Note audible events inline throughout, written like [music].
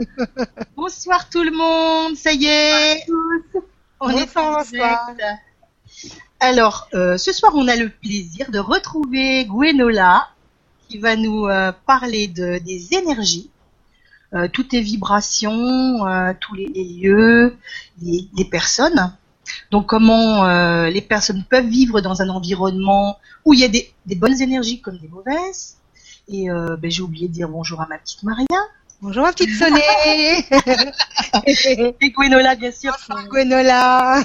[laughs] Bonsoir tout le monde, ça y est. On est en Alors, euh, ce soir, on a le plaisir de retrouver Gwenola qui va nous euh, parler de, des énergies, euh, toutes les vibrations, tous les, lieux, les, personnes. Donc, comment les personnes peuvent vivre dans un environnement où il y a des, des bonnes énergies comme des mauvaises. Et ben, j'ai oublié de dire bonjour à ma petite Maria. Bonjour ma petite Soné [laughs] Et Gwenola, bien sûr. Bonjour Gwenola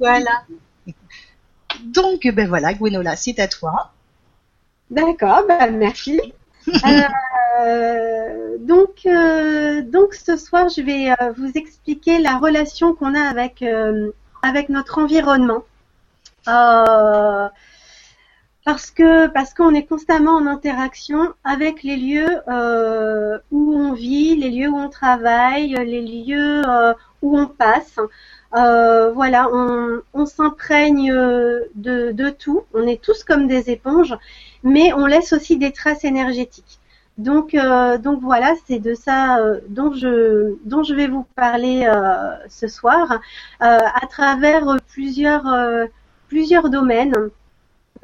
Voilà. Donc, ben voilà, Gwenola, c'est à toi. D'accord, ben merci. [laughs] Euh, donc, euh, donc ce soir, je vais euh, vous expliquer la relation qu'on a avec, avec notre environnement parce que parce qu'on est constamment en interaction avec les lieux euh, où on vit, les lieux où on travaille, les lieux euh, où on passe. Euh, voilà, on, s'imprègne de, de, tout. On est tous comme des éponges, mais on laisse aussi des traces énergétiques. Donc, donc voilà, c'est de ça dont je dont je vais vous parler ce soir à travers plusieurs plusieurs domaines.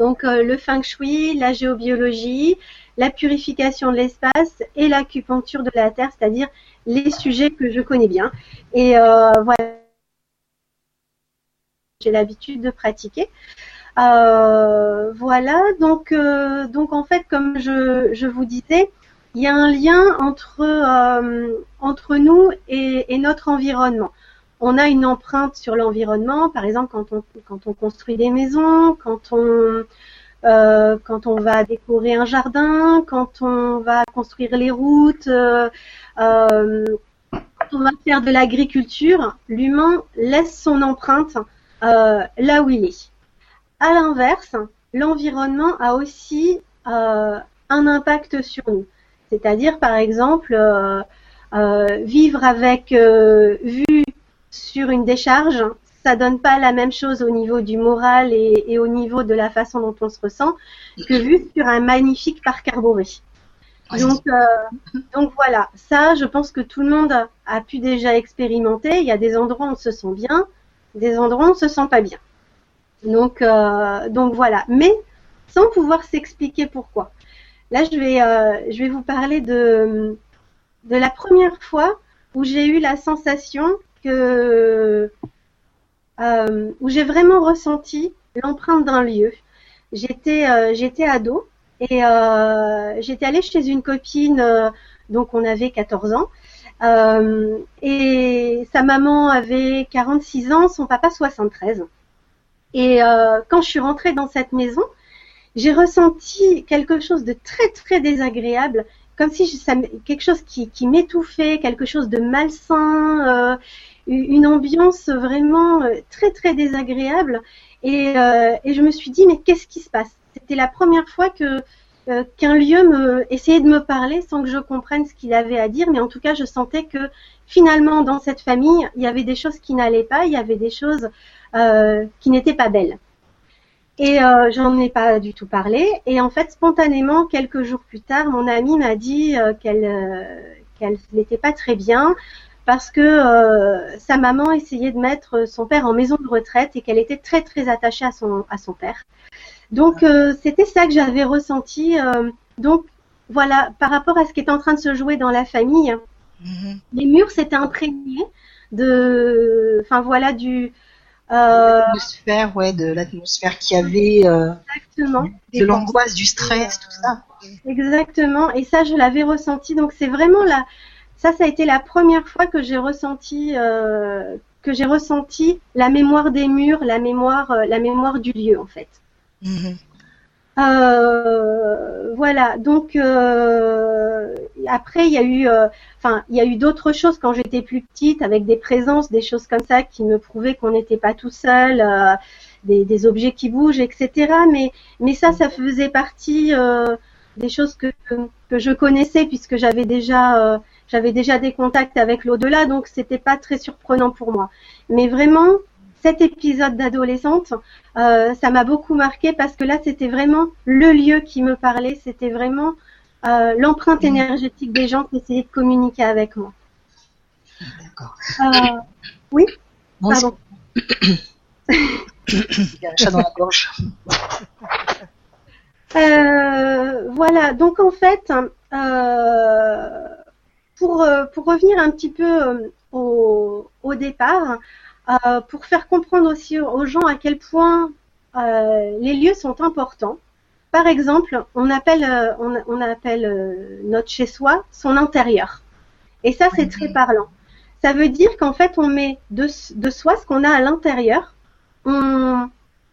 Donc euh, le feng shui, la géobiologie, la purification de l'espace et l'acupuncture de la terre, c'est-à-dire les sujets que je connais bien. Et euh, voilà, j'ai l'habitude de pratiquer. Euh, voilà, donc en fait, comme je, vous disais, il y a un lien entre nous et notre environnement on a une empreinte sur l'environnement, par exemple quand on, quand on construit des maisons, quand on, euh, quand on va décorer un jardin, quand on va construire les routes, euh, euh, quand on va faire de l'agriculture, l'humain laisse son empreinte là où il est. À l'inverse, l'environnement a aussi un impact sur nous. C'est-à-dire, par exemple, vivre avec sur une décharge, ça donne pas la même chose au niveau du moral et, au niveau de la façon dont on se ressent que vu sur un magnifique parc arboré. Donc, euh, donc voilà, ça, je pense que tout le monde a, pu déjà expérimenter. Il y a des endroits où on se sent bien, des endroits où on se sent pas bien. Donc, euh, donc voilà, mais sans pouvoir s'expliquer pourquoi. Là, je vais, euh, je vais vous parler de, de la première fois où j'ai eu la sensation euh, où j'ai vraiment ressenti l'empreinte d'un lieu. J'étais euh, j'étais ado et euh, j'étais allée chez une copine, donc on avait 14 ans. et sa maman avait 46 ans, son papa 73. Et quand je suis rentrée dans cette maison, j'ai ressenti quelque chose de très très désagréable comme si ça, quelque chose qui, m'étouffait, quelque chose de malsain, une ambiance vraiment euh, très très désagréable. Et, euh, et je me suis dit mais qu'est-ce qui se passe? C'était la première fois que euh, qu'un lieu me essayait de me parler sans que je comprenne ce qu'il avait à dire, mais en tout cas je sentais que finalement dans cette famille il y avait des choses qui n'allaient pas, il y avait des choses qui n'étaient pas belles. Et j'en ai pas du tout parlé. Et en fait, spontanément, quelques jours plus tard, mon amie m'a dit qu'elle qu'elle n'était pas très bien parce que euh, sa maman essayait de mettre son père en maison de retraite et qu'elle était très très attachée à son à son père. Donc c'était ça que j'avais ressenti. donc voilà, par rapport à ce qui est en train de se jouer dans la famille, mm-hmm. les murs s'étaient imprégnés de, enfin voilà du euh, l'atmosphère, ouais, de l'atmosphère qu'il y avait, euh, Exactement. de l'angoisse, du stress, tout ça. Exactement. Et ça, je l'avais ressenti. Donc c'est vraiment la, ça, ça a été la première fois que j'ai ressenti, euh, que j'ai ressenti la mémoire des murs, la mémoire, euh, la mémoire du lieu, en fait. Mm-hmm. Euh, voilà. Donc euh, après, il y a eu, enfin, il y a eu d'autres choses quand j'étais plus petite, avec des présences, des choses comme ça qui me prouvaient qu'on n'était pas tout seul, des, des, objets qui bougent, etc. Mais mais ça, ça faisait partie des choses que, que, je connaissais puisque j'avais déjà j'avais déjà des contacts avec l'au-delà, donc c'était pas très surprenant pour moi. Mais vraiment, cet épisode d'adolescente, euh, ça m'a beaucoup marqué parce que là, c'était vraiment le lieu qui me parlait, c'était vraiment euh, l'empreinte énergétique des gens qui essayaient de communiquer avec moi. D'accord. Euh, oui. Pardon. [coughs] Il y a un chat dans la gorge. Euh, voilà, donc en fait, euh, pour, euh, pour revenir un petit peu euh, au, au départ, euh, pour faire comprendre aussi aux gens à quel point euh, les lieux sont importants. Par exemple, on appelle, on, on appelle notre chez-soi son intérieur. Et ça, c'est très parlant. Ça veut dire qu'en fait, on met de, de soi ce qu'on a à l'intérieur. On,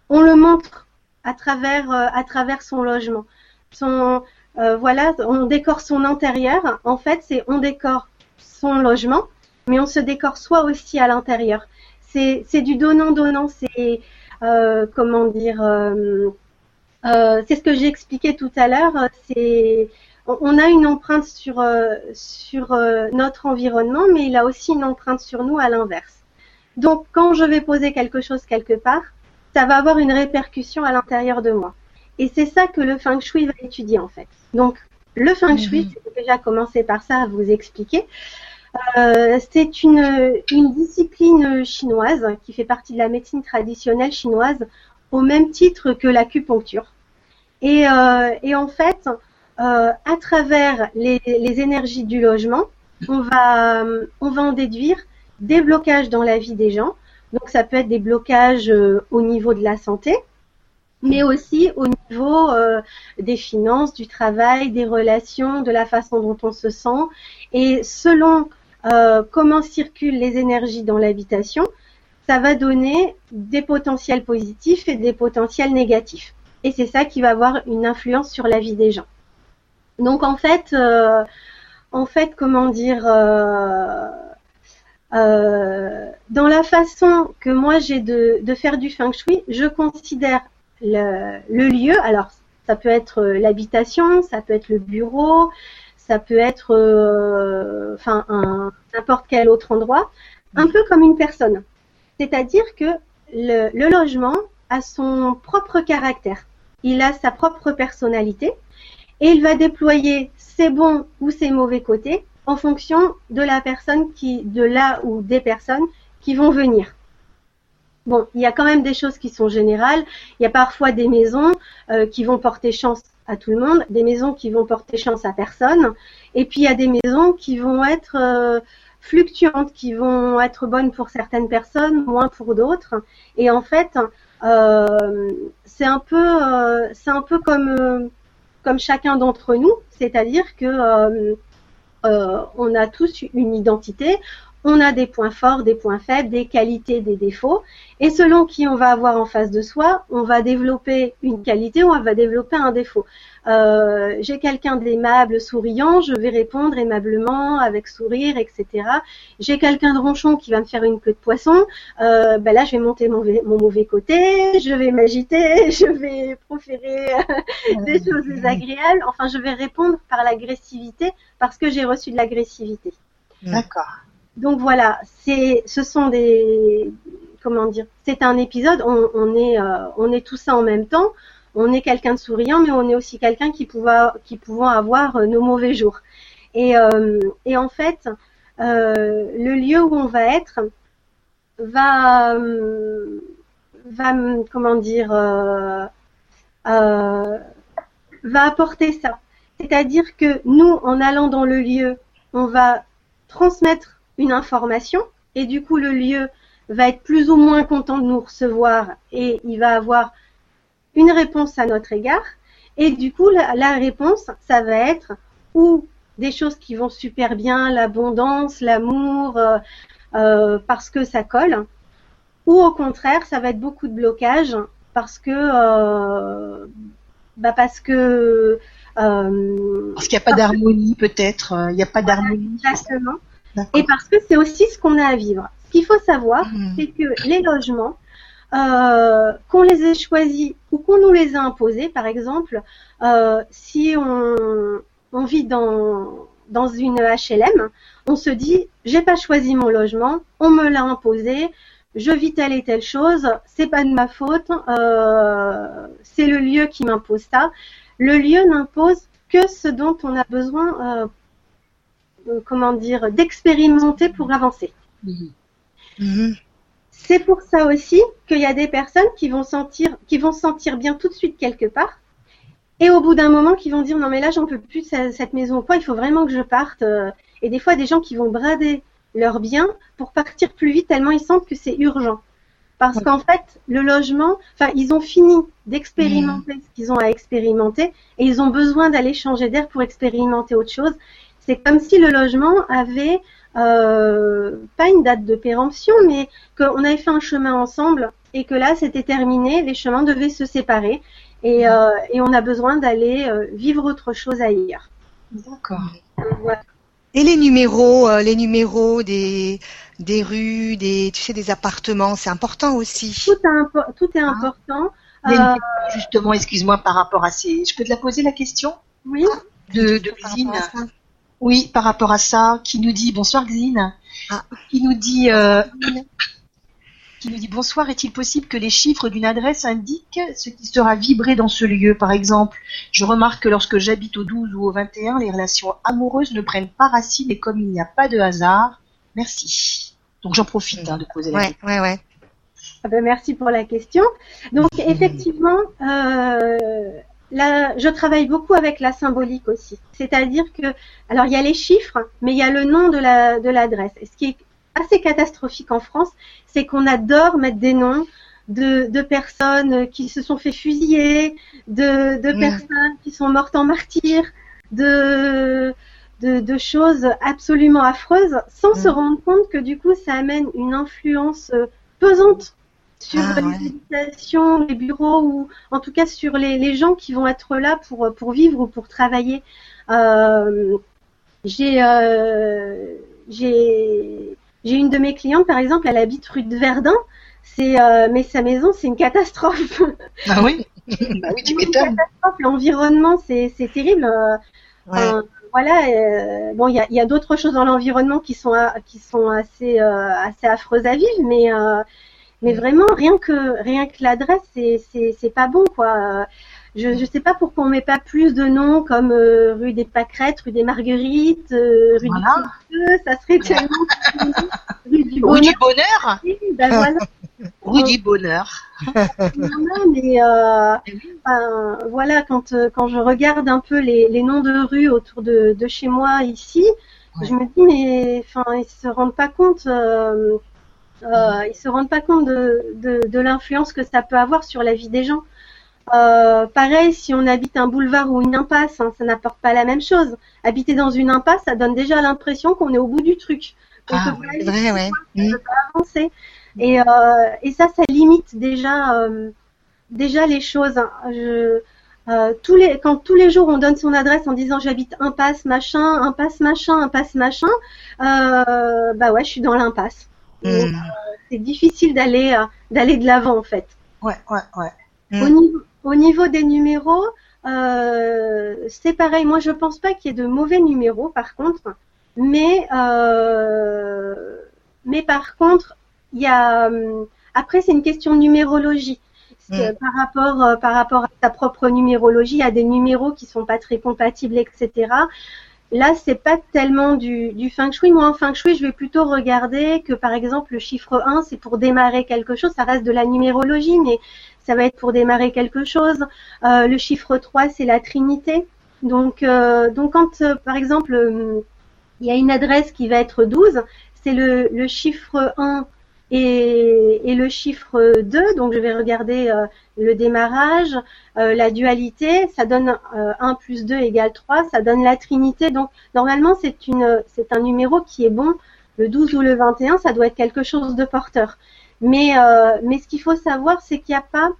on le montre à travers, à travers son logement. Son, euh, voilà, on décore son intérieur. En fait, c'est on décore son logement, mais on se décore soi aussi à l'intérieur. C'est, c'est du donnant-donnant. C'est euh, comment dire euh, C'est ce que j'ai expliqué tout à l'heure. C'est on- a une empreinte sur sur notre environnement, mais il a aussi une empreinte sur nous à l'inverse. Donc, quand je vais poser quelque chose quelque part, ça va avoir une répercussion à l'intérieur de moi. Et c'est ça que le feng shui va étudier en fait. Donc le feng shui, Mhm. c'est déjà commencer par ça à vous expliquer. Euh, c'est une, une discipline chinoise qui fait partie de la médecine traditionnelle chinoise au même titre que l'acupuncture. Et, euh, et en fait, euh, à travers les, les énergies du logement, on va, on va en déduire des blocages dans la vie des gens. Donc ça peut être des blocages euh, au niveau de la santé, mais aussi au niveau euh, des finances, du travail, des relations, de la façon dont on se sent. Et selon euh, comment circulent les énergies dans l'habitation, ça va donner des potentiels positifs et des potentiels négatifs. Et c'est ça qui va avoir une influence sur la vie des gens. Donc en fait, euh, en fait, comment dire, dans la façon que moi j'ai de faire du feng shui, je considère le, le lieu. Alors, ça peut être euh, l'habitation, ça peut être le bureau, ça peut être, euh, enfin, un- n'importe quel autre endroit, un peu comme une personne. C'est-à-dire que le, le logement a son propre caractère. Il a sa propre personnalité et il va déployer ses bons ou ses mauvais côtés en fonction de la personne qui, de là ou des personnes qui vont venir. Bon, il y a quand même des choses qui sont générales. Il y a parfois des maisons euh, qui vont porter chance à tout le monde, des maisons qui vont porter chance à personne, et puis il y a des maisons qui vont être euh, fluctuantes, qui vont être bonnes pour certaines personnes, moins pour d'autres. Et en fait, euh, c'est un peu, c'est un peu comme comme chacun d'entre nous, c'est-à-dire que on a tous une identité, on a des points forts, des points faibles, des qualités, des défauts, et selon qui on va avoir en face de soi, on va développer une qualité ou on va développer un défaut. Euh, J'ai quelqu'un d'aimable, souriant, je vais répondre aimablement, avec sourire, etc. J'ai quelqu'un de ronchon qui va me faire une queue de poisson, euh, ben là je vais monter mon, mauvais côté, je vais m'agiter, [laughs] je vais proférer [laughs] des choses désagréables, enfin je vais répondre par l'agressivité parce que j'ai reçu de l'agressivité. D'accord. Donc voilà, c'est, ce sont des, comment dire, c'est un épisode. On, est, euh, on est tout ça en même temps. On est quelqu'un de souriant, mais on est aussi quelqu'un qui pouvait, qui pouvant avoir euh, nos mauvais jours. Et, euh, et en fait, euh, le lieu où on va être va, va, comment dire, va apporter ça. C'est-à-dire que nous, en allant dans le lieu, on va transmettre une information et du coup le lieu va être plus ou moins content de nous recevoir et il va avoir une réponse à notre égard et du coup la, la réponse ça va être ou des choses qui vont super bien, l'abondance, l'amour, euh, euh, parce que ça colle, ou au contraire ça va être beaucoup de blocages parce que euh, bah parce que Parce qu'il n'y a pas d'harmonie, peut-être. Il n'y a pas d'harmonie. exactement. Et parce que c'est aussi ce qu'on a à vivre. Ce qu'il faut savoir, Mhm. c'est que les logements, euh, qu'on les ait choisis ou qu'on nous les a imposés, par exemple, euh, si on, on vit dans, dans une HLM, on se dit, j'ai pas choisi mon logement, on me l'a imposé, je vis telle et telle chose, c'est pas de ma faute, euh, c'est le lieu qui m'impose ça. Le lieu n'impose que ce dont on a besoin, euh, comment dire, d'expérimenter pour avancer. Mhm. Mhm. C'est pour ça aussi qu'il y a des personnes qui vont sentir, qui vont se sentir bien tout de suite quelque part, et au bout d'un moment qui vont dire non mais là j'en peux plus cette maison quoi, il faut vraiment que je parte. euh. Et des fois des gens qui vont brader leurs biens pour partir plus vite tellement ils sentent que c'est urgent. Parce Ouais. qu'en fait le logement, enfin ils ont fini d'expérimenter ce qu'ils ont à expérimenter et ils ont besoin d'aller changer d'air pour expérimenter autre chose. C'est comme si le logement avait euh, pas une date de péremption, mais qu'on avait fait un chemin ensemble et que là c'était terminé, les chemins devaient se séparer et, euh, et on a besoin d'aller euh, vivre autre chose ailleurs. D'accord. Voilà. Et les numéros, euh, les numéros des des rues, des tu sais des appartements, c'est important aussi. Tout, est impo- tout est important. Euh, justement, excuse-moi, par rapport à ces... Je peux te la poser la question? Oui, de, de à ça. Oui, par rapport à ça, qui nous dit bonsoir Xine. Ah. Qui nous dit euh, qui nous dit bonsoir, est-il possible que les chiffres d'une adresse indiquent ce qui sera vibré dans ce lieu? Par exemple, je remarque que lorsque j'habite au 12 ou au 21, les relations amoureuses ne prennent pas racine et comme il n'y a pas de hasard, merci. Donc j'en profite hein, de poser la Ouais, ouais, ouais. Ah ben, merci pour la question. Donc [laughs] effectivement, euh, là, je travaille beaucoup avec la symbolique aussi. C'est-à-dire que, alors il y a les chiffres, mais il y a le nom de la de l'adresse. Et ce qui est assez catastrophique en France, c'est qu'on adore mettre des noms de, de personnes qui se sont fait fusiller, de, de personnes qui sont mortes en martyr, de, de, de choses absolument affreuses, sans se rendre compte que du coup ça amène une influence euh, pesante sur Ah, les ouais. habitations, les bureaux ou en tout cas sur les, les gens qui vont être là pour, pour vivre ou pour travailler. Euh, j'ai euh, j'ai j'ai une de mes clientes par exemple, elle habite rue de Verdun. C'est euh, mais sa maison c'est une catastrophe. Ah oui? [laughs] Bah oui, tu m'étonnes. L'environnement c'est c'est terrible. Euh, Ouais. Enfin, voilà. euh, bon, il y a, il y a d'autres choses dans l'environnement qui sont a- qui sont assez euh, assez affreuses à vivre, mais euh, mais vraiment rien que rien que l'adresse, c'est c'est c'est pas bon quoi. Euh, Je je sais pas pourquoi on met pas plus de noms comme euh, rue des Pâquerettes, rue des Marguerites, euh, rue Voilà. du Feu, ça serait [laughs] tellement rue du Rue du Bonheur. bonheur? Ben voilà. [laughs] Rue du bonheur. Mais euh, [laughs] enfin, voilà, quand, euh, quand je regarde un peu les, les noms de rues autour de, de chez moi ici, Ouais. je me dis mais enfin ils se rendent pas compte, euh, ils se rendent pas compte de, de, de l'influence que ça peut avoir sur la vie des gens. Euh, pareil, si on habite un boulevard ou une impasse, hein, ça n'apporte pas la même chose. Habiter dans une impasse, ça donne déjà l'impression qu'on est au bout du truc. On Ah, peut pas C'est aller vrai, ouais. Mm. avancer. Et, euh, et ça, ça limite déjà, euh, déjà les choses. hein. Je, euh, tous les, quand tous les jours on donne son adresse en disant j'habite impasse machin, impasse machin, impasse machin, euh, bah ouais, je suis dans l'impasse. Donc, Mm. C'est difficile d'aller euh, d'aller de l'avant en fait. Ouais, ouais, ouais. Au, niveau, au niveau des numéros, euh, c'est pareil. Moi, je pense pas qu'il y ait de mauvais numéros, par contre. Mais euh, mais par contre, il y a après c'est une question de numérologie. C'est- Par rapport euh, par rapport à ta propre numérologie, il y a des numéros qui sont pas très compatibles, etc. Là, c'est pas tellement du, du feng shui. Moi, en feng shui, je vais plutôt regarder que, par exemple, le chiffre 1, c'est pour démarrer quelque chose. Ça reste de la numérologie, mais ça va être pour démarrer quelque chose. Euh, le chiffre 3, c'est la trinité. Donc, euh, donc quand, euh, par exemple, euh, il y a une adresse qui va être 12, c'est le, le chiffre 1 et, le chiffre 2. Donc, je vais regarder euh, le démarrage, euh, la dualité, ça donne euh, 1 plus 2 égale 3, ça donne la trinité. Donc, normalement, c'est un numéro qui est bon. Le 12 ou le 21, ça doit être quelque chose de porteur. Mais, euh, mais ce qu'il faut savoir, c'est qu'il n'y a pas,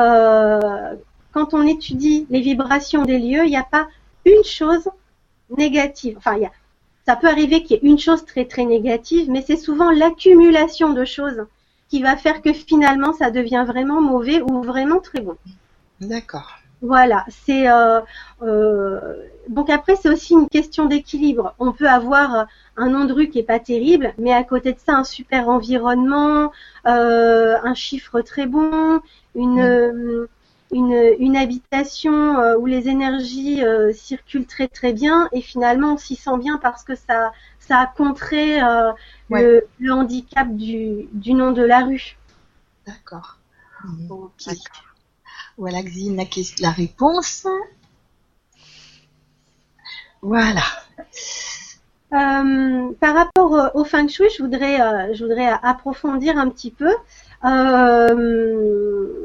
euh, quand on étudie les vibrations des lieux, il n'y a pas une chose négative. Enfin, il y a, ça peut arriver qu'il y ait une chose très très négative, mais c'est souvent l'accumulation de choses qui va faire que finalement ça devient vraiment mauvais ou vraiment très bon. D'accord. Voilà, c'est euh, euh, donc après c'est aussi une question d'équilibre. On peut avoir un nom de rue qui est pas terrible, mais à côté de ça un super environnement, euh, un chiffre très bon, une euh, une, une habitation euh, où les énergies euh, circulent très très bien et finalement on s'y sent bien parce que ça, ça a contré euh, Ouais. le, le handicap du, du nom de la rue. D'accord. D'accord. Voilà, Xine, la, réponse. Voilà. Euh, par rapport au feng shui, je voudrais, je voudrais approfondir un petit peu. Euh,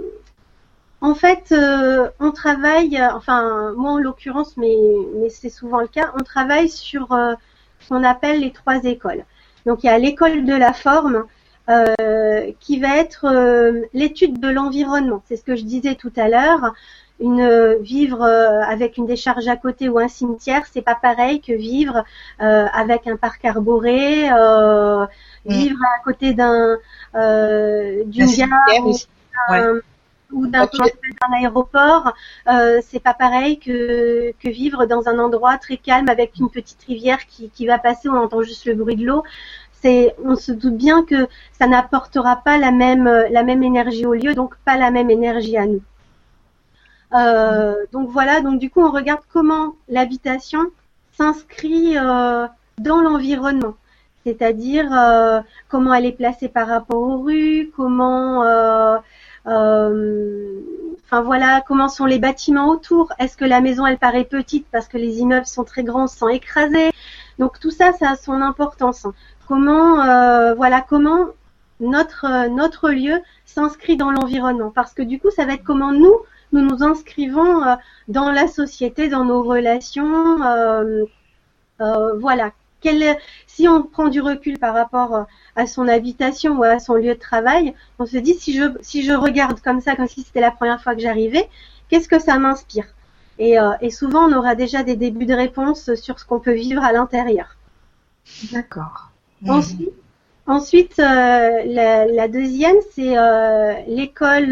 en fait, euh, on travaille, enfin moi en l'occurrence, mais, mais c'est souvent le cas, on travaille sur euh, ce qu'on appelle les trois écoles. Donc il y a l'école de la forme euh, qui va être euh, l'étude de l'environnement. C'est ce que je disais tout à l'heure. Une vivre euh, avec une décharge à côté ou un cimetière, c'est pas pareil que vivre euh, avec un parc arboré, euh, Mm. vivre à côté d'un euh, d'une Un gare ou d'un- aéroport, euh, c'est pas pareil que, que vivre dans un endroit très calme avec une petite rivière qui, qui va passer, on entend juste le bruit de l'eau. C'est, on se doute bien que ça n'apportera pas la même la même énergie au lieu, donc pas la même énergie à nous. Euh, donc voilà, donc du coup on regarde comment l'habitation s'inscrit euh, dans l'environnement, c'est-à-dire euh, comment elle est placée par rapport aux rues, comment euh, euh, Enfin voilà, comment sont les bâtiments autour? Est-ce que la maison elle paraît petite parce que les immeubles sont très grands sans écraser Donc tout ça, ça a son importance. Comment euh, voilà comment notre euh, notre lieu s'inscrit dans l'environnement? Parce que du coup ça va être comment nous nous nous inscrivons euh, dans la société, dans nos relations, euh, euh, voilà. Quel, si on prend du recul par rapport euh, à son habitation ou à son lieu de travail, on se dit si je si je regarde comme ça, comme si c'était la première fois que j'arrivais, qu'est-ce que ça m'inspire? Et, euh, et souvent on aura déjà des débuts de réponse sur ce qu'on peut vivre à l'intérieur. D'accord. Ensuite, ensuite euh, la, la deuxième, c'est euh, l'école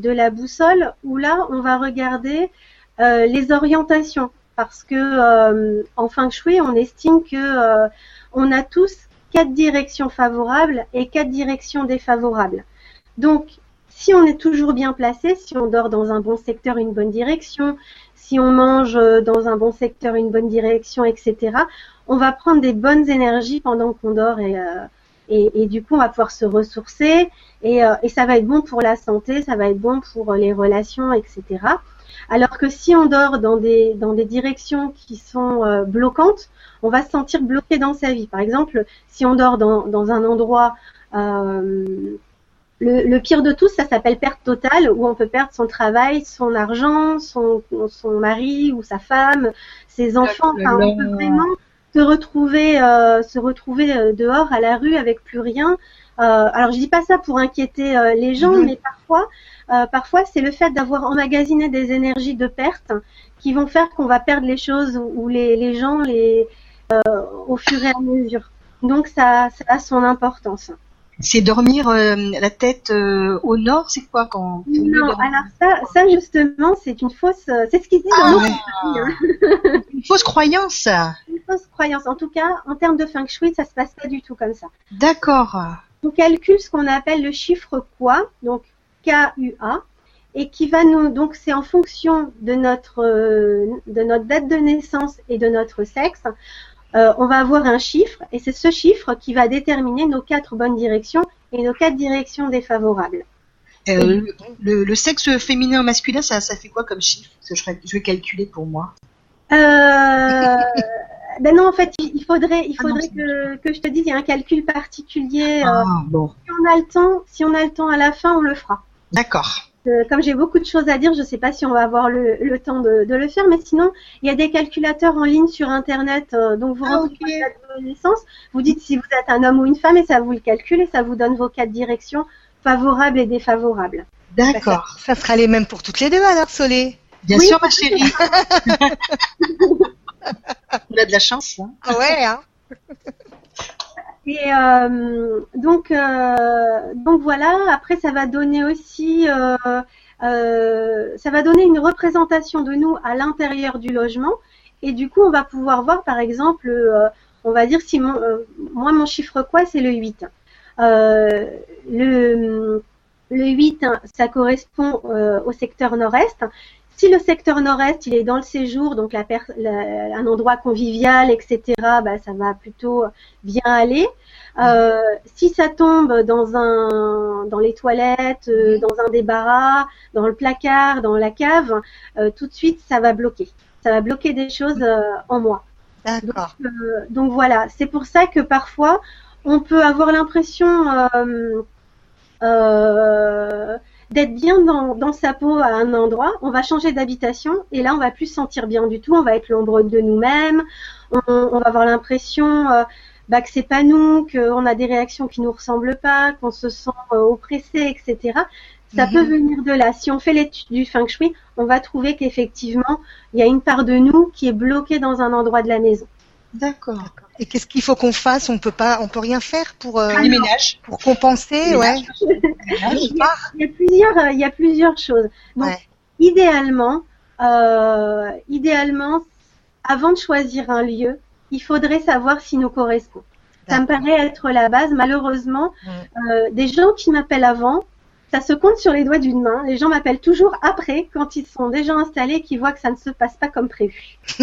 de la boussole, où là, on va regarder les orientations. Parce que euh, en feng shui, on estime que euh, on a tous quatre directions favorables et quatre directions défavorables. Donc, si on est toujours bien placé, si on dort dans un bon secteur, une bonne direction, si on mange euh, dans un bon secteur, une bonne direction, etc., on va prendre des bonnes énergies pendant qu'on dort et, euh, du coup on va pouvoir se ressourcer et ça va être bon pour la santé, ça va être bon pour les relations, etc. Alors que si on dort dans des, dans des directions qui sont euh, bloquantes, on va se sentir bloqué dans sa vie. Par exemple, si on dort dans, dans un endroit euh, le, le, pire de tout, ça s'appelle perte totale, où on peut perdre son travail, son argent, son, son mari ou sa femme, ses enfants. Enfin, on peut vraiment se retrouver, euh, se retrouver dehors à la rue avec plus rien. Euh, alors je dis pas ça pour inquiéter euh, les gens, mmh. mais parfois, euh, parfois c'est le fait d'avoir emmagasiné des énergies de perte qui vont faire qu'on va perdre les choses ou les, les gens les, euh, au fur et à mesure. Donc ça, ça a son importance. C'est dormir euh, la tête au nord, c'est quoi quand Non, alors ça, ça justement, c'est une fausse, c'est ce qu'ils disent ah, dans ouais. hein. [laughs] Une fausse croyance. Une fausse croyance. En tout cas, en termes de feng shui, ça se passe pas du tout comme ça. D'accord. On calcule ce qu'on appelle le chiffre quoi, donc K-U-A, et qui va nous, donc c'est en fonction de notre, euh, de notre date de naissance et de notre sexe. Euh, on va avoir un chiffre et c'est ce chiffre qui va déterminer nos quatre bonnes directions et nos quatre directions défavorables. Euh, le, le, le, sexe féminin ou masculin, ça, ça fait quoi comme chiffre? Je, je, vais calculer pour moi. Euh, [laughs] ben non, en fait, il faudrait, il faudrait ah non, que, que, je te dise, il y a un calcul particulier. Ah, bon. Si on a le temps, si on a le temps à la fin, on le fera. D'accord. Euh, comme j'ai beaucoup de choses à dire, je ne sais pas si on va avoir le, le temps de, de, le faire, mais sinon, il y a des calculateurs en ligne sur Internet, euh, donc vous ah, rentrez okay. la naissance, vous dites si vous êtes un homme ou une femme et ça vous le calcule et ça vous donne vos quatre directions favorables et défavorables. D'accord. Ça, ça, sera les mêmes pour toutes les deux alors, Solé Bien oui, sûr, ma chérie. [laughs] on a de la chance. Hein. Ah ouais, hein [laughs] et euh, donc, euh, donc voilà. Après, ça va donner aussi, euh, ça va donner une représentation de nous à l'intérieur du logement. Et du coup, on va pouvoir voir, par exemple, on va dire si mon, moi mon chiffre quoi, c'est le 8. le Le 8, ça correspond euh, au secteur nord-est. Si le secteur nord-est, il est dans le séjour, donc la, un endroit convivial, etc., bah, ça va plutôt bien aller. Euh, si ça tombe dans un, dans les toilettes, euh, dans un débarras, dans le placard, dans la cave, euh, tout de suite, ça va bloquer. Ça va bloquer des choses en moi. D'accord. Donc, donc, voilà, c'est pour ça que parfois, on peut avoir l'impression d'être bien dans, dans, sa peau à un endroit, on va changer d'habitation et là on va plus se sentir bien du tout, on va être l'ombre de nous-mêmes, on, on, va avoir l'impression bah, que c'est pas nous, qu'on a des réactions qui nous ressemblent pas, qu'on se sent euh, oppressé, etc. Ça peut mhm. venir de là. Si on fait l'étude du feng shui, on va trouver qu'effectivement, il y a une part de nous qui est bloquée dans un endroit de la maison. D'accord. Et qu'est-ce qu'il faut qu'on fasse? On peut pas, on peut rien faire pour euh, ménages. pour compenser, ouais. il, y a, il, y a, plusieurs, euh, il y a plusieurs choses. Donc, idéalement, euh, idéalement, avant de choisir un lieu, il faudrait savoir s'il nous correspond. Ça me paraît être la base. Malheureusement, euh, des gens qui m'appellent avant, ça se compte sur les doigts d'une main. Les gens m'appellent toujours après, quand ils sont déjà installés et qu'ils voient que ça ne se passe pas comme prévu. [laughs]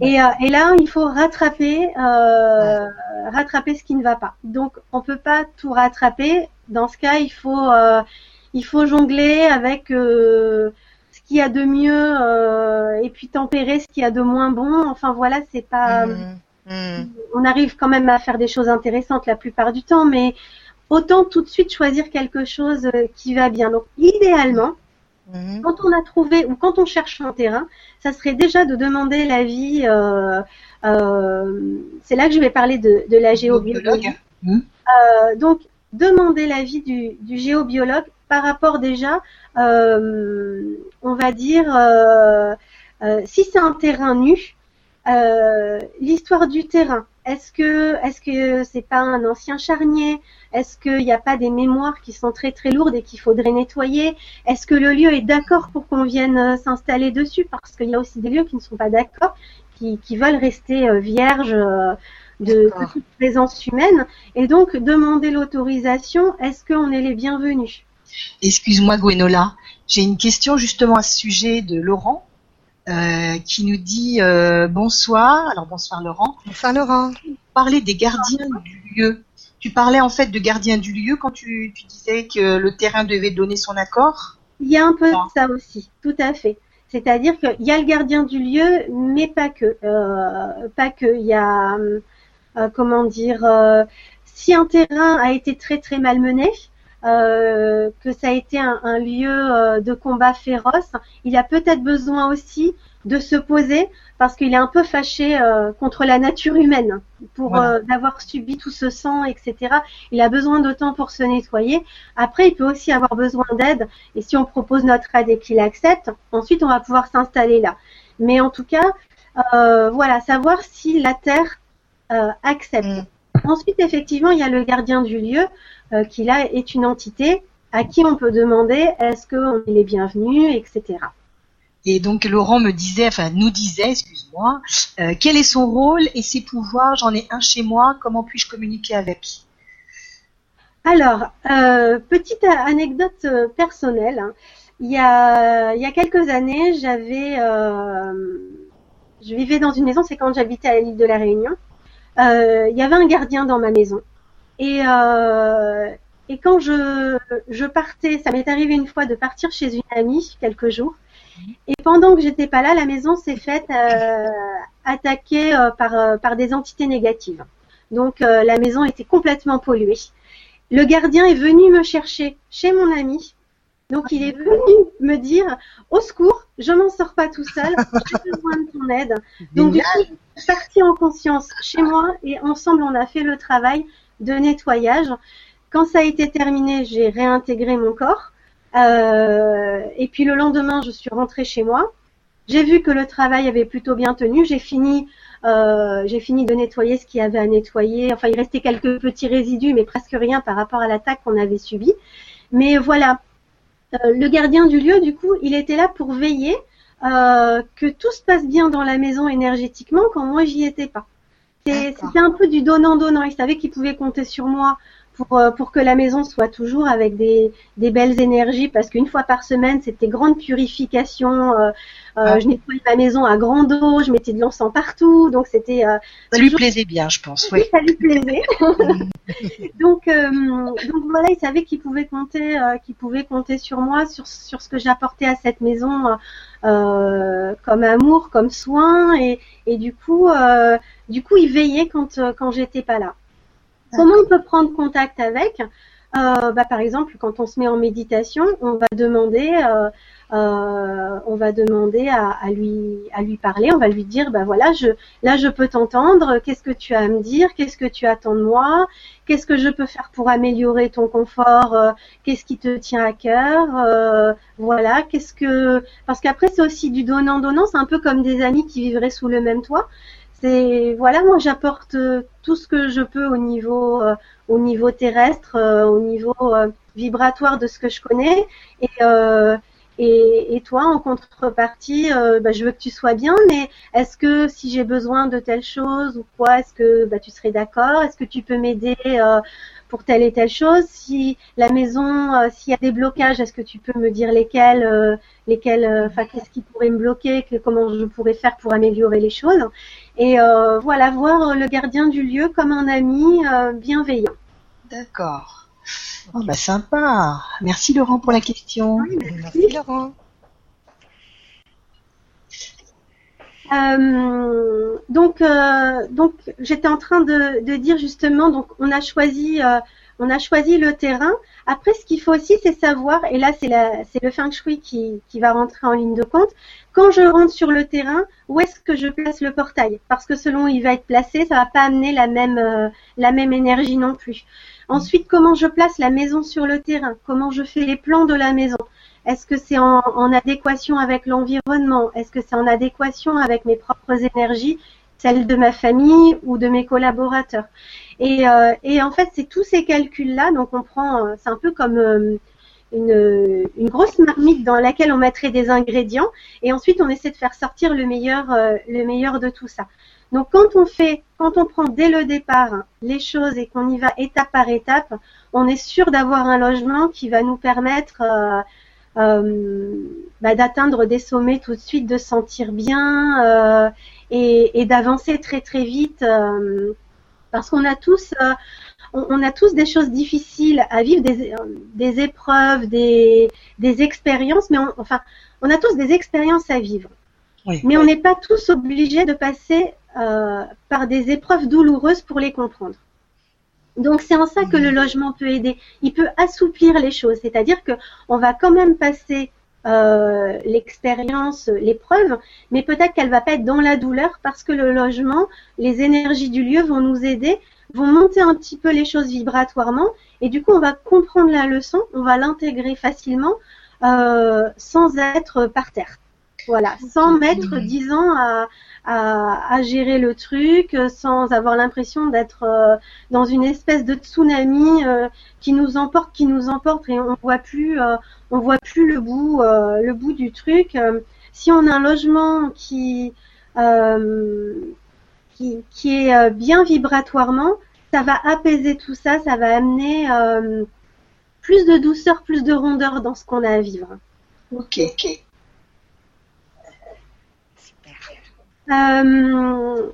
et, euh, et, là, il faut rattraper, euh, rattraper ce qui ne va pas. Donc, on peut pas tout rattraper. Dans ce cas, il faut, euh, il faut jongler avec euh, qu'il y a de mieux et puis tempérer ce qu'il y a de moins bon. Enfin voilà, c'est pas. Mmh. Mmh. On arrive quand même à faire des choses intéressantes la plupart du temps, mais autant tout de suite choisir quelque chose euh, qui va bien. Donc idéalement, mmh. quand on a trouvé ou quand on cherche un terrain, ça serait déjà de demander l'avis. Euh, euh, c'est là que je vais parler de, de la géobiologie. Euh, donc demander l'avis du, du géobiologue par rapport déjà, on va dire, si c'est un terrain nu, l'histoire du terrain. Est-ce que est-ce que c'est pas un ancien charnier? Est-ce qu'il n'y a pas des mémoires qui sont très très lourdes et qu'il faudrait nettoyer? Est-ce que le lieu est d'accord pour qu'on vienne s'installer dessus? Parce qu'il y a aussi des lieux qui ne sont pas d'accord, qui, qui, veulent rester vierges de, toute présence humaine. Et donc demander l'autorisation. Est-ce qu'on est les bienvenus? Excuse-moi Gwenola, j'ai une question justement à ce sujet de Laurent euh, qui nous dit euh, bonsoir. Alors bonsoir Laurent. Bonsoir Laurent. Parler des gardiens du lieu. Tu parlais en fait de gardiens du lieu quand tu, disais que le terrain devait donner son accord? Il y a un peu de ça aussi, tout à fait. C'est-à-dire qu'il y a le gardien du lieu, mais pas que. Euh, pas que. Il y a, comment dire, si un terrain a été très très malmené, euh, que ça a été un, lieu euh, de combat féroce, il a peut-être besoin aussi de se poser parce qu'il est un peu fâché euh, contre la nature humaine pour d'avoir subi tout ce sang, etc. Il a besoin de temps pour se nettoyer. Après, il peut aussi avoir besoin d'aide et si on propose notre aide et qu'il accepte, ensuite on va pouvoir s'installer là. Mais en tout cas, voilà, savoir si la terre accepte. Mm. [laughs] Ensuite, effectivement, il y a le gardien du lieu euh, qui là est une entité à qui on peut demander est-ce qu'on est les bienvenus, etc. Et donc Laurent me disait, enfin nous disait, excuse-moi, euh, quel est son rôle et ses pouvoirs? J'en ai un chez moi. Comment puis-je communiquer avec? Alors, euh, petite anecdote personnelle. Hein. Il, y a, il y a quelques années, j'avais, je vivais dans une maison, c'est quand j'habitais à l'île de la Réunion. Il y avait un gardien dans ma maison. Et, euh, quand je, partais, ça m'est arrivé une fois de partir chez une amie quelques jours. Et pendant que j'étais pas là, la maison s'est faite euh, attaquer euh, par, euh, par des entités négatives. Donc la maison était complètement polluée. Le gardien est venu me chercher chez mon ami. Donc il est venu me dire au secours, je m'en sors pas tout seul, j'ai besoin de ton aide. Donc du coup, je suis partie en conscience chez moi et ensemble on a fait le travail de nettoyage. Quand ça a été terminé, j'ai réintégré mon corps. Euh, et puis le lendemain, je suis rentrée chez moi. J'ai vu que le travail avait plutôt bien tenu. J'ai fini, euh, j'ai fini de nettoyer ce qu'il y avait à nettoyer. Enfin, il restait quelques petits résidus, mais presque rien par rapport à l'attaque qu'on avait subie. Mais voilà, le gardien du lieu, du coup, il était là pour veiller que tout se passe bien dans la maison énergétiquement quand moi j'y étais pas. C'était un peu du donnant-donnant. Il savait qu'il pouvait compter sur moi pour, euh, pour que la maison soit toujours avec des, des belles énergies, parce qu'une fois par semaine, c'était grande purification. Euh, euh, Ah. Je nettoyais ma maison à grande eau, je mettais de l'encens partout, donc c'était euh, Ça lui toujours- plaisait bien, je pense. oui, Oui. [laughs] ça lui plaisait. [laughs] donc, euh, donc voilà, il savait qu'il pouvait compter, euh, qu'il pouvait compter sur moi, sur, sur ce que j'apportais à cette maison comme amour, comme soin, et, et du coup, euh, du coup, il veillait quand quand j'étais pas là. Comment on peut prendre contact avec? Euh, bah, Par exemple, quand on se met en méditation, on va demander, euh, euh, on va demander à, à lui, à lui parler. On va lui dire, bah voilà, je, là, je peux t'entendre. Qu'est-ce que tu as à me dire? Qu'est-ce que tu attends de moi? Qu'est-ce que je peux faire pour améliorer ton confort Euh, Qu'est-ce qui te tient à cœur? Euh, Voilà. Qu'est-ce que parce qu'après c'est aussi du donnant donnant. C'est un peu comme des amis qui vivraient sous le même toit. C'est voilà, moi j'apporte euh, tout ce que je peux au niveau euh, au niveau terrestre, euh, au niveau vibratoire de ce que je connais. Et, et, et toi, en contrepartie, euh, bah, je veux que tu sois bien, mais est-ce que si j'ai besoin de telle chose ou quoi, est-ce que bah, tu serais d'accord? Est-ce que tu peux m'aider euh, pour telle et telle chose? Si la maison, euh, s'il y a des blocages, est-ce que tu peux me dire lesquels, lesquels, enfin qu'est-ce qui pourrait me bloquer, que, comment je pourrais faire pour améliorer les choses? Et voilà, voir le gardien du lieu comme un ami bienveillant. D'accord. Oh, bah sympa. Merci Laurent pour la question. Merci Laurent. Euh, donc, euh, donc j'étais en train de, de dire justement, donc on a choisi, euh, on a choisi le terrain. Après, ce qu'il faut aussi, c'est savoir, et là c'est la, c'est le feng shui qui, qui va rentrer en ligne de compte. Quand je rentre sur le terrain, où est-ce que je place le portail? Parce que selon où il va être placé, ça va pas amener la même, euh, la même énergie non plus. Ensuite, comment je place la maison sur le terrain? Comment je fais les plans de la maison? Est-ce que c'est en, adéquation avec l'environnement? Est-ce que c'est en adéquation avec mes propres énergies, celles de ma famille ou de mes collaborateurs? Et, euh, en fait, c'est tous ces calculs-là. Donc, on prend, euh, c'est un peu comme euh, une, grosse marmite dans laquelle on mettrait des ingrédients, et ensuite on essaie de faire sortir le meilleur, le meilleur de tout ça. Donc, quand on fait, quand on prend dès le départ les choses et qu'on y va étape par étape, on est sûr d'avoir un logement qui va nous permettre euh, euh, bah, d'atteindre des sommets tout de suite, de se sentir bien euh, et, et d'avancer très très vite parce qu'on a tous on, on, a tous des choses difficiles à vivre, des, des épreuves, des, des expériences, mais on, enfin on a tous des expériences à vivre. Oui. Mais on n'est pas tous obligés de passer euh, par des épreuves douloureuses pour les comprendre. Donc c'est en ça que le logement peut aider. Il peut assouplir les choses, c'est-à-dire que on va quand même passer euh, l'expérience, l'épreuve, mais peut-être qu'elle va pas être dans la douleur parce que le logement, les énergies du lieu vont nous aider, vont monter un petit peu les choses vibratoirement, et du coup on va comprendre la leçon, on va l'intégrer facilement euh, sans être par terre. Voilà, sans mettre dix ans à, à, à, gérer le truc, sans avoir l'impression d'être euh, dans une espèce de tsunami euh, qui nous emporte, qui nous emporte, et on voit plus, euh, on voit plus le bout, le bout du truc. si on a un logement qui qui, qui, est bien vibratoirement, ça va apaiser tout ça, ça va amener plus de douceur, plus de rondeur dans ce qu'on a à vivre. Ok, ok. Euh,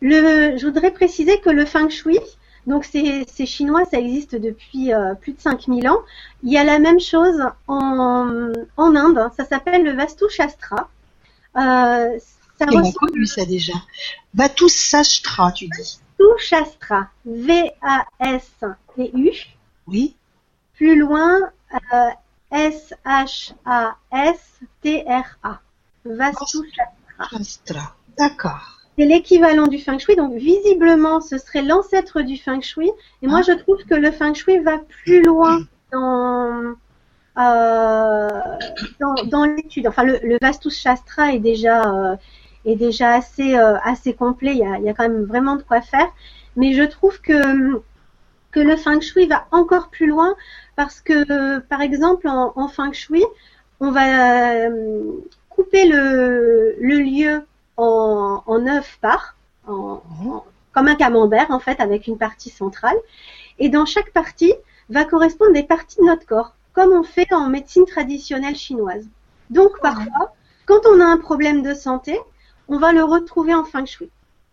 le, je voudrais préciser que le feng shui, donc c'est chinois, ça existe depuis euh, plus de 5000 ans. Il y a la même chose en, en Inde, ça s'appelle le Vastu Shastra. Euh, ça connu ça déjà? Vastu Shastra, tu dis. Vastu Shastra, V-A-S-T-U. Oui. Plus loin, euh, S-H-A-S-T-R-A. Vastu Shastra. D'accord. C'est l'équivalent du feng shui, donc visiblement ce serait l'ancêtre du feng shui. Et moi je trouve que le feng shui va plus loin dans, euh, l'étude. Enfin le, le Vastu Shastra est déjà, euh, assez, euh, assez complet, il y, a, quand même vraiment de quoi faire. Mais je trouve que, le feng shui va encore plus loin parce que par exemple en feng shui, on va couper le, le lieu en, en neuf parts, en, en, comme un camembert en fait, avec une partie centrale. Et dans chaque partie va correspondre des parties de notre corps, comme on fait en médecine traditionnelle chinoise. Donc parfois, quand on a un problème de santé, on va le retrouver en feng shui.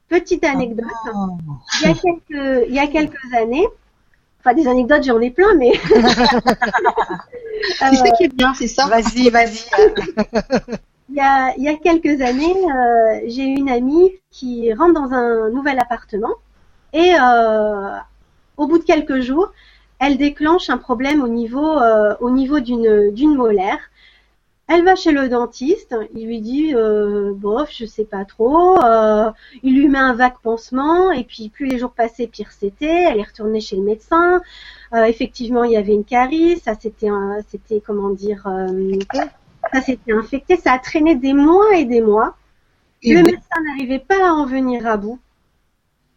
Petite anecdote, [laughs] il, y a quelques, il y a quelques années, enfin des anecdotes j'en ai plein, mais... [laughs] [laughs] c'est ça qui est bien, c'est ça? Vas-y, vas-y. Il, y a, quelques années, euh, j'ai une amie qui rentre dans un nouvel appartement et euh, au bout de quelques jours, elle déclenche un problème au niveau, euh, au niveau d'une, d'une molaire. Elle va chez le dentiste, il lui dit euh, bof, je sais pas trop. Il lui met un vague pansement et puis plus les jours passaient, pire c'était. Elle est retournée chez le médecin. Effectivement, il y avait une carie, ça c'était, c'était comment dire, ça s'était infecté, ça a traîné des mois et des mois. Et le oui. médecin n'arrivait pas à en venir à bout.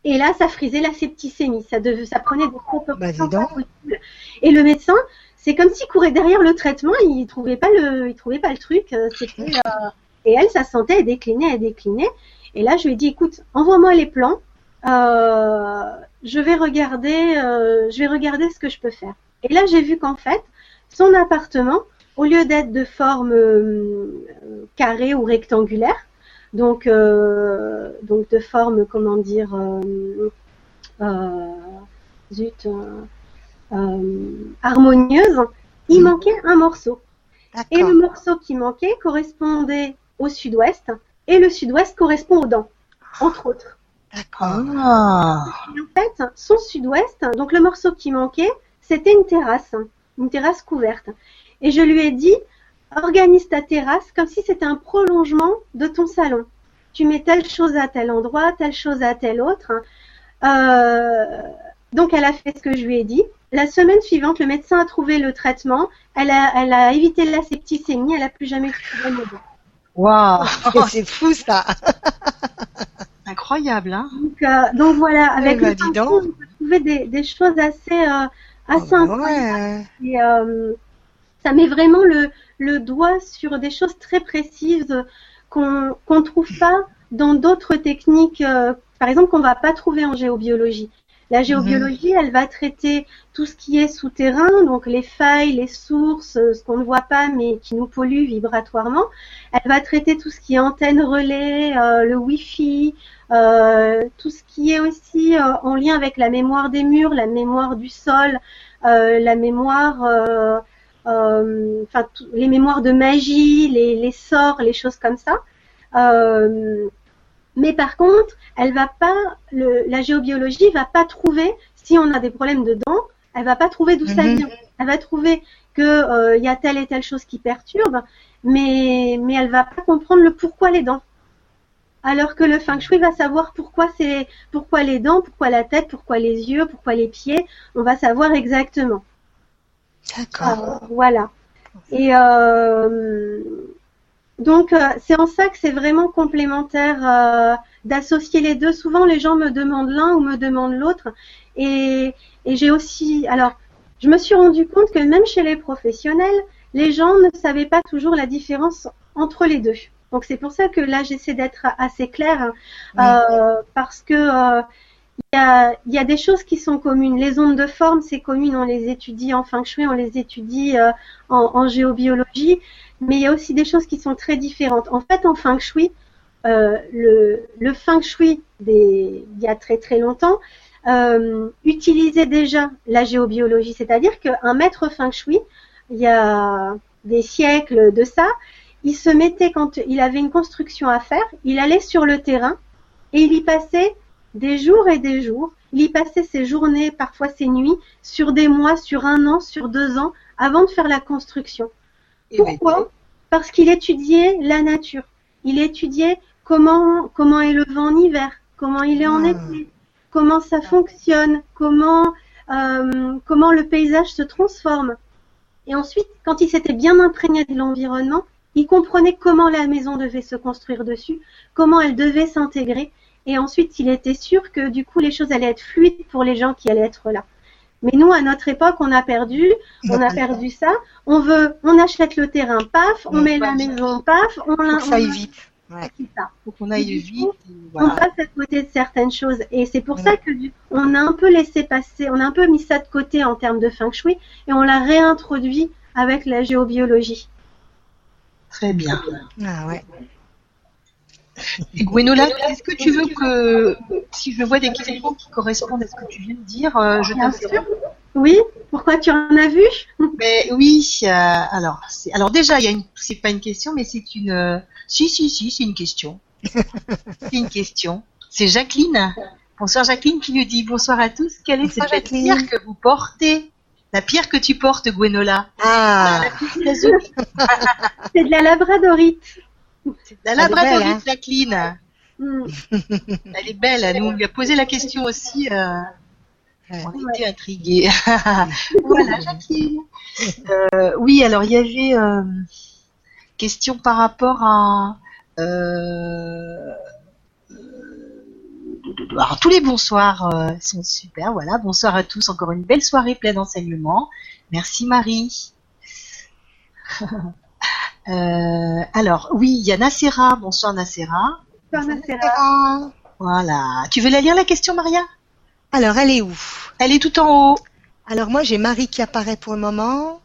Et là, ça frisait la septicémie. Ça, devait, ça prenait des proportions Bah. Et le médecin, c'est comme s'il courait derrière le traitement. Il trouvait pas le, il trouvait pas le truc. euh, C'était, euh, et elle, ça sentait, elle déclinait, elle déclinait. Et là, je lui ai dit, écoute, envoie-moi les plans. Euh, je vais regarder, euh, je vais regarder ce que je peux faire. Et là, j'ai vu qu'en fait, son appartement, au lieu d'être de forme euh, carrée ou rectangulaire, donc euh, donc de forme, comment dire, euh, euh, zut, euh, euh, harmonieuse, il Mhm. manquait un morceau. Et le morceau qui manquait correspondait au sud-ouest, et le sud-ouest correspond aux dents, entre autres. D'accord. Ah. Et en fait, son sud-ouest, donc le morceau qui manquait, c'était une terrasse, une terrasse couverte. Et je lui ai dit, organise ta terrasse comme si c'était un prolongement de ton salon. Tu mets telle chose à tel endroit, telle chose à tel autre. Euh, donc elle a fait ce que je lui ai dit. La semaine suivante, le médecin a trouvé le traitement. Elle a, elle a évité la septicémie. Elle a plus jamais eu de problème. Waouh. [laughs] C'est fou ça. [laughs] Incroyable, hein Donc, euh, donc voilà, avec Eh ben, le shui, on peut trouver des, des choses assez, euh, assez Ah bah incroyables. ouais. Et, euh, ça met vraiment le, le doigt sur des choses très précises qu'on qu'on trouve pas dans d'autres techniques, euh, par exemple qu'on va pas trouver en géobiologie. La géobiologie, elle va traiter tout ce qui est souterrain, donc les failles, les sources, euh, ce qu'on ne voit pas mais qui nous pollue vibratoirement. Elle va traiter tout ce qui est antenne relais, euh, le Wi-Fi, euh, tout ce qui est aussi euh, en lien avec la mémoire des murs, la mémoire du sol, euh, la mémoire, euh, enfin tout- les mémoires de magie, les, les sorts, les choses comme ça. Euh, mais par contre, elle va pas, le, la géobiologie va pas trouver si on a des problèmes de dents, elle va pas trouver d'où ça Mhm. vient. Elle va trouver que euh, il y a telle et telle chose qui perturbe, mais mais elle va pas comprendre le pourquoi les dents. Alors que le feng shui va savoir pourquoi c'est pourquoi les dents, pourquoi la tête, pourquoi les yeux, pourquoi les pieds, on va savoir exactement. D'accord. Euh, voilà. Et euh, donc euh, c'est en ça que c'est vraiment complémentaire euh, d'associer les deux. Souvent les gens me demandent l'un ou me demandent l'autre. Et, et j'ai aussi, alors je me suis rendu compte que même chez les professionnels, les gens ne savaient pas toujours la différence entre les deux. Donc c'est pour ça que là j'essaie d'être assez claire hein, euh, parce que euh, il y a, des choses qui sont communes. Les ondes de forme, c'est commun, on les étudie en feng shui, on les étudie euh, en, géobiologie, mais il y a aussi des choses qui sont très différentes. En fait, en feng shui, euh, le, le feng shui des, il y a très très longtemps euh, utilisait déjà la géobiologie, c'est-à-dire qu'un maître feng shui, il y a des siècles de ça, il se mettait quand il avait une construction à faire, il allait sur le terrain et il y passait des jours et des jours. Il y passait ses journées, parfois ses nuits, sur des mois, sur un an, sur deux ans, avant de faire la construction. Pourquoi? Parce qu'il étudiait la nature. Il étudiait comment comment est le vent en hiver, comment il est en Ah. été, comment ça fonctionne, comment euh, comment le paysage se transforme. Et ensuite, quand il s'était bien imprégné de l'environnement, il comprenait comment la maison devait se construire dessus, comment elle devait s'intégrer. Et ensuite, il était sûr que du coup, les choses allaient être fluides pour les gens qui allaient être là. Mais nous, à notre époque, on a perdu, on a perdu ça. On veut, on achète le terrain, paf, on met la maison, paf, on que ça aille vite. Ouais. Ça. Faut qu'on aille vite. coup, On passe à côté de certaines choses. Et c'est pour Ouais. ça que du- on a un peu laissé passer, on a un peu mis ça de côté en termes de feng shui et on l'a réintroduit avec la géobiologie. Très bien. Ah ouais. Et Gwenola, est-ce que tu veux que, si je vois des questions qui correspondent à ce que tu viens de dire, euh, je t'interromps Oui, pourquoi tu en as vu? Mais oui, euh, alors, c'est- alors déjà, il y a une, c'est pas une question, mais c'est une, euh, si, si, si, c'est une question. [laughs] c'est une question. C'est Jacqueline. Bonsoir Jacqueline qui nous dit bonsoir à tous. Quelle est Bonsoir, cette Jacqueline. pierre que vous portez? La pierre que tu portes, Gwenola? Ah. C'est de la labradorite. La labradorite, hein. Jacqueline. Hmm. Elle est belle. Elle nous lui a posé la question aussi. euh, Ouais. on était intrigués. [laughs] voilà, Jacqueline. Euh, oui, alors il y avait euh, question par rapport à euh, alors, tous les bonsoirs sont super. Voilà, bonsoir à tous. Encore une belle soirée pleine d'enseignements. Merci Marie. [laughs] Euh, alors oui, il y a Nacera. Bonsoir Nacera. Parnasera. Ah. Voilà. Tu veux la lire la question, Maria? Alors, elle est où? Elle est tout en haut. Alors moi j'ai Marie qui apparaît pour le moment.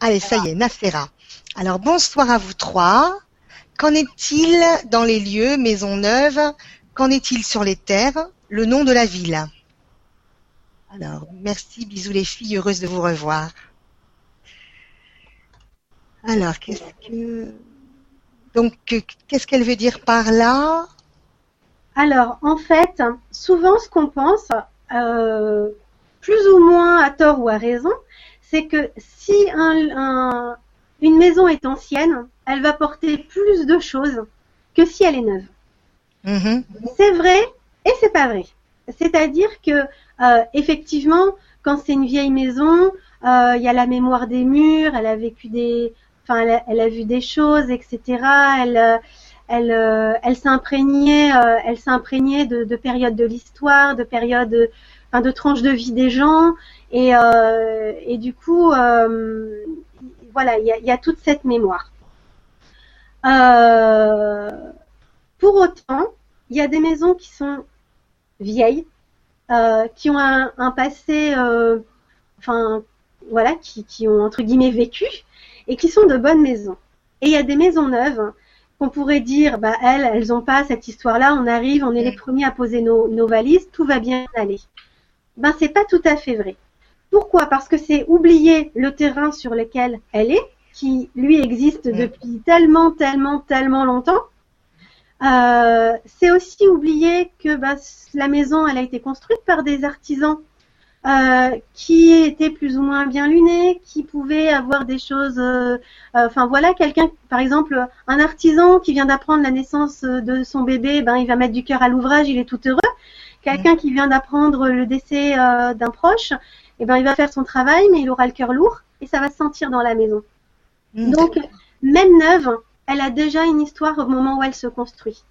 Allez, ça y est, Nafera. Alors bonsoir à vous trois. Qu'en est-il dans les lieux, maisons neuves? Qu'en est-il sur les terres? Le nom de la ville Alors, merci, bisous les filles, heureuse de vous revoir. Alors, qu'est-ce que... Donc, qu'est-ce qu'elle veut dire par là? Alors, en fait, souvent, ce qu'on pense, euh, plus ou moins à tort ou à raison, c'est que si un- un- une maison est ancienne, elle va porter plus de choses que si elle est neuve. Mhm. C'est vrai et c'est pas vrai. C'est-à-dire que euh, effectivement, quand c'est une vieille maison, euh, il y a la mémoire des murs, elle a vécu des, enfin, elle elle a vu des choses, etc. Elle, elle, euh, elle s'imprégnait, euh, elle s'imprégnait de, de périodes de l'histoire, de périodes, enfin, de tranches de vie des gens, et, euh, et du coup, voilà, il y a, y a toute cette mémoire. Euh, pour autant, il y a des maisons qui sont vieilles, euh, qui ont un, un passé, euh, enfin voilà, qui, qui ont entre guillemets vécu et qui sont de bonnes maisons. Et il y a des maisons neuves qu'on pourrait dire, bah elles, elles ont pas cette histoire-là. On arrive, on est les premiers à poser nos, nos valises, tout va bien aller. Ben c'est pas tout à fait vrai. Pourquoi? Parce que c'est oublier le terrain sur lequel elle est, qui lui existe Mm. depuis tellement, tellement, tellement longtemps. Euh, c'est aussi oublier que bah, la maison, elle a été construite par des artisans euh, qui étaient plus ou moins bien lunés, qui pouvaient avoir des choses. euh, euh, Enfin voilà, quelqu'un, par exemple, un artisan qui vient d'apprendre la naissance de son bébé, ben il va mettre du cœur à l'ouvrage, il est tout heureux. Quelqu'un qui vient d'apprendre le décès euh, d'un proche, eh ben il va faire son travail, mais il aura le cœur lourd et ça va se sentir dans la maison. Mm. Donc, même neuve, elle a déjà une histoire au moment où elle se construit.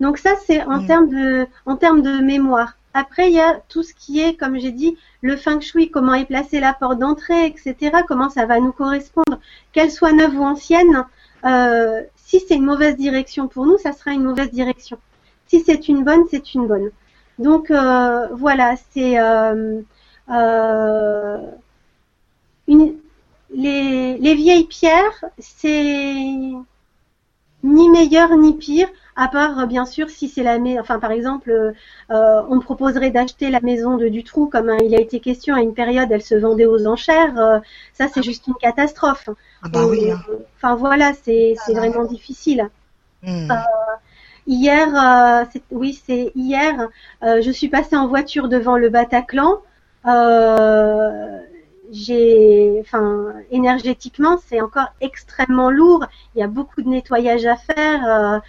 Donc ça, c'est en Mm. termes de, en termes de mémoire. Après, il y a tout ce qui est, comme j'ai dit, le feng shui, comment est placée la porte d'entrée, etc. Comment ça va nous correspondre, qu'elle soit neuve ou ancienne. euh, si c'est une mauvaise direction pour nous, ça sera une mauvaise direction. Si c'est une bonne, c'est une bonne. Donc euh, voilà, c'est euh, euh, les, les vieilles pierres, c'est ni meilleur ni pire, à part euh, bien sûr si c'est la mais enfin par exemple, euh, euh, on me proposerait d'acheter la maison de Dutroux comme hein, il a été question à une période, elle se vendait aux enchères, euh, ça c'est juste une catastrophe. Ah bah oui. hein. Enfin voilà, c'est Ah, vraiment difficile. Mm. Hier, euh, oui, c'est hier, je suis passée en voiture devant le Bataclan. J'ai, enfin, énergétiquement, c'est encore extrêmement lourd. Il y a beaucoup de nettoyage à faire.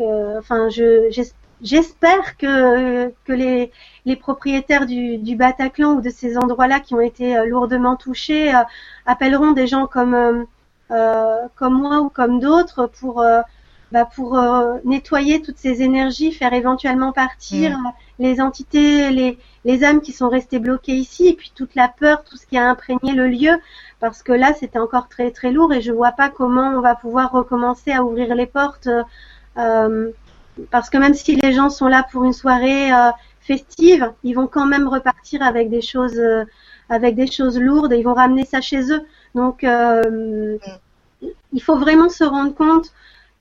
Euh, Enfin, je, j'es- j'espère que que les les propriétaires du, du Bataclan ou de ces endroits-là qui ont été euh, lourdement touchés euh, appelleront des gens comme comme moi ou comme d'autres pour bah, pour euh, nettoyer toutes ces énergies, faire éventuellement partir euh, les entités, les, les âmes qui sont restées bloquées ici, et puis toute la peur, tout ce qui a imprégné le lieu, parce que là c'était encore très très lourd et je vois pas comment on va pouvoir recommencer à ouvrir les portes parce que même si les gens sont là pour une soirée euh, festive, ils vont quand même repartir avec des choses, euh, avec des choses lourdes et ils vont ramener ça chez eux. Donc, euh, il faut vraiment se rendre compte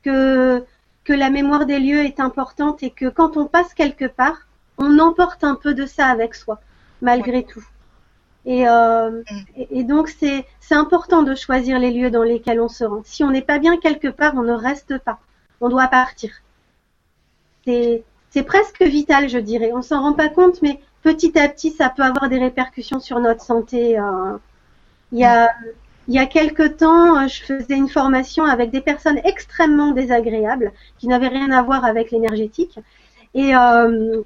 que que la mémoire des lieux est importante et que quand on passe quelque part, on emporte un peu de ça avec soi, malgré tout. Et, euh, et, et donc c'est c'est important de choisir les lieux dans lesquels on se rend. Si on n'est pas bien quelque part, on ne reste pas. On doit partir. C'est presque vital, je dirais. On s'en rend pas compte, mais petit à petit, ça peut avoir des répercussions sur notre santé. euh. Il y a il y a quelque temps, euh, je faisais une formation avec des personnes extrêmement désagréables qui n'avaient rien à voir avec l'énergétique. Et euh,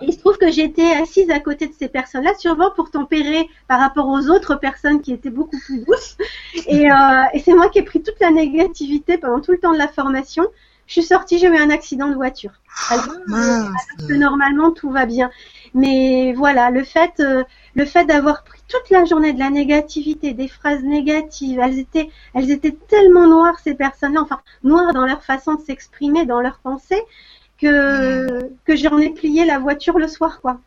il se trouve que j'étais assise à côté de ces personnes-là, sûrement pour tempérer par rapport aux autres personnes qui étaient beaucoup plus douces. Et c'est moi qui ai pris toute la négativité pendant tout le temps de la formation. Je suis sortie, j'ai eu un accident de voiture. Alors, Mince. que normalement tout va bien. Mais voilà, le fait, euh, le fait d'avoir pris toute la journée de la négativité, des phrases négatives, elles étaient, elles étaient tellement noires ces personnes-là, enfin noires dans leur façon de s'exprimer, dans leurs pensées, que que j'en ai plié la voiture le soir, quoi.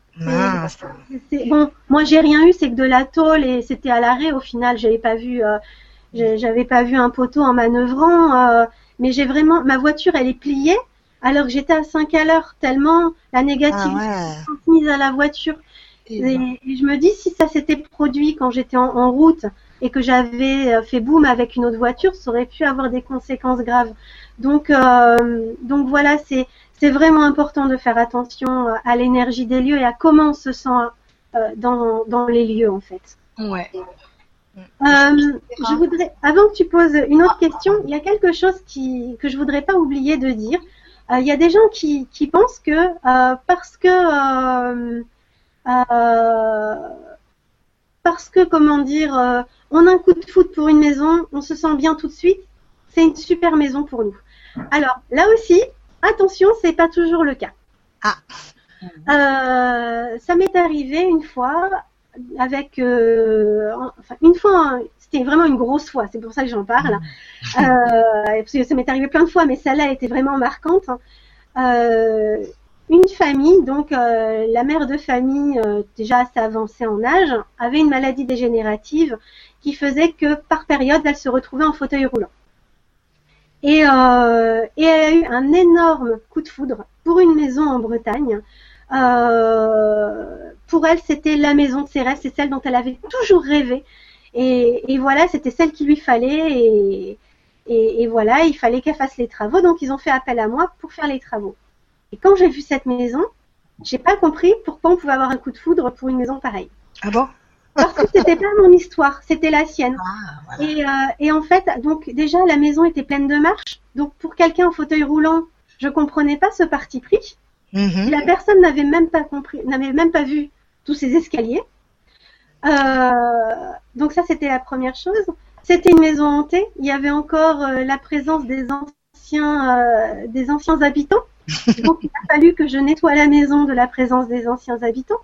Bon, moi j'ai rien eu, c'est que de la tôle et c'était à l'arrêt. Au final, j'avais pas vu, euh, j'avais pas vu un poteau en manœuvrant, euh, mais j'ai vraiment, ma voiture elle est pliée alors que j'étais à 5 à l'heure tellement la Ah négativité ouais. est transmise à la voiture. Et ben, Et, et je me dis si ça s'était produit quand j'étais en, en route et que j'avais euh, fait boum avec une autre voiture, ça aurait pu avoir des conséquences graves. Donc, euh, donc voilà, c'est c'est vraiment important de faire attention euh, à l'énergie des lieux et à comment on se sent euh, dans, dans les lieux en fait. ouais. Euh, je voudrais, avant que tu poses une autre question, il y a quelque chose qui, que je voudrais pas oublier de dire. Euh, il y a des gens qui, qui pensent que euh, parce que parce que comment dire, on a un coup de foot pour une maison, on se sent bien tout de suite, c'est une super maison pour nous. Alors là aussi, attention, c'est pas toujours le cas. Ah. Euh, ça m'est arrivé une fois avec, euh, enfin une fois, c'était vraiment une grosse fois, c'est pour ça que j'en parle. Euh, parce que ça m'est arrivé plein de fois, mais celle-là était vraiment marquante. Euh, une famille, donc la mère de famille, déjà assez avancée en âge, avait une maladie dégénérative qui faisait que par période, elle se retrouvait en fauteuil roulant. Et, et elle a eu un énorme coup de foudre pour une maison en Bretagne. Euh, pour elle, c'était la maison de ses rêves, c'est celle dont elle avait toujours rêvé. Et, et voilà, c'était celle qu'il lui fallait. Et, et, et voilà, il fallait qu'elle fasse les travaux. Donc, ils ont fait appel à moi pour faire les travaux. Et quand j'ai vu cette maison, j'ai pas compris pourquoi on pouvait avoir un coup de foudre pour une maison pareille. Ah bon? Parce que c'était pas mon histoire, c'était la sienne. Ah, voilà. Et, euh, et en fait, donc déjà la maison était pleine de marches. Donc pour quelqu'un en fauteuil roulant, je comprenais pas ce parti pris. Mhm. La personne n'avait même pas compris, n'avait même pas vu tous ces escaliers. Euh, donc ça c'était la première chose. C'était une maison hantée. Il y avait encore euh, la présence des anciens, euh, des anciens habitants. [laughs] Donc il a fallu que je nettoie la maison de la présence des anciens habitants.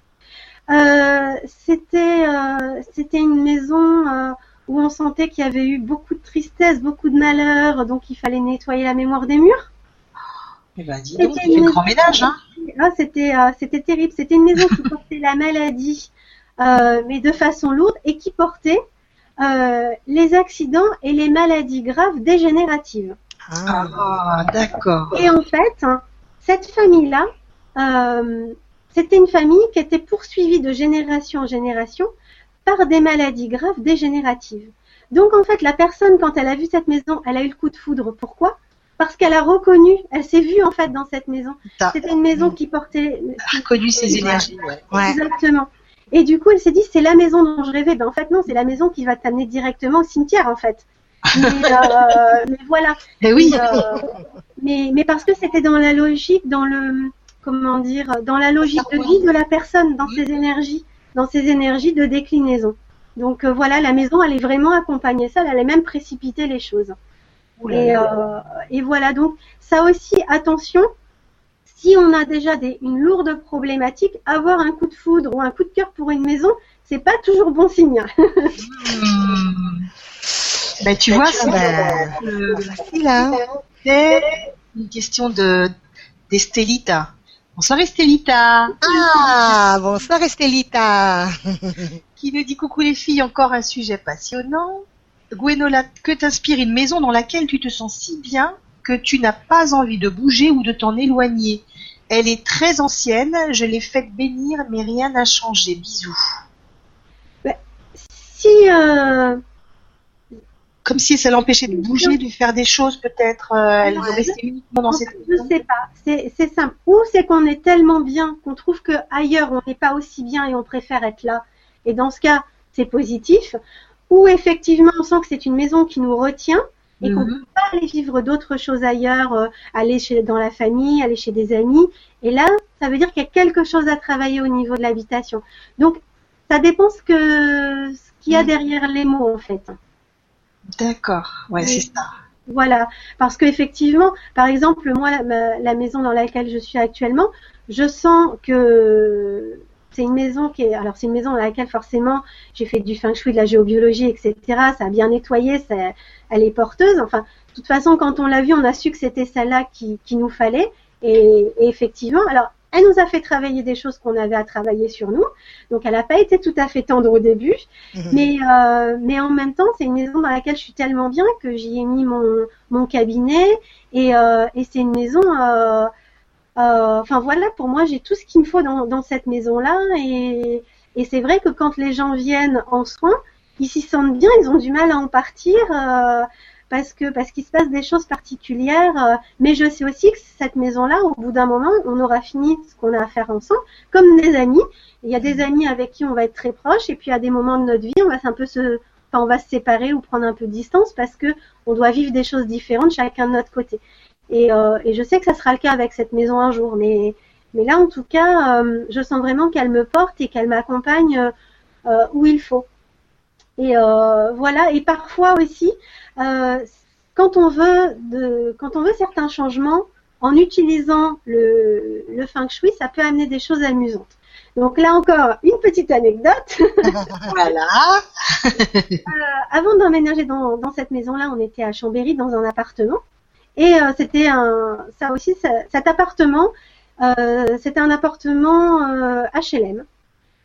C'était, c'était une maison où on sentait qu'il y avait eu beaucoup de tristesse, beaucoup de malheur, donc il fallait nettoyer la mémoire des murs. Eh ben, dis donc, C'était tu grand ménage, hein. Ah, c'était, euh, c'était terrible. C'était une maison qui [laughs] portait la maladie, euh, mais de façon lourde, et qui portait euh, les accidents et les maladies graves dégénératives. Ah. D'accord. Et en fait, hein, cette famille-là, c'était une famille qui était poursuivie de génération en génération par des maladies graves dégénératives. Donc en fait, la personne, quand elle a vu cette maison, elle a eu le coup de foudre. Pourquoi? Parce qu'elle a reconnu, elle s'est vue en fait dans cette maison. C'était une maison qui portait J'ai reconnu ces énergies. ouais. Ouais. Exactement. Et du coup, elle s'est dit, c'est la maison dont je rêvais. Ben, en fait, non, c'est la maison qui va t'amener directement au cimetière, en fait. [laughs] Mais, euh, mais voilà. Oui. Euh, mais, mais parce que c'était dans la logique, dans le, comment dire, dans la logique de vie de la personne, dans ses énergies, dans ses énergies de déclinaison. Donc euh, voilà, la maison allait vraiment accompagner ça, elle allait même précipiter les choses. Et, euh, et voilà, donc ça aussi, attention, si on a déjà des, une lourde problématique, avoir un coup de foudre ou un coup de cœur pour une maison, c'est pas toujours bon signe. [laughs] Hmm. Ben, tu vois, c'est Ben, euh, facile, hein c'est une question de d'Estelita. Bonsoir Estelita. Ah, bonsoir Estelita. [laughs] Qui nous dit coucou les filles, encore un sujet passionnant. Gwenola, que t'inspire une maison dans laquelle tu te sens si bien que tu n'as pas envie de bouger ou de t'en éloigner Elle est très ancienne, je l'ai faite bénir, mais rien n'a changé. Bisous. Si euh, Comme si ça l'empêchait de bouger, de faire des choses peut-être. euh, elle Ouais. restait uniquement dans cette je maison. sais pas. C'est c'est simple. Ou c'est qu'on est tellement bien qu'on trouve que ailleurs on n'est pas aussi bien et on préfère être là. Et dans ce cas, c'est positif. Ou effectivement, on sent que c'est une maison qui nous retient et qu'on Mhm. peut pas aller vivre d'autres choses ailleurs, euh, aller chez, dans la famille, aller chez des amis. Et là, ça veut dire qu'il y a quelque chose à travailler au niveau de l'habitation. Donc, ça dépend ce que ce qu'il y a Mhm. derrière les mots en fait. D'accord, ouais, Oui. c'est ça. Voilà, parce qu'effectivement, par exemple, moi, la maison dans laquelle je suis actuellement, je sens que c'est une maison qui est, alors c'est une maison dans laquelle forcément j'ai fait du feng shui, de la géobiologie, etc. Ça a bien nettoyé, ça, elle est porteuse. Enfin, de toute façon, quand on l'a vue, on a su que c'était celle-là qui, qui nous fallait. Et, et effectivement, alors elle nous a fait travailler des choses qu'on avait à travailler sur nous. Donc, elle n'a pas été tout à fait tendre au début. Mais, euh, mais en même temps, c'est une maison dans laquelle je suis tellement bien que j'y ai mis mon, mon cabinet et, euh, et c'est une maison. euh, Enfin voilà, pour moi, j'ai tout ce qu'il me faut dans, dans cette maison-là et, et c'est vrai que quand les gens viennent en soins, ils s'y sentent bien, ils ont du mal à en partir. euh, parce que parce qu'il se passe des choses particulières, euh, mais je sais aussi que cette maison-là, au bout d'un moment, on aura fini ce qu'on a à faire ensemble, comme des amis, il y a des amis avec qui on va être très proches et puis à des moments de notre vie, on va un peu se, enfin, on va se séparer ou prendre un peu de distance parce que on doit vivre des choses différentes chacun de notre côté. Et, euh, et je sais que ça sera le cas avec cette maison un jour, mais mais là en tout cas, euh, je sens vraiment qu'elle me porte et qu'elle m'accompagne euh, où il faut. Et voilà. Et parfois aussi, quand on veut de, quand on veut certains changements, en utilisant le, le feng shui, ça peut amener des choses amusantes. Donc là encore, une petite anecdote. [laughs] Voilà. Avant d'emménager dans, dans cette maison-là, on était à Chambéry dans un appartement. Et euh, c'était un, ça aussi, cet appartement, euh, c'était un appartement euh, HLM.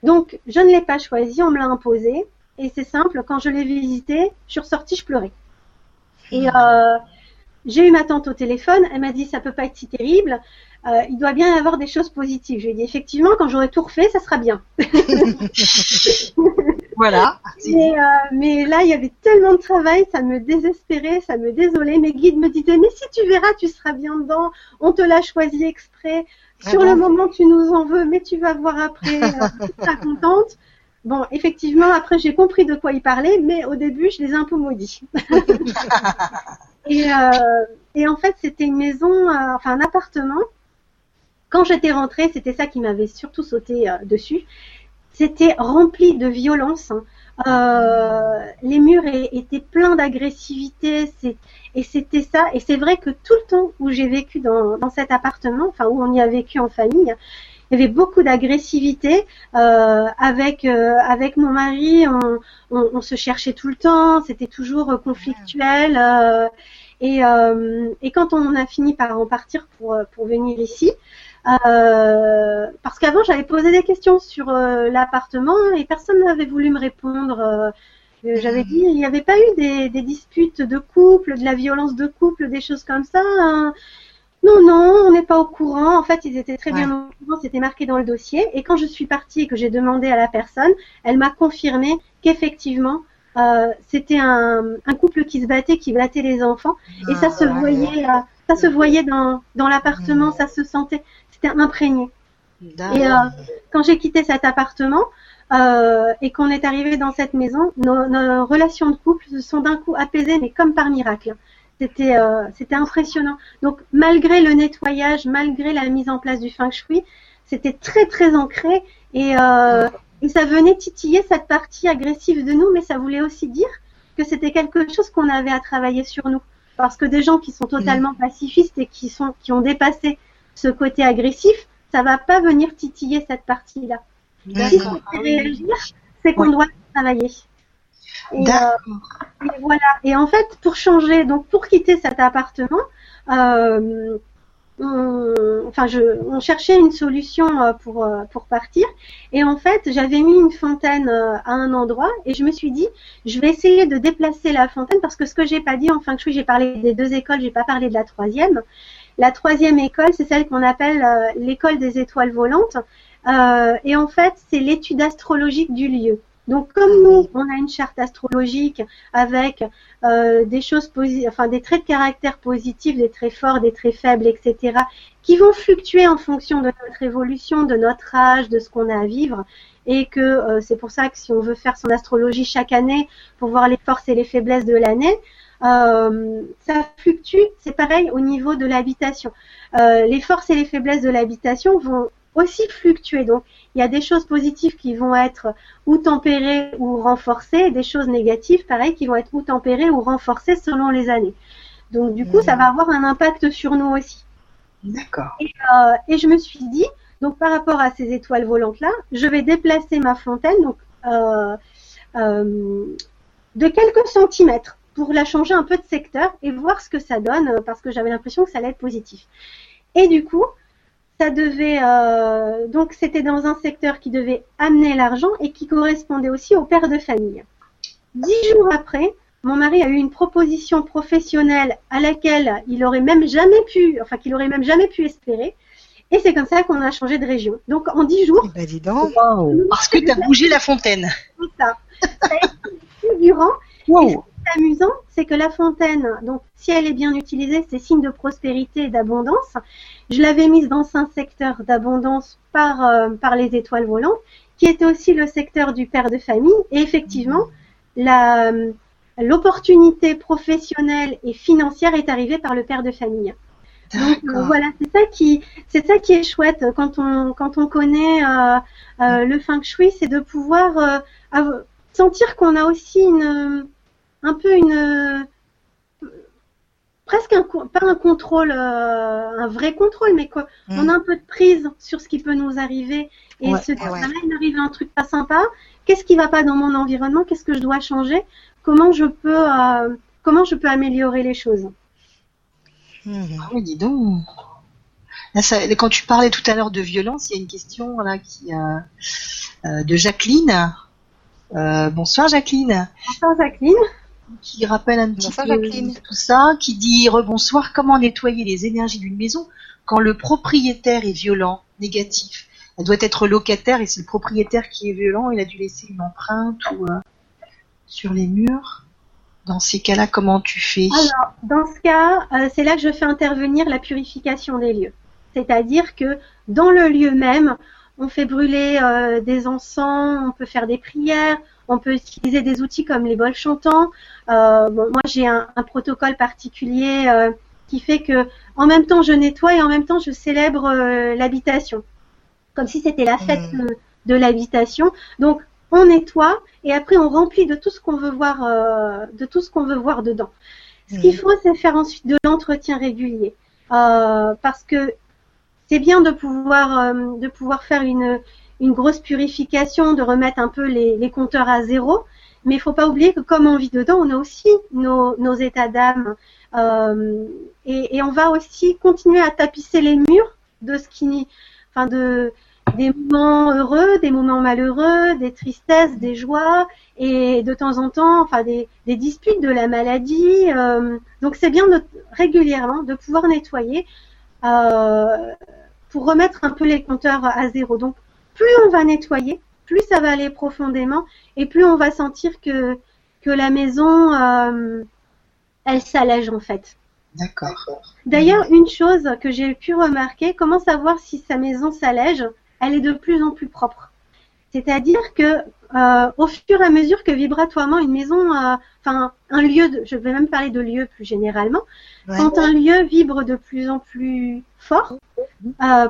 Donc, je ne l'ai pas choisi, on me l'a imposé. Et c'est simple, quand je l'ai visité, je suis ressortie, je pleurais. Et euh, j'ai eu ma tante au téléphone, elle m'a dit ça peut pas être si terrible, euh, il doit bien y avoir des choses positives. Je lui ai dit effectivement, quand j'aurai tout refait, ça sera bien. [laughs] Voilà. Mais, euh, mais là, il y avait tellement de travail, ça me désespérait, ça me désolait. Mes guides me disaient, mais si tu verras, tu seras bien dedans. On te l'a choisi exprès. Ah Sur bon le moment, tu nous en veux, mais tu vas voir après, euh, [laughs] tu seras contente. Bon, effectivement, après, j'ai compris de quoi il parlait, mais au début, je les ai un peu maudits. [laughs] et, euh, et en fait, c'était une maison, euh, enfin un appartement. Quand j'étais rentrée, c'était ça qui m'avait surtout sauté euh, dessus. C'était rempli de violence. hein. Euh, les murs étaient pleins d'agressivité, et c'était ça. Et c'est vrai que tout le temps où j'ai vécu dans, dans cet appartement, enfin où on y a vécu en famille, il y avait beaucoup d'agressivité. Euh, avec euh, avec mon mari, on, on, on se cherchait tout le temps, c'était toujours euh, conflictuel. euh, et, euh, et quand on a fini par en partir pour pour venir ici, euh, parce qu'avant j'avais posé des questions sur euh, l'appartement et personne n'avait voulu me répondre. euh, j'avais dit il n'y avait pas eu des, des disputes de couple, de la violence de couple, des choses comme ça. hein. Non, non, on n'est pas au courant. En fait, ils étaient très bien au courant, c'était marqué dans le dossier. Et quand je suis partie et que j'ai demandé à la personne, elle m'a confirmé qu'effectivement, c'était un, un couple qui se battait, qui battait les enfants. Et ça se voyait, ça se voyait dans, dans l'appartement, ça se sentait, c'était imprégné. Et euh, quand j'ai quitté cet appartement euh, et qu'on est arrivé dans cette maison, nos, nos relations de couple se sont d'un coup apaisées, mais comme par miracle. C'était euh, c'était impressionnant. Donc malgré le nettoyage, malgré la mise en place du feng shui, c'était très très ancré et, euh, et ça venait titiller cette partie agressive de nous, mais ça voulait aussi dire que c'était quelque chose qu'on avait à travailler sur nous. Parce que des gens qui sont totalement pacifistes et qui sont qui ont dépassé ce côté agressif, ça va pas venir titiller cette partie-là. Si ça fait réagir, c'est qu'on Ouais. doit travailler. Et, euh, et voilà. Et en fait, pour changer, donc pour quitter cet appartement, euh, on, enfin, je, on cherchait une solution euh, pour pour partir. Et en fait, j'avais mis une fontaine à un endroit et je me suis dit, je vais essayer de déplacer la fontaine parce que ce que j'ai pas dit en fin de j'ai parlé des deux écoles, j'ai pas parlé de la troisième. La troisième école, c'est celle qu'on appelle l'école des étoiles volantes. et en fait, c'est l'étude astrologique du lieu. Donc comme nous, on a une charte astrologique avec euh, des choses enfin des traits de caractère positifs, des traits forts, des traits faibles, etc., qui vont fluctuer en fonction de notre évolution, de notre âge, de ce qu'on a à vivre, et que euh, c'est pour ça que si on veut faire son astrologie chaque année pour voir les forces et les faiblesses de l'année, euh, ça fluctue. C'est pareil au niveau de l'habitation. les forces et les faiblesses de l'habitation vont aussi fluctuer. Donc, il y a des choses positives qui vont être ou tempérées ou renforcées, des choses négatives, pareil, qui vont être ou tempérées ou renforcées selon les années. Donc, du coup, ça va avoir un impact sur nous aussi. D'accord. Et, euh, et, je me suis dit, donc par rapport à ces étoiles volantes-là, je vais déplacer ma fontaine donc, euh, euh, de quelques centimètres pour la changer un peu de secteur et voir ce que ça donne parce que j'avais l'impression que ça allait être positif. Et du coup, ça devait euh, donc c'était dans un secteur qui devait amener l'argent et qui correspondait aussi au père de famille. Dix jours après, mon mari a eu une proposition professionnelle à laquelle il aurait même jamais pu, enfin qu'il aurait même jamais pu espérer. Et c'est comme ça qu'on a changé de région. Donc en dix jours. Eh ben, dis donc. Parce que tu as bougé la fontaine. C'est ça. Ça a été fulgurant. Wow amusant, c'est que la fontaine, donc si elle est bien utilisée, c'est signe de prospérité et d'abondance. Je l'avais mise dans un secteur d'abondance par, euh, par les étoiles volantes, qui était aussi le secteur du père de famille. Et effectivement, la, l'opportunité professionnelle et financière est arrivée par le père de famille. Donc euh, voilà, c'est ça qui c'est ça qui est chouette quand on quand on connaît euh, le feng shui, c'est de pouvoir sentir qu'on a aussi une un peu une presque un pas un contrôle, euh, un vrai contrôle, mais quoi, mm. on a un peu de prise sur ce qui peut nous arriver et ce qui ouais. il arrive un truc pas sympa. Qu'est-ce qui va pas dans mon environnement? Qu'est-ce que je dois changer? Comment je peux euh, comment je peux améliorer les choses? Mm. ah Oui, dis donc. quand tu parlais tout à l'heure de violence, il y a une question là qui euh, de Jacqueline. bonsoir Jacqueline. Bonsoir Jacqueline qui rappelle un petit peu tout ça, qui dit rebonsoir, comment nettoyer les énergies d'une maison quand le propriétaire est violent, négatif? Elle doit être locataire et c'est le propriétaire qui est violent, il a dû laisser une empreinte ou euh, sur les murs. Dans ces cas-là, comment tu fais? Alors, dans ce cas, euh, c'est là que je fais intervenir la purification des lieux. C'est-à-dire que dans le lieu même, on fait brûler euh, des encens, on peut faire des prières, on peut utiliser des outils comme les bols chantants. Euh, moi, j'ai un, protocole particulier euh, qui fait que, en même temps, je nettoie et en même temps, je célèbre euh, l'habitation, comme si c'était la fête mmh. de, l'habitation. Donc, on nettoie et après, on remplit de tout ce qu'on veut voir, de tout ce qu'on veut voir dedans. Ce qu'il mmh. faut, c'est faire ensuite de l'entretien régulier, parce que c'est bien de pouvoir de pouvoir faire une une grosse purification, de remettre un peu les, compteurs à zéro. Mais il faut pas oublier que comme on vit dedans, on a aussi nos, états d'âme. Euh, et, on va aussi continuer à tapisser les murs de ce qui, enfin de des moments heureux, des moments malheureux, des tristesses, des joies, et de temps en temps, enfin des, disputes de la maladie. Euh, donc c'est bien de, régulièrement de pouvoir nettoyer euh, pour remettre un peu les compteurs à zéro. Donc plus on va nettoyer, plus ça va aller profondément et plus on va sentir que, que la maison, euh, elle s'allège en fait. D'accord. D'ailleurs, une chose que j'ai pu remarquer, comment savoir si sa maison s'allège Elle est de plus en plus propre. C'est-à-dire que euh, au fur et à mesure que vibratoirement une maison, euh, enfin un lieu, de, je vais même parler de lieu plus généralement, quand un lieu vibre de plus en plus fort,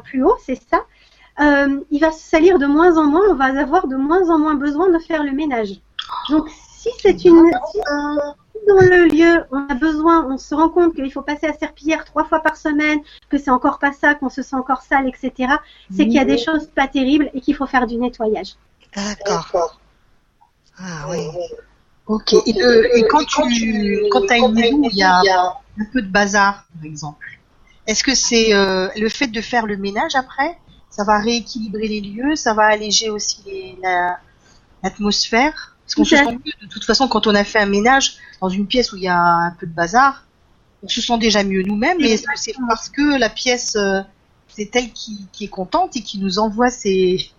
plus haut, c'est ça, euh, il va se salir de moins en moins, on va avoir de moins en moins besoin de faire le ménage. Donc si c'est une si dans le lieu, on a besoin, on se rend compte qu'il faut passer à serpillière trois fois par semaine, que c'est encore pas ça, qu'on se sent encore sale, etc. C'est qu'il y a des choses pas terribles et qu'il faut faire du nettoyage. D'accord. Ah oui. Ok. Et, quand tu, quand as une maison où il y a un peu de bazar, par exemple. Est-ce que c'est euh, le fait de faire le ménage après? Ça va rééquilibrer les lieux, ça va alléger aussi la, l'atmosphère Parce qu'on se sent mieux de toute façon quand on a fait un ménage dans une pièce où il y a un peu de bazar, on se sent déjà mieux nous-mêmes. Mais est-ce que c'est parce que la pièce, euh, c'est elle qui, qui est contente et qui nous envoie ses...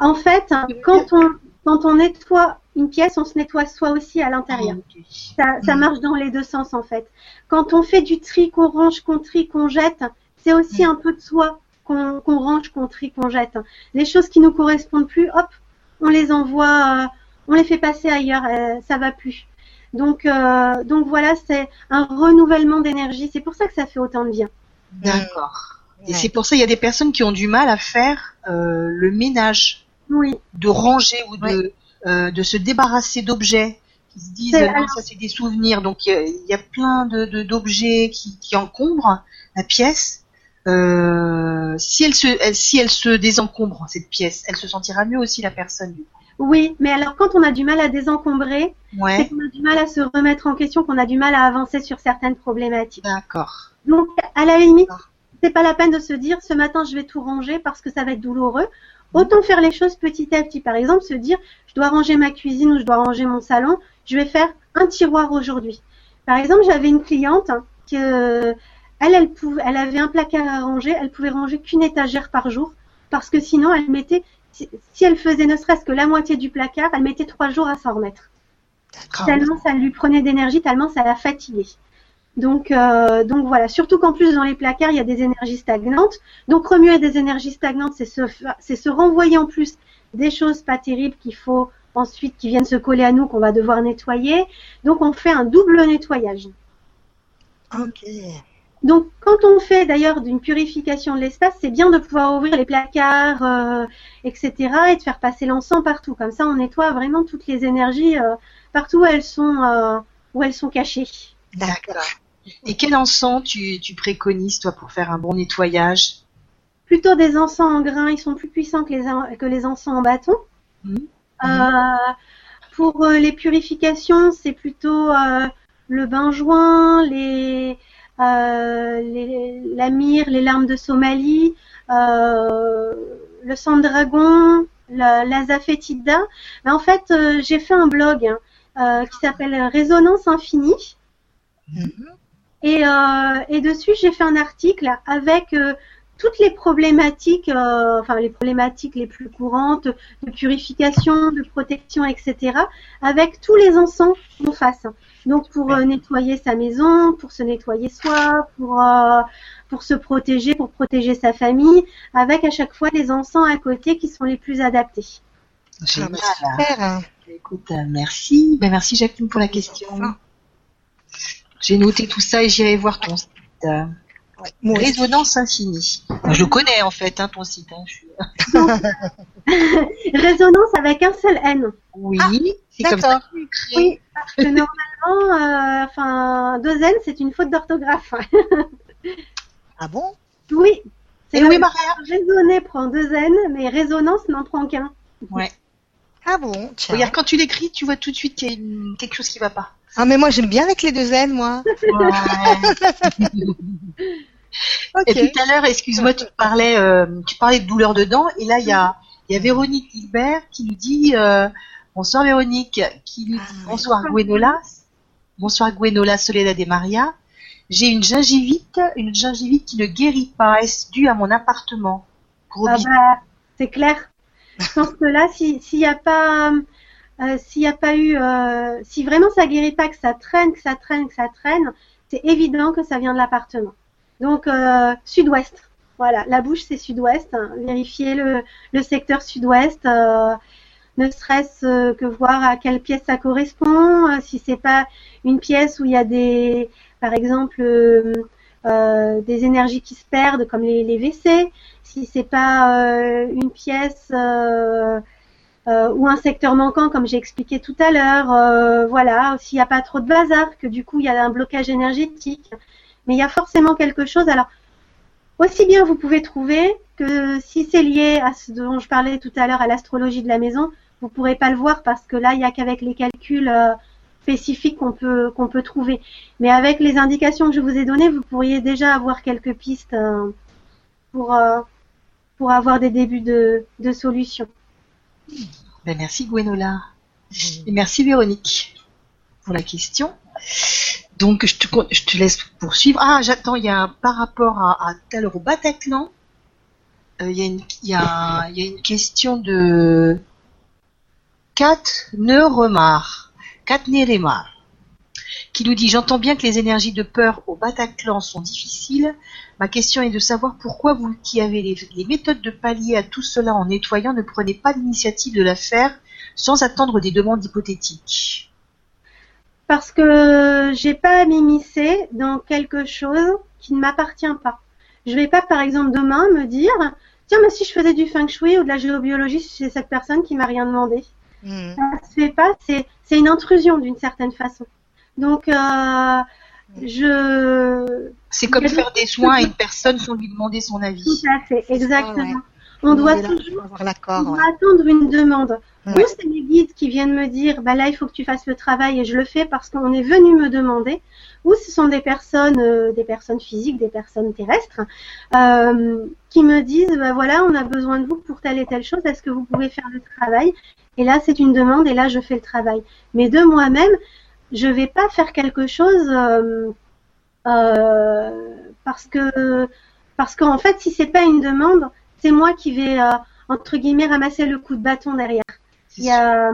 En fait, quand on, quand on nettoie une pièce, on se nettoie soi aussi à l'intérieur. Ah. Ça, ça Mm. marche dans les deux sens en fait. Quand on fait du tri, qu'on range, qu'on trie, qu'on jette, c'est aussi Mm. un peu de soi qu'on range, qu'on trie, qu'on jette. Les choses qui nous correspondent plus, hop, on les envoie, euh, on les fait passer ailleurs, euh, ça va plus. Donc, euh, donc voilà, c'est un renouvellement d'énergie. C'est pour ça que ça fait autant de bien. D'accord. Et c'est pour ça qu'il y a des personnes qui ont du mal à faire euh, le ménage, Oui, de ranger ou de, euh, de se débarrasser d'objets qui se disent C'est- euh, non, ça c'est des souvenirs. Donc il y a- il y, a plein de de- d'objets qui, qui encombrent la pièce. Euh, si elle se elle- si elle se désencombre cette pièce, elle se sentira mieux aussi la personne. oui. Mais alors, quand on a du mal à désencombrer, c'est qu'on a du mal à se remettre en question, qu'on a du mal à avancer sur certaines problématiques. D'accord. Donc, à la limite, D'accord. c'est pas la peine de se dire ce matin je vais tout ranger parce que ça va être douloureux. Autant faire les choses petit à petit. Par exemple, se dire je dois ranger ma cuisine ou je dois ranger mon salon, je vais faire un tiroir aujourd'hui. Par exemple, j'avais une cliente hein, que elle, elle pouvait, elle avait un placard à ranger, elle pouvait ranger qu'une étagère par jour parce que sinon elle mettait, si, elle faisait ne serait-ce que la moitié du placard, elle mettait trois jours à s'en remettre tellement ça lui prenait d'énergie, tellement ça la fatiguait. Donc, euh, donc voilà. Surtout qu'en plus dans les placards il y a des énergies stagnantes. Donc remuer des énergies stagnantes, c'est se, fa- c'est se renvoyer en plus des choses pas terribles qu'il faut ensuite qui viennent se coller à nous qu'on va devoir nettoyer. Donc on fait un double nettoyage. Ok. Donc quand on fait d'ailleurs d'une purification de l'espace, c'est bien de pouvoir ouvrir les placards, euh, etc. et de faire passer l'encens partout. Comme ça, on nettoie vraiment toutes les énergies euh, partout où elles sont euh, où elles sont cachées. D'accord. Et quel encens tu, tu préconises toi pour faire un bon nettoyage? Plutôt des encens en grains, ils sont plus puissants que les que les encens en bâton. Euh, pour les purifications, c'est plutôt le benjoin, les, euh, les la myrrhe, les larmes de Somalie, euh, le sang de dragon, la, l'azafétida. Mais en fait, euh, j'ai fait un blog hein, euh, qui s'appelle Résonance infinie. Mhm. Et, euh, et dessus, j'ai fait un article avec euh, toutes les problématiques, euh, enfin les problématiques les plus courantes de purification, de protection, etc. Avec tous les encens qu'on fasse. Donc pour euh, nettoyer sa maison, pour se nettoyer soi, pour euh, pour se protéger, pour protéger sa famille, avec à chaque fois les encens à côté qui sont les plus adaptés. Ah, Génial. bah, super. hein. Écoute, euh, merci. Ben, merci Jacqueline pour la question. J'ai noté tout ça et j'irai voir ton site. Ouais, aussi. Résonance infinie. Je le connais en fait, hein, ton site. hein, je suis- [laughs] Résonance avec un seul N. Oui, Ah, c'est comme ça que. Oui, parce que normalement, euh, enfin, deux N, c'est une faute d'orthographe. [laughs] Ah bon? Oui. C'est oui. Maria Raisonner prend deux N, mais résonance n'en prend qu'un. Ouais. [laughs] Ah bon? Tiens. Regarde, quand tu l'écris, tu vois tout de suite qu'il y a une- quelque chose qui va pas. Ah mais moi j'aime bien avec les deux N moi. [laughs] Et tout à l'heure, excuse-moi, tu parlais, euh, tu parlais de douleur de dents, et là il y a, il y a Véronique Gilbert qui nous dit euh, bonsoir Véronique, qui nous dit Ah, oui. bonsoir Gwenola, bonsoir Gwenola Soledad et Maria. J'ai une gingivite, une gingivite qui ne guérit pas. Est-ce dû à mon appartement? Ah bah, c'est clair. Je pense que là, si- s'il n'y a pas, euh, s'il n'y a pas eu, euh, si vraiment ça guérit pas, que ça traîne, que ça traîne, que ça traîne, c'est évident que ça vient de l'appartement. Donc euh, sud-ouest. Voilà, la bouche c'est sud-ouest. hein. Vérifiez le, le secteur sud-ouest. Ne serait-ce euh, que voir à quelle pièce ça correspond. euh, si c'est pas une pièce où il y a des, par exemple, euh, des énergies qui se perdent, comme les, les WC. Si c'est pas une pièce ou un secteur manquant, comme j'ai expliqué tout à l'heure, voilà. S'il n'y a pas trop de bazar, que du coup il y a un blocage énergétique, mais il y a forcément quelque chose. Alors aussi bien vous pouvez trouver que si c'est lié à ce dont je parlais tout à l'heure, à l'astrologie de la maison, vous pourrez pas le voir parce que là, il y a qu'avec les calculs, euh, spécifiques qu'on peut qu'on peut trouver. Mais avec les indications que je vous ai données, vous pourriez déjà avoir quelques pistes euh, pour euh, pour avoir des débuts de, de solutions. Ben, merci Gwenola. Et merci Véronique pour la question. Donc je te, je te laisse poursuivre. Ah j'attends, il y a par rapport à, à tout à l'heure au Bataclan, euh, il y, a une, il, y a, il y a une question de Kat Neuremar, Kat Neremar, qui nous dit J'entends bien que les énergies de peur au Bataclan sont difficiles. Ma question est de savoir pourquoi vous qui avez les, méthodes de pallier à tout cela en nettoyant ne prenez pas l'initiative de la faire sans attendre des demandes hypothétiques. Parce que j'ai pas à m'immiscer dans quelque chose qui ne m'appartient pas. Je vais pas, par exemple, demain me dire tiens, mais si je faisais du feng shui ou de la géobiologie chez cette personne qui m'a rien demandé. Hmm. Ça se fait pas, c'est une intrusion d'une certaine façon. Donc euh, je C'est comme faire des soins à une personne sans lui demander son tout avis. à fait exactement. ouais. On doit toujours on doit ouais. attendre une demande. Ouais. Ou c'est les guides qui viennent me dire, bah là il faut que tu fasses le travail et je le fais parce qu'on est venu me demander. Ou ce sont des personnes, euh, des personnes physiques, des personnes terrestres, euh, qui me disent, bah voilà, on a besoin de vous pour telle et telle chose. Est-ce que vous pouvez faire le travail? Et là c'est une demande et là je fais le travail. Mais de moi-même, je vais pas faire quelque chose euh, parce que parce qu'en fait si c'est pas une demande, c'est moi qui vais entre guillemets ramasser le coup de bâton derrière. Il y a,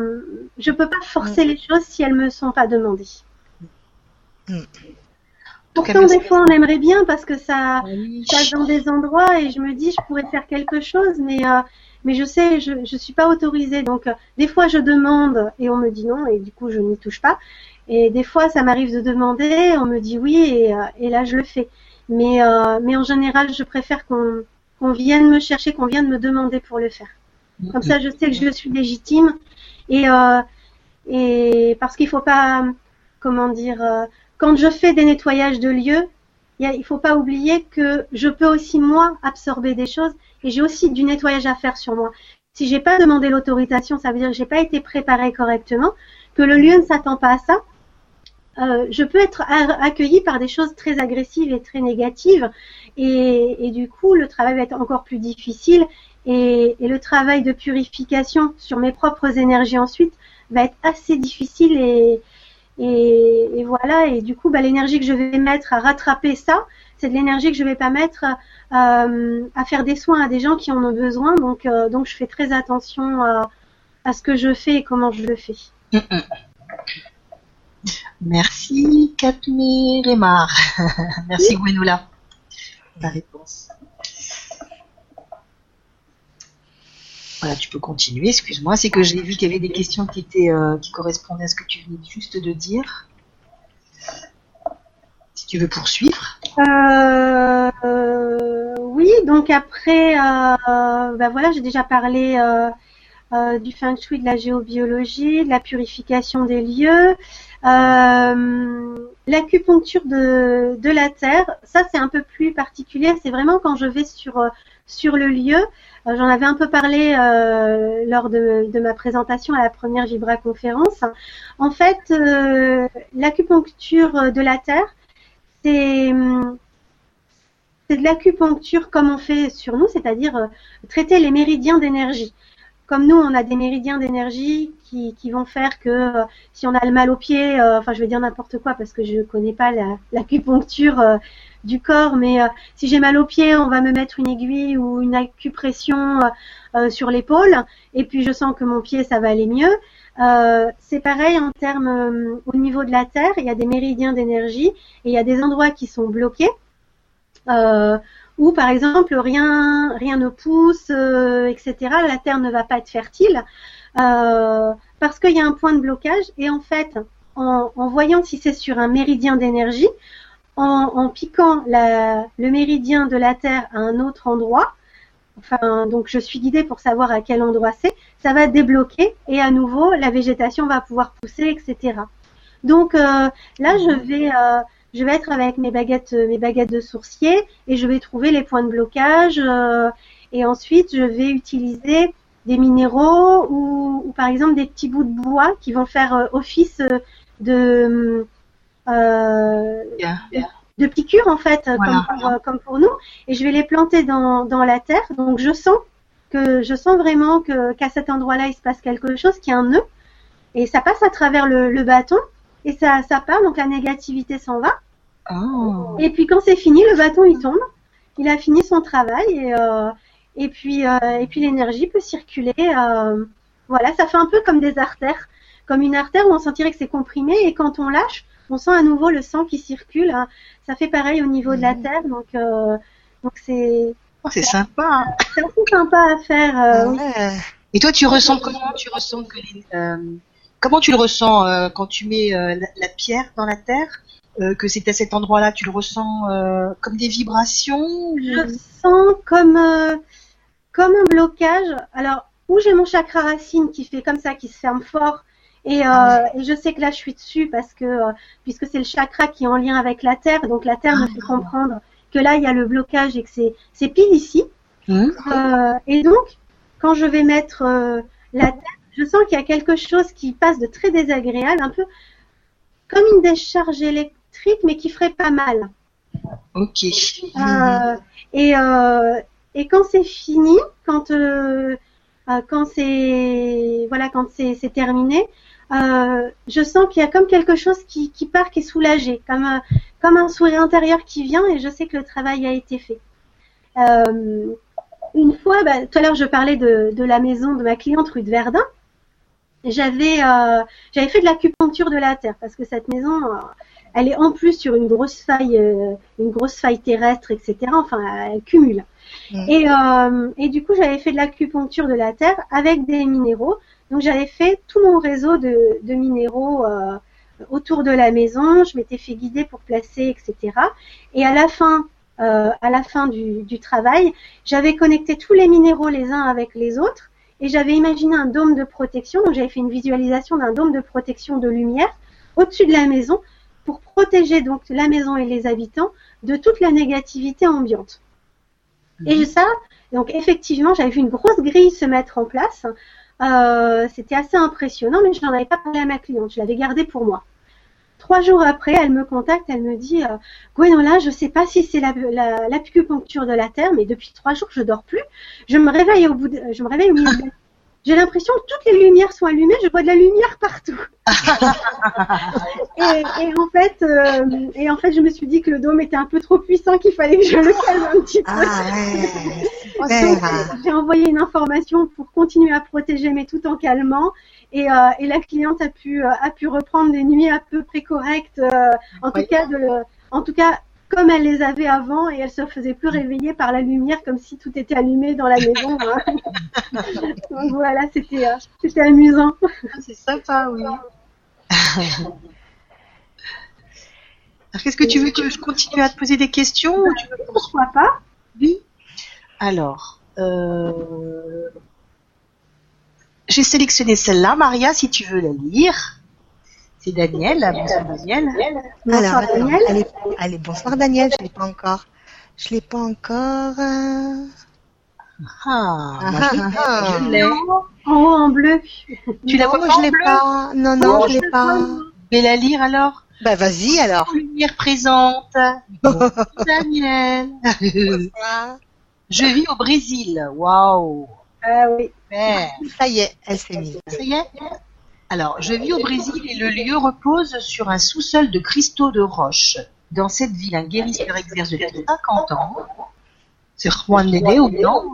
je peux pas forcer les choses si elles me sont pas demandées. Mm. Pourtant, des fois, on aimerait bien parce que ça Oui. passe dans des endroits et je me dis, je pourrais faire quelque chose, mais euh, mais je sais, je je suis pas autorisée. Donc, euh, des fois, je demande et on me dit non et du coup, je n'y touche pas. Et des fois, ça m'arrive de demander, on me dit oui et, euh, et là, je le fais. Mais euh, mais en général, je préfère qu'on qu'on vienne me chercher, qu'on vienne me demander pour le faire. Comme ça, je sais que je suis légitime et euh, et parce qu'il faut pas, comment dire, euh, quand je fais des nettoyages de lieux, il il faut pas oublier que je peux aussi moi absorber des choses et j'ai aussi du nettoyage à faire sur moi. Si j'ai pas demandé l'autorisation, ça veut dire que j'ai pas été préparée correctement, que le lieu ne s'attend pas à ça. euh, je peux être accueillie par des choses très agressives et très négatives et, et du coup le travail va être encore plus difficile et, et le travail de purification sur mes propres énergies ensuite va être assez difficile et, et, et voilà et du coup bah, l'énergie que je vais mettre à rattraper ça c'est de l'énergie que je vais pas mettre euh, à faire des soins à des gens qui en ont besoin donc euh, donc je fais très attention à, à ce que je fais et comment je le fais Merci Katmi Remar. [laughs] Merci Gwenola. Ta réponse. Voilà, tu peux continuer, excuse-moi. C'est que j'ai vu qu'il y avait des questions qui étaient euh, qui correspondaient à ce que tu venais juste de dire. Si tu veux poursuivre. Euh, oui, donc après, euh, ben voilà, j'ai déjà parlé du feng shui, de la géobiologie, de la purification des lieux, l'acupuncture de, de la terre. Ça, c'est un peu plus particulier. C'est vraiment quand je vais sur sur le lieu. Euh, J'en avais un peu parlé euh, lors de, de ma présentation à la première Vibra conférence. En fait, euh, l'acupuncture de la terre, c'est de l'acupuncture comme on fait sur nous, c'est-à-dire euh, traiter les méridiens d'énergie. Comme nous, on a des méridiens d'énergie qui, vont faire que euh, si on a le mal au pied, euh, enfin je vais dire n'importe quoi parce que je connais pas la- l'acupuncture euh, du corps, mais si j'ai mal au pied, on va me mettre une aiguille ou une acupression sur l'épaule, et puis je sens que mon pied ça va aller mieux. C'est pareil en termes au niveau de la terre, il y a des méridiens d'énergie et il y a des endroits qui sont bloqués. Où par exemple rien rien ne pousse, euh, etc. La terre ne va pas être fertile euh, parce qu'il y a un point de blocage et en fait en, en voyant si c'est sur un méridien d'énergie, en, en piquant la, le méridien de la terre à un autre endroit, enfin donc je suis guidée pour savoir à quel endroit c'est, ça va débloquer et à nouveau la végétation va pouvoir pousser, etc. Donc euh, là je vais euh, je vais être avec mes baguettes mes baguettes de sourcier et je vais trouver les points de blocage euh, et ensuite je vais utiliser des minéraux ou, ou par exemple des petits bouts de bois qui vont faire euh, office euh, de euh, de piqûres en fait, Voilà. comme, pour, euh, comme pour nous, et je vais les planter dans, dans la terre. Donc je sens que je sens vraiment que qu'à cet endroit-là il se passe quelque chose, qu'il y a un nœud, et ça passe à travers le, le bâton et ça ça part, donc la négativité s'en va. Oh. Et puis quand c'est fini, le bâton il tombe, il a fini son travail et euh, et puis euh, et puis l'énergie peut circuler. euh, voilà, ça fait un peu comme des artères, comme une artère où on sentirait que c'est comprimé et quand on lâche, on sent à nouveau le sang qui circule. hein. Ça fait pareil au niveau de la terre, donc donc c'est Oh, c'est sympa. c'est assez sympa à faire. oui. Et toi, tu ressens comment? Tu ressens que les, comment tu le ressens euh, quand tu mets euh, la, la pierre dans la terre euh, Que c'est à cet endroit-là, tu le ressens comme des vibrations Je sens comme comme un blocage. Alors où j'ai mon chakra racine qui fait comme ça, qui se ferme fort. Et, et je sais que là je suis dessus parce que puisque c'est le chakra qui est en lien avec la terre, donc la terre me fait comprendre que là il y a le blocage et que c'est pile ici. Euh, et donc quand je vais mettre la terre, je sens qu'il y a quelque chose qui passe de très désagréable, un peu comme une décharge électrique, mais qui ferait pas mal. Ok. Euh, et, euh, et quand c'est fini, quand euh, quand c'est voilà, quand c'est terminé, je sens qu'il y a comme quelque chose qui, qui part, qui est soulagé, comme un, comme un sourire intérieur qui vient, et je sais que le travail a été fait. Une fois, bah, tout à l'heure je parlais de, de la maison de ma cliente rue de Verdun. J'avais euh, j'avais fait de l'acupuncture de la terre parce que cette maison, euh, elle est en plus sur une grosse faille, euh, une grosse faille terrestre, etc. Enfin, elle cumule. Et, euh, et du coup, j'avais fait de l'acupuncture de la terre avec des minéraux. Donc, j'avais fait tout mon réseau de, de minéraux euh, autour de la maison. Je m'étais fait guider pour placer, etc. Et à la fin, euh, à la fin du, du travail, j'avais connecté tous les minéraux les uns avec les autres. Et j'avais imaginé un dôme de protection. Donc, j'avais fait une visualisation d'un dôme de protection de lumière au-dessus de la maison pour protéger donc la maison et les habitants de toute la négativité ambiante. Et ça, donc effectivement, j'avais vu une grosse grille se mettre en place. Euh, C'était assez impressionnant, mais je n'en avais pas parlé à ma cliente. Je l'avais gardée pour moi. Trois jours après, elle me contacte, elle me dit euh, Gwenola, je sais pas si c'est la- la- l'acupuncture de la terre, mais depuis trois jours, je dors plus. Je me réveille au bout, de, je me réveille au milieu de la- J'ai l'impression que toutes les lumières sont allumées, je vois de la lumière partout. [laughs] et, et en fait, euh, et en fait, je me suis dit que le dôme était un peu trop puissant, qu'il fallait que je le calme un petit peu. Ah ouais. [laughs] J'ai envoyé une information pour continuer à protéger, mais tout en calmant. Et, euh, et la cliente a pu euh, a pu reprendre des nuits à peu près correctes, euh, en tout cas de en tout cas comme elle les avait avant, et elle se faisait plus réveiller par la lumière, comme si tout était allumé dans la maison. hein. [laughs] Donc voilà, c'était euh, c'était amusant. Ah, c'est sympa, oui. [laughs] Alors, qu'est-ce que tu veux que je continue à te poser des questions ou tu veux Pourquoi pas? Oui. Alors, euh, j'ai sélectionné celle-là, Maria, si tu veux la lire. C'est Daniel, bonsoir Daniel. Bonsoir, Alors, Daniel. allez, allez, bonsoir Daniel, je l'ai pas encore. Je l'ai pas encore. euh, Ah, Ah, moi, je l'ai, ah, je l'ai. En haut en bleu. Tu la non, vois pas je l'ai pas. Non, non, Non, je l'ai pas. Je vais la lire alors. Bah vas-y alors. Lumière présente. Daniel. [laughs] je vis au Brésil. Waouh. Ah oui. Super. Ça y est, elle s'est mise. Ça y est Alors, je vis au Brésil et le lieu repose sur un sous-sol de cristaux de roche. Dans cette ville, un guérisseur exerce depuis 50 ans. C'est Juan de Deu, non?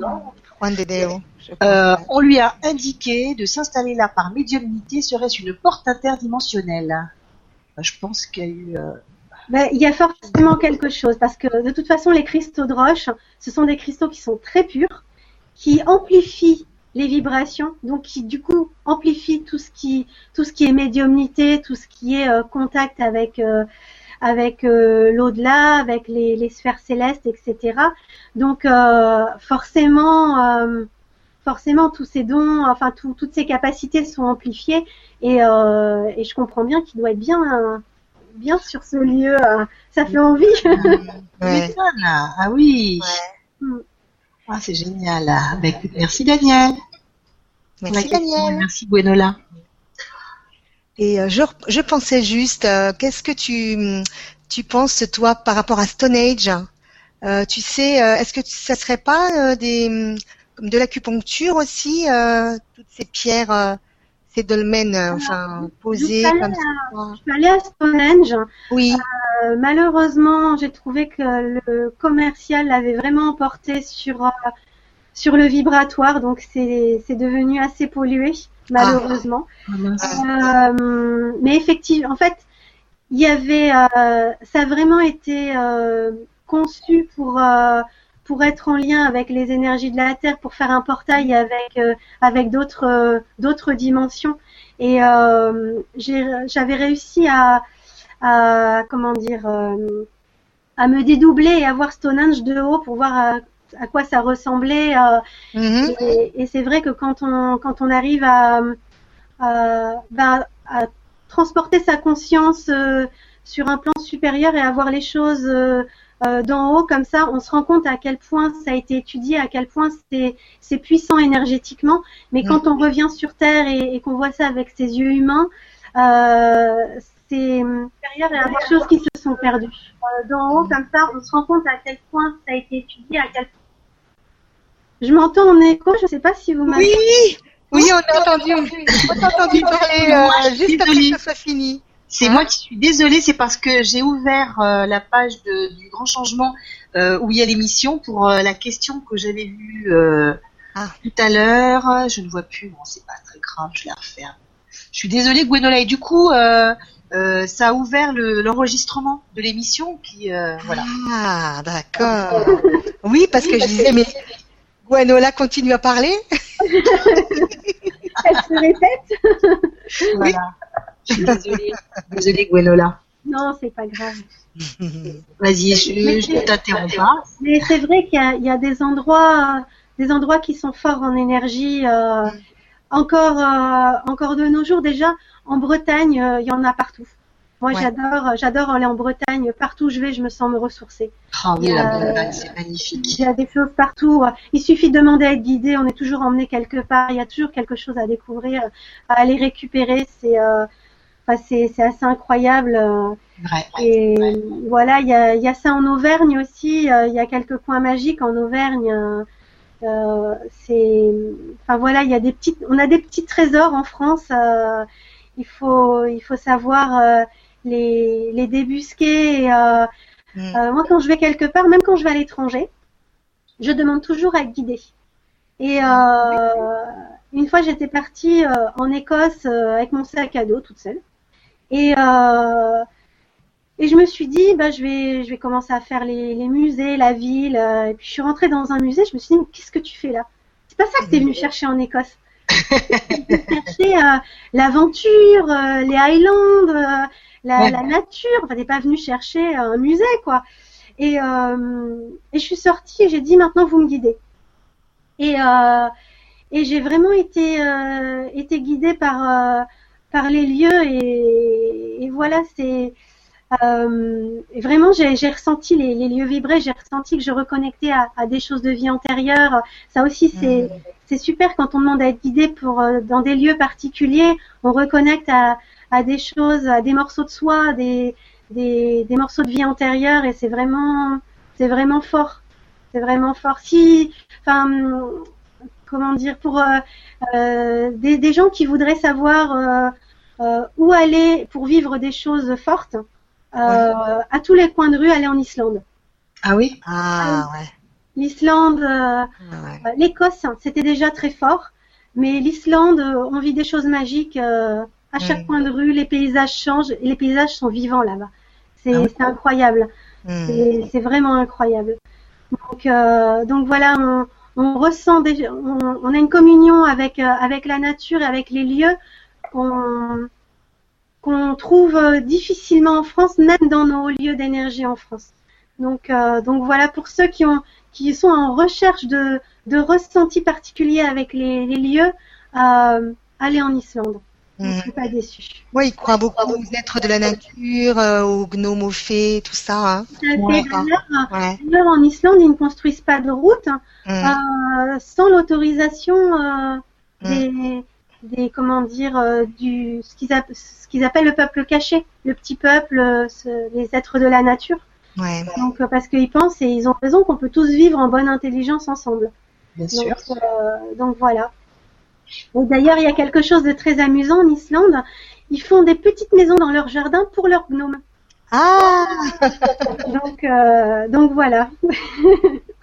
Juan de Deo. je pense. Euh, On lui a indiqué de s'installer là par médiumnité serait-ce une porte interdimensionnelle. Euh, Je pense qu'il y a eu... euh, Ben, il y a forcément quelque chose parce que de toute façon, les cristaux de roche, ce sont des cristaux qui sont très purs, qui amplifient les vibrations, donc qui du coup amplifient tout ce qui tout ce qui est médiumnité, tout ce qui est euh, contact avec euh, avec euh, l'au-delà, avec les, les sphères célestes, etc. Donc forcément, forcément tous ces dons, enfin tout- toutes ces capacités sont amplifiées et, et je comprends bien qu'il doit être bien bien sur ce lieu. ça fait envie. Ouais. [laughs] Ah oui. Ouais. Ah, c'est génial. Bah, écoute, merci Daniel. Merci Daniel. Merci Gwenola. Et euh, je, je pensais juste, euh, qu'est-ce que tu, tu penses, toi, par rapport à Stone Age? Euh, Tu sais, euh, est-ce que ça serait pas euh, des, comme de l'acupuncture aussi, euh, toutes ces pierres, euh, ces dolmens, euh, enfin, posées allée comme ça Je suis allée à Stonehenge. Oui, Euh, malheureusement, j'ai trouvé que le commercial l'avait vraiment emporté sur euh, sur le vibratoire, donc c'est c'est devenu assez pollué, malheureusement. Euh, mais effectivement, en fait, il y avait, ça a vraiment été conçu pour pour être en lien avec les énergies de la Terre, pour faire un portail avec euh, avec d'autres euh, d'autres dimensions. Et euh, j'avais réussi à, à comment dire à me dédoubler et à voir Stonehenge de haut pour voir à, à quoi ça ressemblait. Mhm. et, et c'est vrai que quand on quand on arrive à à, ben, à transporter sa conscience euh, sur un plan supérieur et à voir les choses euh, euh, d'en haut comme ça, on se rend compte à quel point ça a été étudié, à quel point c'est c'est puissant énergétiquement. Mais quand on revient sur Terre et, et qu'on voit ça avec ses yeux humains, euh, c'est supérieur et à des choses qui se sont perdues. Euh, d'en haut comme ça, on se rend compte à quel point ça a été étudié, à quel je m'entends en écho, je ne sais pas si vous m'avez. oui, oui, on a entendu, on a entendu parler euh, juste après que ça soit fini. C'est moi qui suis désolée, c'est parce que j'ai ouvert euh, la page de- du grand changement euh, où il y a l'émission pour euh, la question que j'avais vue euh, Ah. tout à l'heure. Je ne vois plus, bon c'est pas très grave, je la referme. Je suis désolée Gwenola et du coup euh, euh, ça a ouvert le- l'enregistrement de l'émission qui euh, voilà. Ah, d'accord. Oui, parce que je disais, mais Gwenola continue à parler. [laughs] [laughs] Elle se répète. voilà. Je suis désolée, [laughs] désolée Gwenola. Non, c'est pas grave. Vas-y, je, ne t'interromps pas. Mais c'est vrai qu'il y a, il y a des endroits, des endroits qui sont forts en énergie. euh, encore, euh, encore de nos jours déjà. En Bretagne, euh, il y en a partout. Moi, Ouais. j'adore, j'adore aller en Bretagne. Partout où je vais, je me sens me ressourcer. Ah oui, la Bretagne, c'est magnifique. Il y a des choses partout. Il suffit de demander à être guidé. On est toujours emmené quelque part. Il y a toujours quelque chose à découvrir, à aller récupérer. C'est, enfin, c'est, c'est assez incroyable. euh. Vrai. Et voilà, il y a, il y a ça en Auvergne aussi. euh, Il y a quelques coins magiques en Auvergne. euh, c'est, enfin voilà, il y a des petites, on a des petits trésors en France. euh, il faut, il faut savoir euh, les, les débusquer. et, Mm. moi, quand je vais quelque part, même quand je vais à l'étranger, je demande toujours à être guidée. Et euh, une fois, j'étais partie en Écosse avec mon sac à dos toute seule. Et euh, et je me suis dit, bah, je vais, je vais commencer à faire les, les musées, la ville. euh, et puis je suis rentrée dans un musée. Je me suis dit, mais qu'est-ce que tu fais là? C'est pas ça que t'es venu chercher en Écosse. [laughs] Chercher euh, l'aventure, euh, les Highlands, euh, la, Ouais. la nature. Enfin, t'es pas venu chercher un musée, quoi. Et, euh, et je suis sortie et j'ai dit, maintenant vous me guidez. Et, euh, et j'ai vraiment été, euh, été guidée par, euh, par les lieux et, et voilà, c'est euh, vraiment j'ai ressenti les, les lieux vibrer, j'ai ressenti que je reconnectais à, à des choses de vie antérieure. Ça aussi c'est c'est super quand on demande à être guidé pour euh, dans des lieux particuliers, on reconnecte à, à des choses, à des morceaux de soi, des des, des morceaux de vie antérieure et c'est vraiment c'est vraiment fort. C'est vraiment fort. Si enfin comment dire pour euh, euh, des, des gens qui voudraient savoir euh, euh, où aller pour vivre des choses fortes, euh, à tous les coins de rue, aller en Islande. Ah oui? Ah, ouais. L'Islande, euh, ouais. euh, l'Écosse, hein, c'était déjà très fort, mais l'Islande, euh, on vit des choses magiques euh, à chaque coin de rue. Les paysages changent et les paysages sont vivants là-bas. C'est Ah oui. incroyable. Mm. C'est c'est vraiment incroyable. Donc, euh, donc voilà, on, on ressent on, a une communion avec euh, avec la nature et avec les lieux qu'on trouve euh, difficilement en France, même dans nos lieux d'énergie en France. Donc euh, voilà pour ceux qui ont qui sont en recherche de ressentis particuliers avec les, lieux, allez en Islande. Vous ne Mm. serez pas déçus. Ouais, il croit beaucoup aux êtres de la nature, euh, aux gnomes, aux fées, tout ça. Hein. Ça fait Ouais. d'ailleurs, Ouais. d'ailleurs, en Islande, ils ne construisent pas de route. Mm. euh, sans l'autorisation euh, des, des comment dire euh, du ce qu'ils app- ce qu'ils appellent le peuple caché, le petit peuple, ce- les êtres de la nature. Ouais. Donc euh, parce qu'ils pensent et ils ont raison qu'on peut tous vivre en bonne intelligence ensemble. Bien sûr. Donc, euh, donc voilà. Et d'ailleurs, il y a quelque chose de très amusant en Islande. Ils font des petites maisons dans leur jardin pour leurs gnomes. Ah, Donc, euh, donc voilà.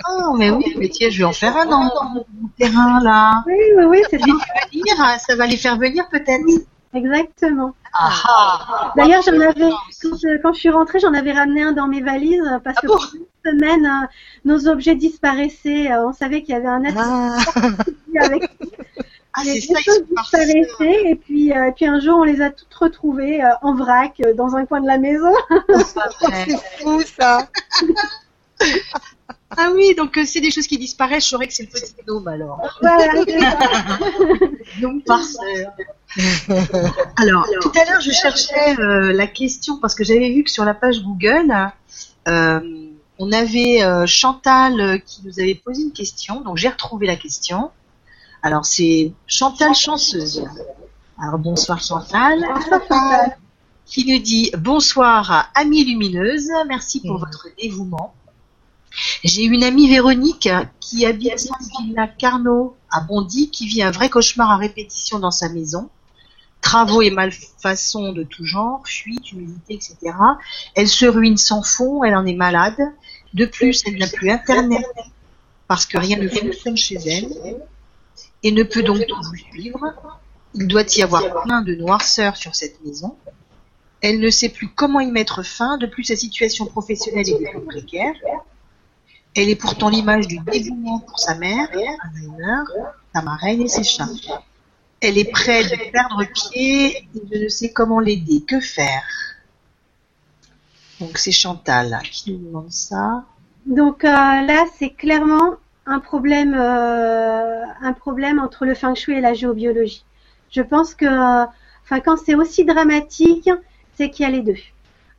Ah, mais oui, mais tiens, je vais en faire un dans mon terrain, là. Oui, oui, oui, c'est ça. Venir, ça va les faire venir, peut-être. Exactement. Ah, ah. D'ailleurs, j'en avais, quand, quand je suis rentrée, j'en avais ramené un dans mes valises parce Ah que bon pendant une semaine, euh, nos objets disparaissaient. euh, on savait qu'il y avait un être ah. avec Ah, les c'est ça, choses ils sont partis. disparaissaient et puis, euh, puis un jour, on les a toutes retrouvées euh, en vrac euh, dans un coin de la maison. [laughs] C'est fou ça. [laughs] Ah oui, donc euh, c'est des choses qui disparaissent, je saurais que c'est le petit gnome alors. voilà. [laughs] Gnome farceur. Alors, tout à l'heure, je cherchais euh, la question parce que j'avais vu que sur la page Google, euh, on avait euh, Chantal euh, qui nous avait posé une question, donc j'ai retrouvé la question. Alors, c'est Chantal Chanceuse. Alors, bonsoir Chantal. Qui nous dit bonsoir amie lumineuse, merci pour Mhm. votre dévouement. J'ai une amie Véronique qui habite Villa Carnot à Bondy, qui vit un vrai cauchemar à répétition dans sa maison. Travaux et malfaçons de tout genre, fuite, humidité, etc. Elle se ruine sans fond, elle en est malade. De plus, elle n'a plus Internet parce que rien ne fonctionne chez elle et ne peut donc tout suivre. Il doit y avoir plein de noirceur sur cette maison. Elle ne sait plus comment y mettre fin. De plus, sa situation professionnelle est devenue précaire. Elle est pourtant l'image du dévouement pour sa mère, Alzheimer, sa marraine et ses chats. Elle est près de perdre pied et je ne sais comment l'aider. Que faire? Donc c'est Chantal qui nous demande ça. Donc euh, là, c'est clairement un problème, euh, un problème entre le feng shui et la géobiologie. Je pense que, enfin, quand c'est aussi dramatique, c'est qu'il y a les deux.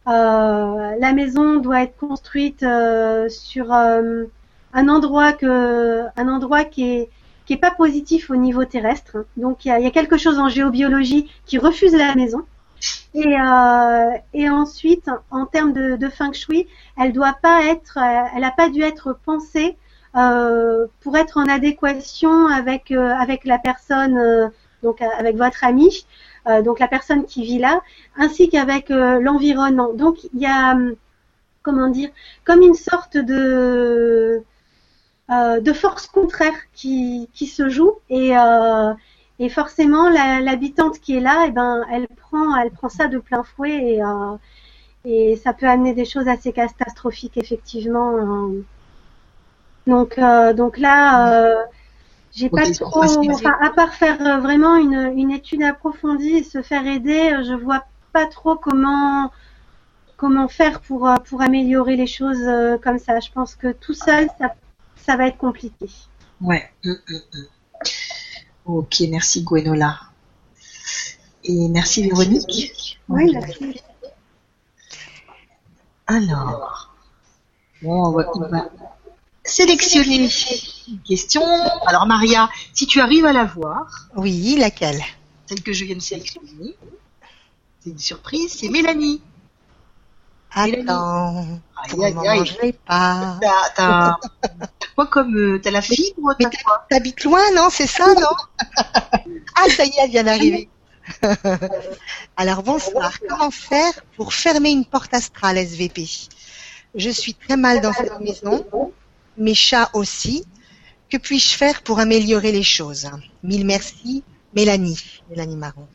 Euh, la maison doit être construite euh, sur euh, un endroit que, un endroit qui est qui est pas positif au niveau terrestre. Donc il y a, y a quelque chose en géobiologie qui refuse la maison. Et, euh, et ensuite, en termes de, de feng shui, elle doit pas être, elle a pas dû être pensée euh, pour être en adéquation avec euh, avec la personne, euh, donc avec votre ami, donc la personne qui vit là, ainsi qu'avec l'environnement. Donc il y a, hum, comment dire, comme une sorte de de force contraire qui qui se joue et et forcément l'habitante qui est là, eh ben elle prend elle prend ça de plein fouet et et ça peut amener des choses assez catastrophiques effectivement. euh. Donc euh, donc là, euh, j'ai pas trop, enfin à part faire euh, vraiment une une étude approfondie et se faire aider, je vois pas trop comment comment faire pour pour améliorer les choses comme ça. Je pense que tout seul ça ça va être compliqué. Ouais. hum. Ok, merci Gwenola. Et merci Véronique. Oui, merci. Alors, bon, on va, on va sélectionner une question. Alors Maria, si tu arrives à la voir, Oui, laquelle? Celle que je viens de sélectionner, c'est une surprise, c'est Mélanie. Attends, pour le moment, aïe. je l'ai pas. T'as, quoi comme, euh, t'as la fibre, Mais t'as quoi? T'habites loin, non? C'est ça, non? [laughs] Ah, ça y est, elle vient d'arriver. [laughs] Alors, bonsoir. Comment faire pour fermer une porte astrale SVP Je suis très mal dans cette maison, mes chats aussi. Que puis-je faire pour améliorer les choses? Mille merci, Mélanie. Mélanie Marron.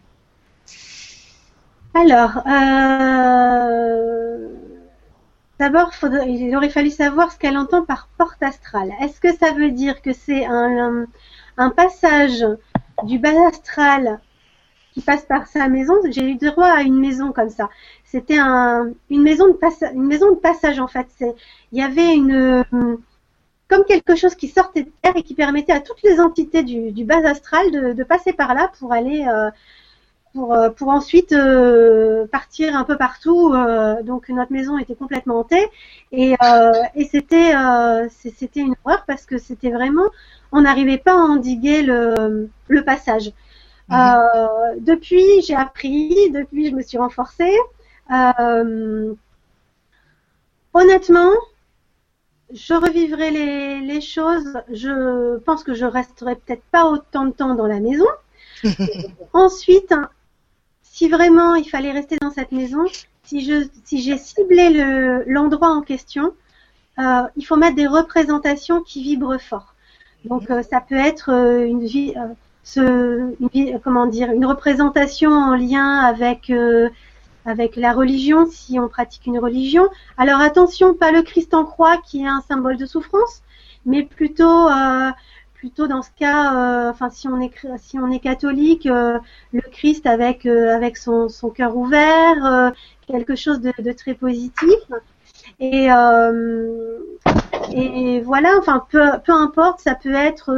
Alors, euh, d'abord, il aurait fallu savoir ce qu'elle entend par porte astrale. Est-ce que ça veut dire que c'est un, passage du bas astral qui passe par sa maison? J'ai eu droit à une maison comme ça. C'était un, une maison de passage, une maison de passage en fait. Il y avait une, comme quelque chose qui sortait de terre et qui permettait à toutes les entités du, du bas astral de, de passer par là pour aller euh, pour, euh, pour ensuite euh, partir un peu partout. euh, donc notre maison était complètement hantée et, euh, et c'était euh, c'était une horreur parce que c'était vraiment on n'arrivait pas à endiguer le, le passage. Euh, depuis, j'ai appris, depuis, je me suis renforcée. Euh, honnêtement, je revivrai les, les, choses. Je pense que je resterai peut-être pas autant de temps dans la maison. [laughs] Ensuite, si vraiment il fallait rester dans cette maison, si je si j'ai ciblé le l'endroit en question, euh, il faut mettre des représentations qui vibrent fort. Donc euh, ça peut être euh, une vie, ce, une, comment dire, une représentation en lien avec avec la religion, si on pratique une religion. Alors attention, pas le Christ en croix qui est un symbole de souffrance, mais plutôt plutôt dans ce cas, euh, enfin si on est si on est catholique, euh, le Christ avec euh, avec son, son cœur ouvert, quelque chose de, de, très positif. Et et voilà, enfin peu peu importe, ça peut être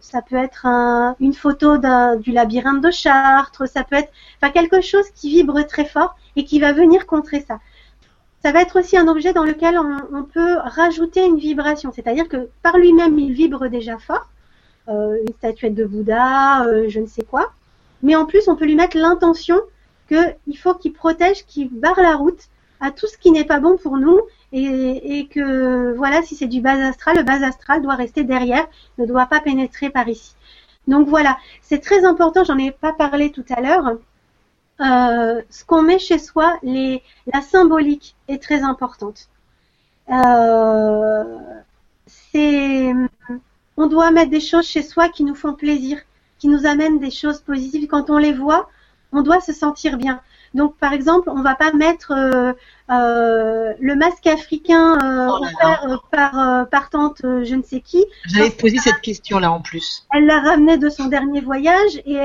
ça peut être un, une photo du labyrinthe de Chartres, ça peut être quelque chose qui vibre très fort et qui va venir contrer ça. Ça va être aussi un objet dans lequel on, peut rajouter une vibration, c'est-à-dire que par lui-même il vibre déjà fort, euh, une statuette de Bouddha, euh, je ne sais quoi, mais en plus on peut lui mettre l'intention qu'il faut qu'il protège, qu'il barre la route à tout ce qui n'est pas bon pour nous et, que voilà, si c'est du bas astral, le bas astral doit rester derrière, ne doit pas pénétrer par ici. Donc voilà, c'est très important, j'en ai pas parlé tout à l'heure, euh, ce qu'on met chez soi, la symbolique est très importante. Euh, on doit mettre des choses chez soi qui nous font plaisir, qui nous amènent des choses positives. Quand on les voit, on doit se sentir bien. Donc, par exemple, on va pas mettre euh, euh, le masque africain euh, oh offert par par tante je ne sais qui. J'avais posé cette question-là en plus. Elle l'a ramené de son dernier voyage et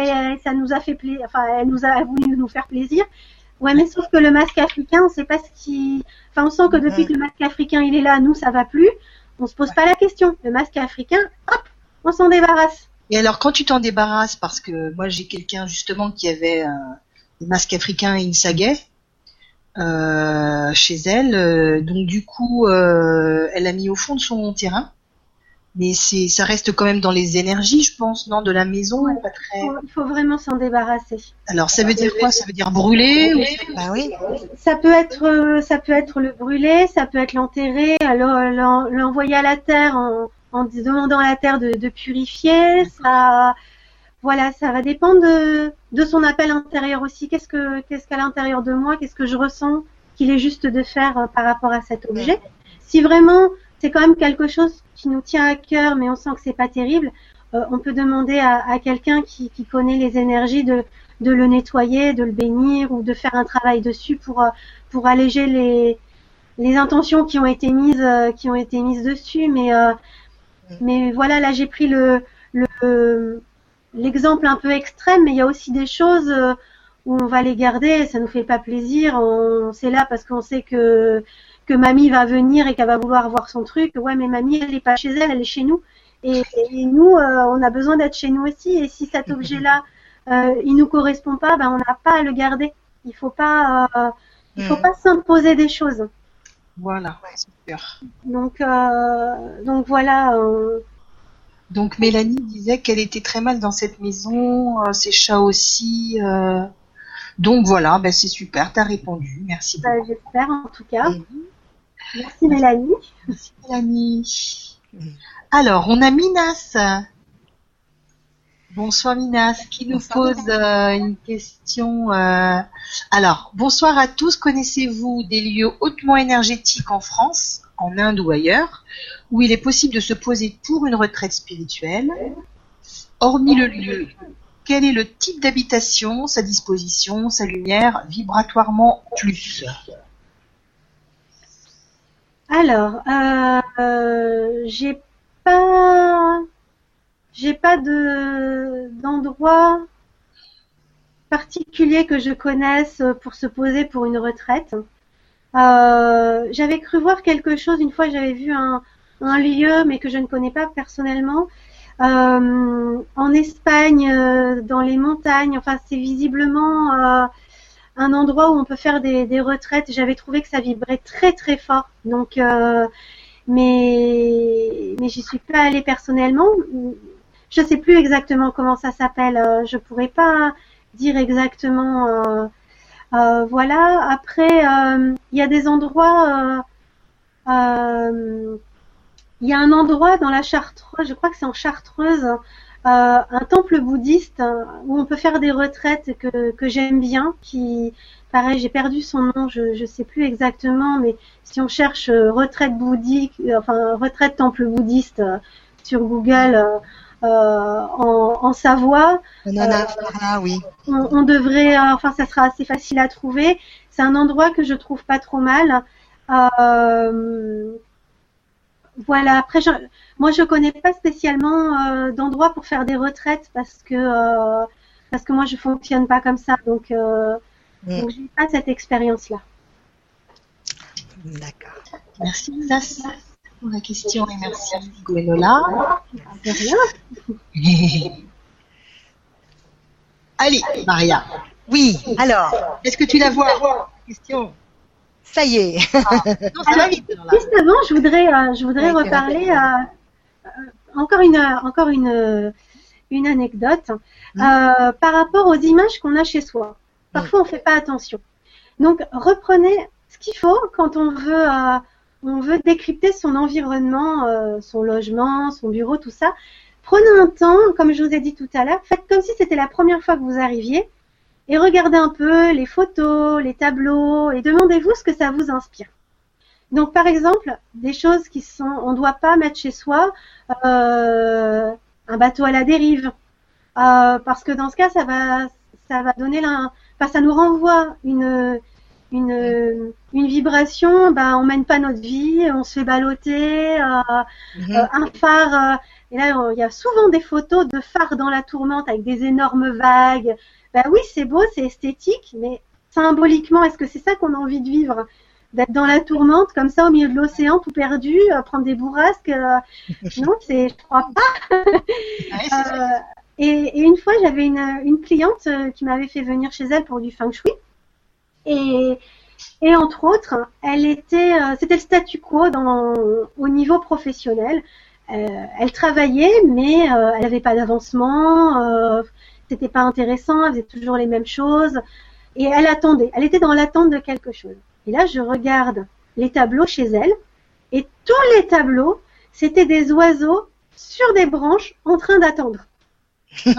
ça nous a fait plaisir. Enfin, elle nous a voulu nous faire plaisir. Ouais, mais sauf que le masque africain, on sait pas ce qui. Enfin, on sent que depuis que le masque africain il est là, nous ça va plus. On se pose pas la question. Le masque africain, hop, on s'en débarrasse. Et alors, quand tu t'en débarrasses, parce que moi j'ai quelqu'un justement qui avait masque africain et une sagaie euh, chez elle. Euh, donc du coup, euh, elle a mis au fond de son terrain. Mais c'est, ça reste quand même dans les énergies, je pense, non, de la maison, pas très. Il faut vraiment s'en débarrasser. Alors, ça veut dire quoi? Ça veut dire brûler? Ou... bah oui. Ça peut être, ça peut être le brûler, ça peut être l'enterrer, l'envoyer à la terre en, en demandant à la terre de, de purifier. Ça, voilà, ça va dépendre de, son appel intérieur aussi. Qu'est-ce que qu'est-ce qu'à l'intérieur de moi, qu'est-ce que je ressens qu'il est juste de faire euh, par rapport à cet objet. Si vraiment c'est quand même quelque chose qui nous tient à cœur, mais on sent que c'est pas terrible, euh, on peut demander à, quelqu'un qui, connaît les énergies de, le nettoyer, de le bénir ou de faire un travail dessus pour euh, pour alléger les les intentions qui ont été mises qui ont été mises dessus. Mais mais voilà, là j'ai pris le le l'exemple un peu extrême, mais il y a aussi des choses euh, où on va les garder, ça nous fait pas plaisir, on c'est là parce qu'on sait que que mamie va venir et qu'elle va vouloir voir son truc. Ouais, mais mamie, elle est pas chez elle, elle est chez nous. Et, nous, euh, on a besoin d'être chez nous aussi. Et si cet objet-là, euh, il nous correspond pas, ben on n'a pas à le garder. Il faut pas, euh, il faut mm. pas s'imposer des choses. Voilà, super. Donc, donc voilà. Donc Mélanie disait qu'elle était très mal dans cette maison, euh, ses chats aussi. Euh. Donc voilà, ben c'est super, t'as répondu, merci bah, beaucoup. J'espère en tout cas. Merci Mélanie. Merci Mélanie. Alors, on a Minas. Bonsoir Minas, qui nous pose euh, une question. Alors, bonsoir à tous. Connaissez-vous des lieux hautement énergétiques en France, en Inde ou ailleurs, où il est possible de se poser pour une retraite spirituelle. Hormis le lieu, quel est le type d'habitation, sa disposition, sa lumière, vibratoirement plus? Alors, euh, j'ai pas, j'ai pas de d'endroit particulier que je connaisse pour se poser pour une retraite. Euh, j'avais cru voir quelque chose une fois, j'avais vu un, un lieu, mais que je ne connais pas personnellement. Euh, en Espagne, euh, dans les montagnes. Enfin, c'est visiblement euh, un endroit où on peut faire des, retraites. J'avais trouvé que ça vibrait très très fort. Donc, mais mais j'y suis pas allée personnellement. je sais plus exactement comment ça s'appelle. Euh, je pourrais pas dire exactement. Euh, euh, voilà. Après, il y a des endroits. Il y a un endroit dans la Chartreuse, je crois que c'est en Chartreuse, un temple bouddhiste où on peut faire des retraites que, que j'aime bien, qui pareil, j'ai perdu son nom, je ne sais plus exactement, mais si on cherche retraite bouddhique, enfin retraite temple bouddhiste sur Google, euh, en, Savoie. On en a euh, oui. On, devrait, euh, enfin, ça sera assez facile à trouver. C'est un endroit que je trouve pas trop mal. voilà. Après, je, moi, je connais pas spécialement d'endroit pour faire des retraites parce que parce que moi, je fonctionne pas comme ça. Donc, euh, mm. donc j'ai pas cette expérience-là. D'accord. Merci, pour la question et merci Gwenola. [laughs] Allez, Maria. Oui, alors. Est-ce que tu la vois? Question. Ça y est. Ah, [laughs] juste avant, je voudrais, euh, je voudrais reparler euh, euh, encore une, encore une, une anecdote mmh. par rapport aux images qu'on a chez soi. Parfois, on ne fait pas attention. Donc, reprenez ce qu'il faut quand on veut on veut décrypter son environnement, euh, son logement, son bureau, tout ça. Prenez un temps, comme je vous ai dit tout à l'heure, faites comme si c'était la première fois que vous arriviez et regardez un peu les photos, les tableaux et demandez-vous ce que ça vous inspire. Donc par exemple, des choses qui sont, on ne doit pas mettre chez soi euh, un bateau à la dérive, euh, parce que dans ce cas, ça va, ça va donner, la, enfin, ça nous renvoie une une, une vibration, ben on mène pas notre vie, on se fait balloter, euh, mhm. euh, un phare. Euh, et là, il y a souvent des photos de phares dans la tourmente avec des énormes vagues. Ben oui, c'est beau, c'est esthétique, mais symboliquement, est-ce que c'est ça qu'on a envie de vivre? D'être dans la tourmente, comme ça, au milieu de l'océan, tout perdu, prendre des bourrasques [laughs] Non, c'est, je crois pas. et, et, une fois, j'avais une, une cliente qui m'avait fait venir chez elle pour du feng shui. Et, et entre autres, elle était, euh, c'était le statu quo dans, au niveau professionnel. Euh, elle travaillait, mais euh, elle n'avait pas d'avancement, euh, c'était pas intéressant, elle faisait toujours les mêmes choses, et elle attendait. Elle était dans l'attente de quelque chose. Et là, je regarde les tableaux chez elle, et tous les tableaux, c'était des oiseaux sur des branches en train d'attendre. Ah.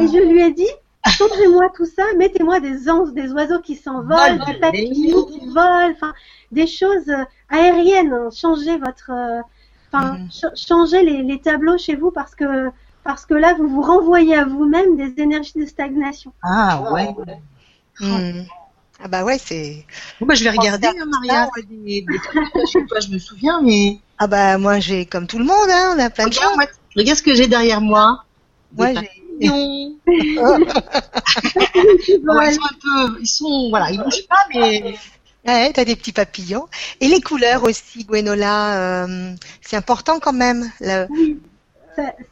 Et je lui ai dit, changez-moi tout ça, mettez-moi des anges, des oiseaux qui s'envolent, des papillons qui volent, enfin, des choses euh, aériennes. Hein. Changez votre, euh, enfin, mhm. changez les, tableaux chez vous parce que parce que là, vous vous renvoyez à vous-même des énergies de stagnation. Ah ouais. Hmm. Ah bah ouais, c'est. Bon, bah, je vais regarder, hein, Maria, des, des trucs, je me souviens, mais. Ah bah moi j'ai comme tout le monde, hein, on a plein de choses. regarde ce que j'ai derrière moi. Moi j'ai [laughs] ils sont un peu, ils sont, voilà, ils bougent pas, mais. Ouais, t'as des petits papillons. Et les couleurs aussi, Gwenola, euh, c'est important quand même. Oui,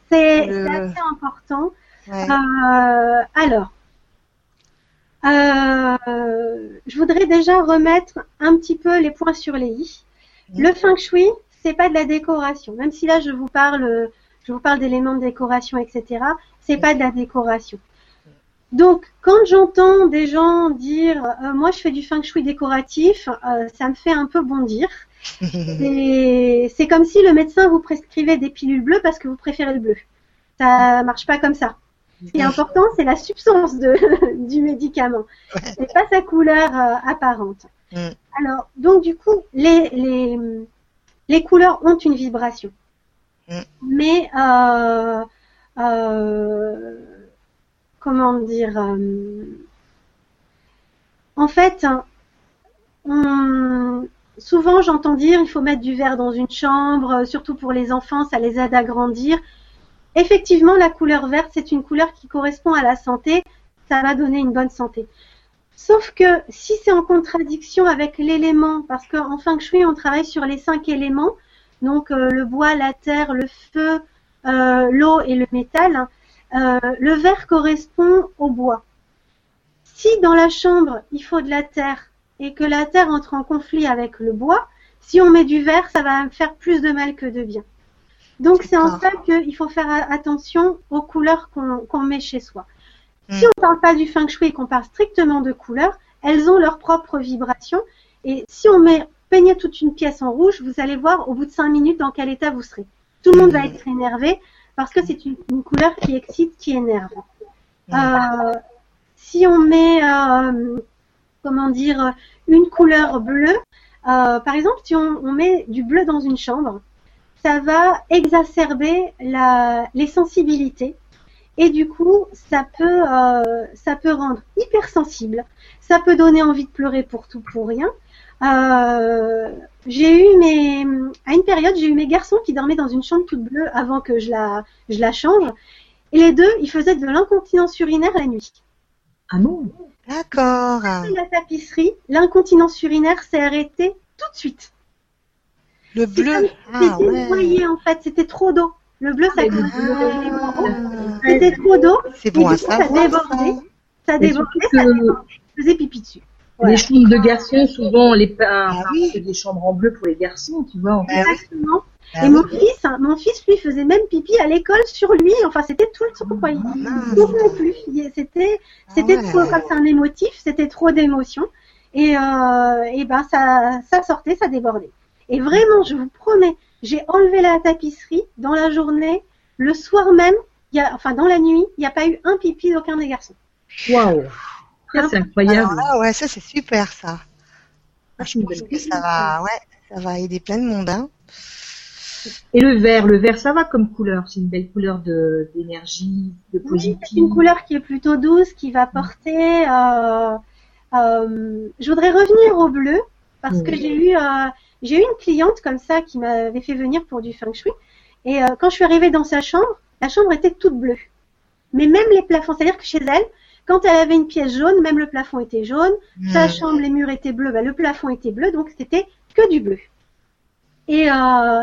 c'est assez important. Euh, alors, euh, je voudrais déjà remettre un petit peu les points sur les i. Le feng shui, c'est pas de la décoration. Même si là, je vous parle, je vous parle d'éléments de décoration, etc c'est pas de la décoration. Donc, quand j'entends des gens dire euh, moi je fais du feng shui décoratif, euh, ça me fait un peu bondir. [laughs] c'est comme si le médecin vous prescrivait des pilules bleues parce que vous préférez le bleu. Ça marche pas comme ça. Ce qui est important, c'est la substance de, [laughs] du médicament. C'est pas sa couleur euh, apparente. Alors, donc du coup, les, les, les couleurs ont une vibration. Mais euh, euh, comment dire euh, En fait, souvent j'entends dire il faut mettre du vert dans une chambre, surtout pour les enfants, ça les aide à grandir. Effectivement, la couleur verte, c'est une couleur qui correspond à la santé, ça va donner une bonne santé. Sauf que si c'est en contradiction avec l'élément, parce qu'en feng shui, on travaille sur les cinq éléments, donc euh, le bois, la terre, le feu, euh, l'eau et le métal, euh, le verre correspond au bois. Si dans la chambre il faut de la terre et que la terre entre en conflit avec le bois, si on met du verre, ça va faire plus de mal que de bien. Donc c'est en ça qu'il faut faire attention aux couleurs qu'on met chez soi. Si on parle pas du feng shui et qu'on parle strictement de couleurs, elles ont leur propre vibration. Et si on met peignez toute une pièce en rouge, vous allez voir au bout de cinq minutes dans quel état vous serez. Tout le monde va être énervé parce que c'est une, une couleur qui excite, qui énerve. Euh, si on met, euh, comment dire, une couleur bleue, euh, par exemple, si on, on met du bleu dans une chambre, ça va exacerber la, les sensibilités et du coup, ça peut, ça peut rendre hypersensible. Ça peut donner envie de pleurer pour tout, pour rien. Euh, j'ai eu mes, à une période, j'ai eu mes garçons qui dormaient dans une chambre toute bleue avant que je la, je la change. Et les deux, ils faisaient de l'incontinence urinaire la nuit. Ah non D'accord. La tapisserie, l'incontinence urinaire s'est arrêtée tout de suite. Le bleu. Ah C'était ouais. noyé en fait, c'était trop d'eau. Le bleu, ça Ah. Ah, C'était trop d'eau, C'est bon à du coup, ça savoir. débordait. ça. ça débordait, ça débordait, je faisais pipi dessus. Voilà. les chambres de garçons, souvent, les Ah oui. c'est des chambres en bleu pour les garçons, tu vois. en fait. Oui. Exactement. Bah Et oui. mon fils, hein, mon fils lui faisait même pipi à l'école sur lui. Enfin, c'était tout le temps. Quoi. Il mince. pouvait plus. Il- C'était, c'était Ah ouais. trop, comme c'est un émotif, c'était trop d'émotions. Et, euh, et ben, ça, ça sortait, ça débordait. Et vraiment, je vous promets, j'ai enlevé la tapisserie dans la journée, le soir même, il y a, enfin, dans la nuit, il n'y a pas eu un pipi d'aucun des garçons. Waouh Ça, c'est incroyable. Là, ouais, ça c'est super ça. Ah, Je pense que ça va, ouais, ça va aider plein de monde. Hein. Et le vert, le vert, ça va comme couleur. C'est une belle couleur de d'énergie, de Oui, positif. c'est une couleur qui est plutôt douce, qui va porter. euh, euh, je voudrais revenir au bleu parce que j'ai eu euh, j'ai eu une cliente comme ça qui m'avait fait venir pour du feng shui et quand je suis arrivée dans sa chambre, la chambre était toute bleue. Mais même les plafonds, c'est-à-dire que chez elle, quand elle avait une pièce jaune, même le plafond était jaune, sa Hmm. chambre, les murs étaient bleus, bah, le plafond était bleu, donc c'était que du bleu. Et, euh,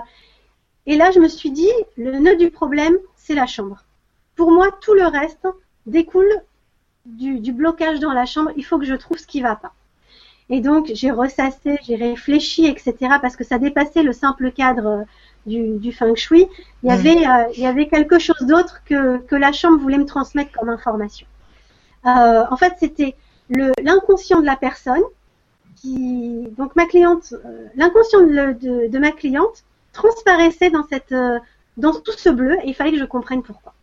et là, je me suis dit, le nœud du problème, c'est la chambre. Pour moi, tout le reste découle du, du blocage dans la chambre. Il faut que je trouve ce qui va pas. Et donc, j'ai ressassé, j'ai réfléchi, etc., parce que ça dépassait le simple cadre euh, du, du feng shui. Il y avait, euh, il y avait quelque chose d'autre que, que la chambre voulait me transmettre comme information. Euh, en fait, c'était le- l'inconscient de la personne qui, donc ma cliente, euh, l'inconscient de, de- de ma cliente transparaissait dans cette, euh, dans tout ce bleu et il fallait que je comprenne pourquoi.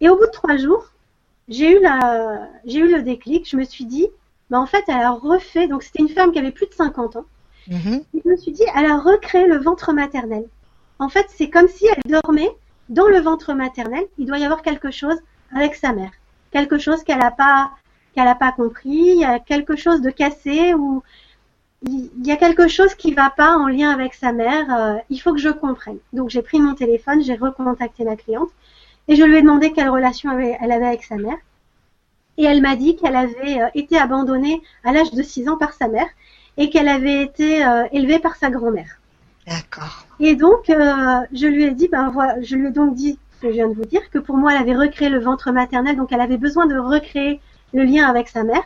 Et au bout de trois jours, j'ai eu la, j'ai eu le déclic. Je me suis dit, bah en fait, elle a refait. Donc c'était une femme qui avait plus de 50 ans. Mhm. Et je me suis dit, elle a recréé le ventre maternel. En fait, c'est comme si elle dormait dans le ventre maternel. Il doit y avoir quelque chose avec sa mère, quelque chose qu'elle n'a pas, qu'elle a pas compris. Il y a quelque chose de cassé ou il y a quelque chose qui va pas en lien avec sa mère. euh, il faut que je comprenne. Donc j'ai pris mon téléphone, j'ai recontacté ma cliente et je lui ai demandé quelle relation elle avait avec sa mère. Et elle m'a dit qu'elle avait euh, été abandonnée à l'âge de 6 ans par sa mère et qu'elle avait été euh, élevée par sa grand-mère. D'accord. Et donc, euh, je lui ai dit, ben voilà, je lui ai donc dit que je viens de vous dire, que pour moi, elle avait recréé le ventre maternel, donc elle avait besoin de recréer le lien avec sa mère,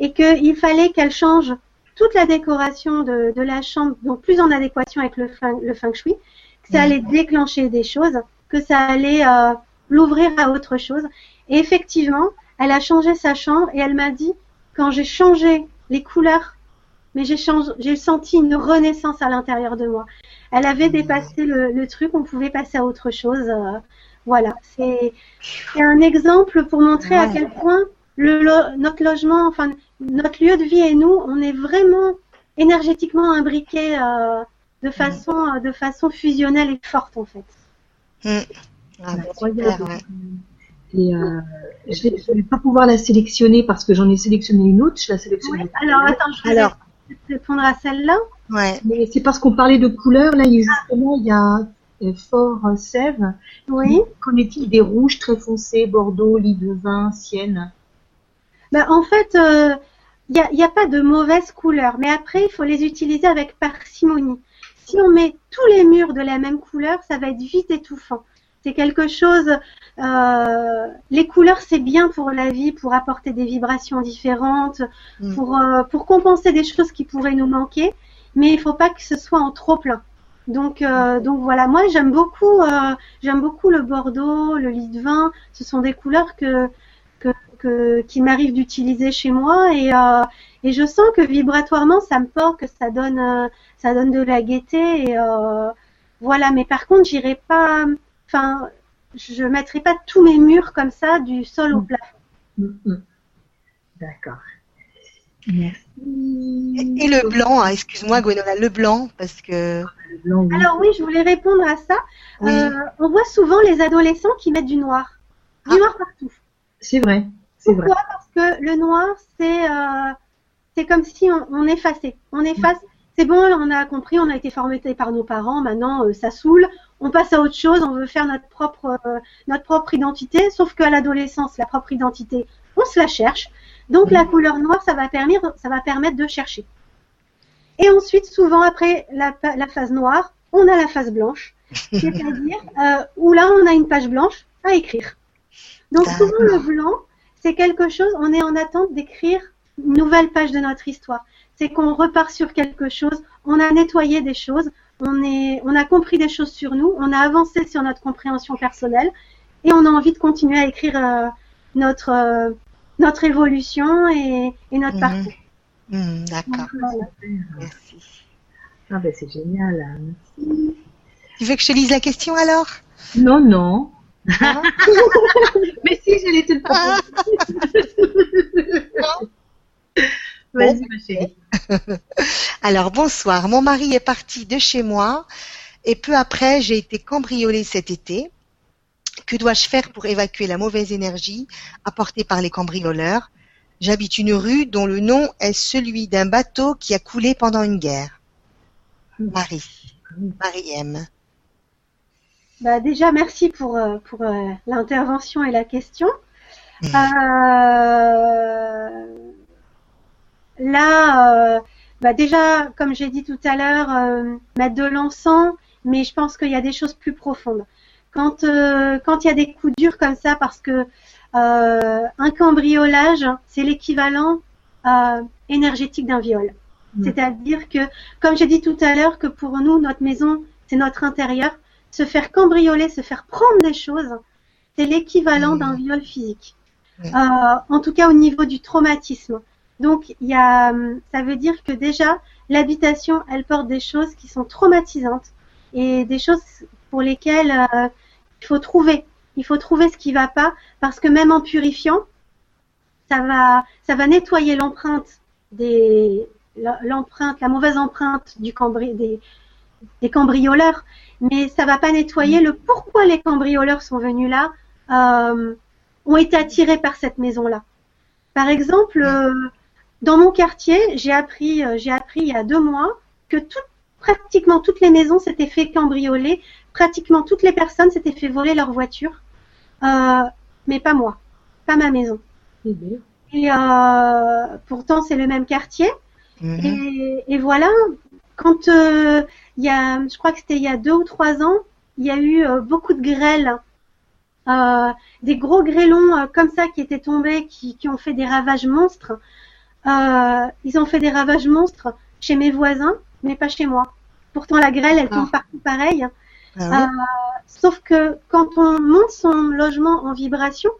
et qu'il fallait qu'elle change toute la décoration de, de la chambre, donc plus en adéquation avec le feng, le feng shui, que ça Mhm. allait déclencher des choses, que ça allait euh, l'ouvrir à autre chose. Et effectivement, elle a changé sa chambre et elle m'a dit, quand j'ai changé les couleurs, mais j'ai senti une renaissance à l'intérieur de moi. Elle avait dépassé le, le truc, on pouvait passer à autre chose. euh, voilà, c'est un exemple pour montrer à quel point le, lo- notre logement, enfin notre lieu de vie et nous, on est vraiment énergétiquement imbriqués euh, de façon euh, de façon fusionnelle et forte en fait. Ah, Incroyable. super, ouais. Et euh, je vais, je vais pas pouvoir la sélectionner parce que j'en ai sélectionné une autre. Je la sélectionne. Oui, alors attends, je vais Alors, répondre à celle-là. Ouais. Mais c'est parce qu'on parlait de couleurs. Là, il- justement, il y a euh, Fort euh, Sèvres. Oui. Qu'en est-il des rouges très foncés, Bordeaux, lit de vin, Sienne? Bah, en fait, il n'y a, y a pas de mauvaise couleur, mais après, il faut les utiliser avec parcimonie. Si on met tous les murs de la même couleur, ça va être vite étouffant. C'est quelque chose. euh, les couleurs, c'est bien pour la vie, pour apporter des vibrations différentes, Mm. pour euh, pour compenser des choses qui pourraient nous manquer. Mais il faut pas que ce soit en trop plein. Donc, euh, donc voilà, moi j'aime beaucoup, euh, j'aime beaucoup le Bordeaux, le lit de vin. Ce sont des couleurs que, que, que qui m'arrive d'utiliser chez moi et, euh, et je sens que vibratoirement ça me porte, que ça donne, euh, ça donne de la gaieté et voilà. Mais par contre, j'irai pas, enfin, je mettrai pas tous mes murs comme ça du sol au Mm. plafond. Mm, mm. D'accord. Merci. Et le blanc, hein, excuse-moi Gwenola, le blanc, parce que... Alors oui, je voulais répondre à ça. Oui. Euh, on voit souvent les adolescents qui mettent du noir, du Ah. noir partout. C'est vrai. C'est vrai. Pourquoi? Parce que le noir, c'est euh, c'est comme si on, on effaçait. On efface. C'est bon, on a compris, on a été formaté par nos parents. Maintenant, euh, ça saoule. On passe à autre chose. On veut faire notre propre euh, notre propre identité. Sauf qu'à l'adolescence, la propre identité, on se la cherche. Donc la couleur noire, ça va permettre ça va permettre de chercher. Et ensuite, souvent après la, la phase noire, on a la phase blanche, [laughs] c'est-à-dire euh, où là on a une page blanche à écrire. Donc souvent le blanc, c'est quelque chose, on est en attente d'écrire une nouvelle page de notre histoire. C'est qu'on repart sur quelque chose, on a nettoyé des choses, on, est, on a compris des choses sur nous, on a avancé sur notre compréhension personnelle et on a envie de continuer à écrire euh, notre, euh, notre évolution et, et notre Mhm. parcours. Hmm, D'accord, Voilà. merci. Ah ben c'est génial. hein. Tu veux que je te lise la question alors? Non, non. Hein [laughs] Mais si, j'allais te le proposer. Vas-y, ma chérie. [laughs] Alors bonsoir, mon mari est parti de chez moi et peu après j'ai été cambriolée cet été. Que dois-je faire pour évacuer la mauvaise énergie apportée par les cambrioleurs? J'habite une rue dont le nom est celui d'un bateau qui a coulé pendant une guerre. Marie, Marie M. Bah, déjà, merci pour, euh, pour euh, l'intervention et la question. Mhm. Euh, là, euh, bah déjà, comme j'ai dit tout à l'heure, mettre de l'encens, mais je pense qu'il y a des choses plus profondes. Quand euh, quand il y a des coups durs comme ça, parce que euh, un cambriolage, c'est l'équivalent euh, énergétique d'un viol. C'est-à-dire que, comme j'ai dit tout à l'heure, que pour nous, notre maison, c'est notre intérieur. Se faire cambrioler, se faire prendre des choses, c'est l'équivalent d'un viol physique. Euh, en tout cas, au niveau du traumatisme. Donc, il y a, hum, ça veut dire que déjà, l'habitation, elle porte des choses qui sont traumatisantes et des choses pour lesquelles euh, il faut trouver. Il faut trouver ce qui va pas parce que même en purifiant, ça va, ça va nettoyer l'empreinte des, l'empreinte, la mauvaise empreinte du cambri, des, cambrioleurs, mais ça va pas nettoyer le pourquoi les cambrioleurs sont venus là, euh, ont été attirés par cette maison-là. Par exemple, euh, dans mon quartier, j'ai appris, euh, j'ai appris il y a deux mois que pratiquement toutes les maisons s'étaient fait cambrioler, pratiquement toutes les personnes s'étaient fait voler leur voiture, euh, mais pas moi, pas ma maison. Bien. Et euh, pourtant c'est le même quartier. Mhm. Et, et voilà, quand euh, il y a, je crois que c'était il y a deux ou trois ans, il y a eu euh, beaucoup de grêles, euh, des gros grêlons euh, comme ça qui étaient tombés, qui, qui ont fait des ravages monstres. Euh, ils ont fait des ravages monstres chez mes voisins, mais pas chez moi. Pourtant la grêle, elle tombe Ah. partout pareil. Ah oui. Sauf que quand on monte son logement en vibration,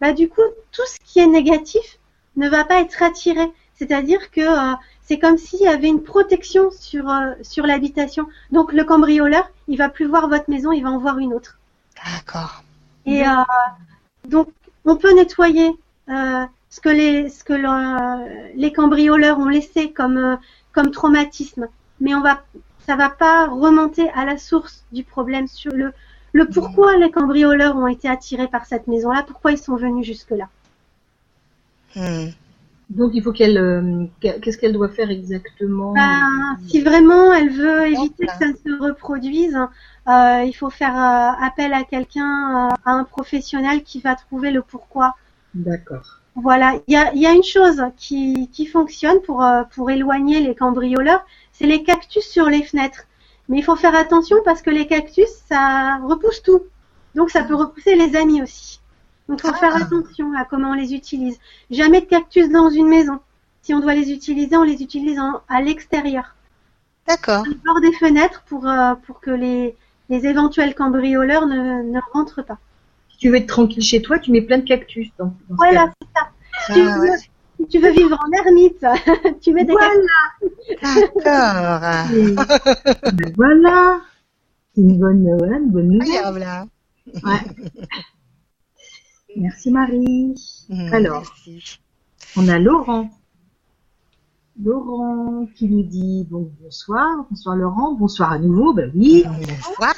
bah du coup tout ce qui est négatif ne va pas être attiré. C'est-à-dire que euh, c'est comme s'il y avait une protection sur euh, sur l'habitation. Donc le cambrioleur, il va plus voir votre maison, il va en voir une autre. D'accord. Et euh, donc on peut nettoyer euh, ce que les ce que le- les cambrioleurs ont laissé comme euh, comme traumatisme, mais on va ça va pas remonter à la source du problème sur le le pourquoi les cambrioleurs ont été attirés par cette maison-là, pourquoi ils sont venus jusque-là. Hmm. Donc il faut qu'elle, euh, qu'elle- qu'est-ce qu'elle doit faire exactement? Ben, si vraiment elle veut éviter que ça se reproduise, euh, il faut faire euh, appel à quelqu'un, euh, à un professionnel qui va trouver le pourquoi. D'accord. Voilà, il y a, il y a une chose qui, qui fonctionne pour, euh, pour éloigner les cambrioleurs, c'est les cactus sur les fenêtres. Mais il faut faire attention parce que les cactus, ça repousse tout. Donc ça peut repousser les amis aussi. Donc il faut Ah. faire attention à comment on les utilise. Jamais de cactus dans une maison. Si on doit les utiliser, on les utilise en- à l'extérieur. D'accord. bord des fenêtres pour, euh, pour que les, les éventuels cambrioleurs ne, ne rentrent pas. Tu veux être tranquille chez toi, tu mets plein de cactus dans, Voilà, c'est ça. Si tu, Ah, veux, ouais. si tu veux vivre en ermite, [laughs] tu mets des Voilà. D'accord. Ben [laughs] voilà. C'est une bonne, euh, voilà, une bonne nouvelle. Hein. Ouais. Merci Marie. Mhm, Alors. merci. On a Laurent. Laurent qui nous dit bon, bonsoir, bonsoir Laurent, bonsoir à nouveau, bah oui. Bonsoir.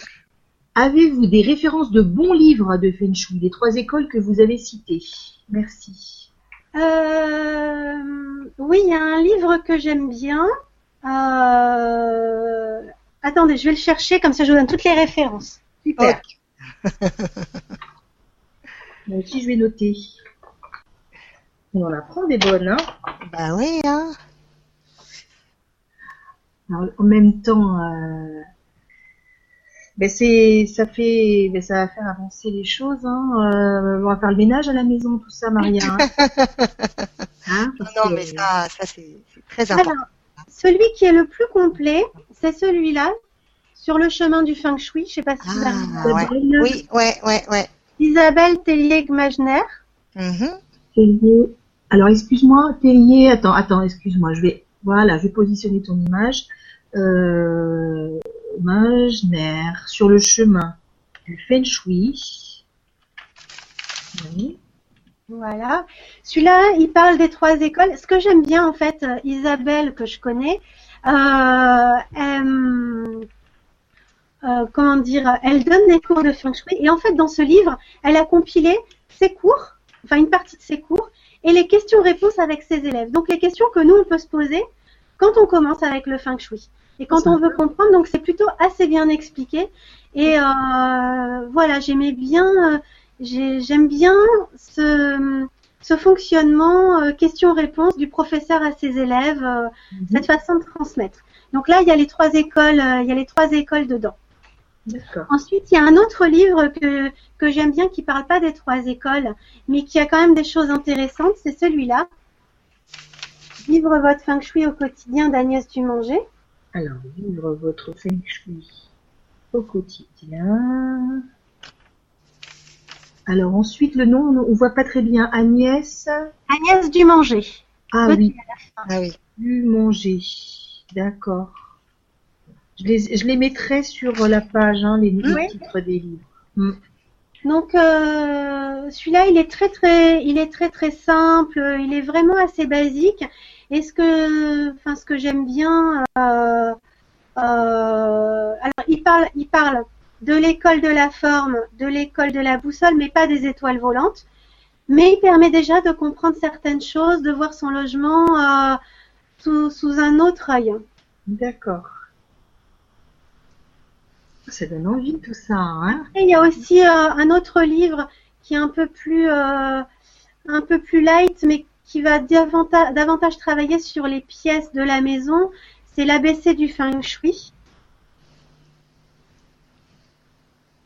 Avez-vous des références de bons livres de Feng Shui, des trois écoles que vous avez citées? Merci. Euh, oui, il y a un livre que j'aime bien. Euh, attendez, je vais le chercher, comme ça je vous donne toutes les références. Super. [laughs] Moi aussi je vais noter. On en apprend des bonnes, hein? Bah oui, hein. Alors, en même temps, euh, ben c'est, ça fait, ben ça va faire avancer les choses. Hein. Euh, on va faire le ménage à la maison, tout ça, Maria. Hein, [laughs] Hein, Non, que- mais ça, ça c'est très important. Alors, celui qui est le plus complet, c'est celui-là, sur le chemin du feng shui. Je sais pas si vous Ah, ouais. Isabelle, Oui, ouais, ouais, ouais. Isabelle Tellier-Gmajner. Mhm. Tellier. Alors, excuse-moi, Tellier. Attends, attends, excuse-moi. Je vais, voilà, je vais positionner ton image. Euh, Majner, sur le chemin du Feng Shui. Voilà. Celui-là, il parle des trois écoles. Ce que j'aime bien, en fait, euh, Isabelle, que je connais, euh, euh, comment dire, elle donne des cours de feng shui. Et en fait, dans ce livre, elle a compilé ses cours, enfin une partie de ses cours, et les questions-réponses avec ses élèves. Donc les questions que nous, on peut se poser quand on commence avec le feng shui. Et quand on veut comprendre, donc c'est plutôt assez bien expliqué. Et euh, voilà, j'aimais bien, euh, j'ai- j'aime bien ce, ce fonctionnement euh, question-réponse du professeur à ses élèves, euh, cette façon de transmettre. Donc là, il y a les trois écoles, euh, il y a les trois écoles dedans. D'accord. Ensuite, il y a un autre livre que, que j'aime bien qui parle pas des trois écoles, mais qui a quand même des choses intéressantes, c'est celui-là. Vivre votre feng shui au quotidien d'Agnès Dumanger. Alors, vivre votre Feng Shui au quotidien. Alors ensuite, le nom, on on voit pas très bien. Agnès. Agnès Dumanger. Ah Petit oui, Ah oui. du manger. D'accord. Je les, je les mettrai sur la page, hein, les, Oui. titres des livres. Hmm. Donc euh, celui-là, il est très très, il est très très simple. Il est vraiment assez basique. Et ce que, enfin ce que j'aime bien, euh, euh, alors il parle, il parle de l'école de la forme, de l'école de la boussole, mais pas des étoiles volantes. Mais il permet déjà de comprendre certaines choses, de voir son logement euh, sous, sous un autre œil. D'accord. Ça donne envie tout ça, hein Et il y a aussi un autre livre qui est un peu plus un peu plus light, mais qui va davantage, davantage travailler sur les pièces de la maison. C'est l'ABC du Feng Shui.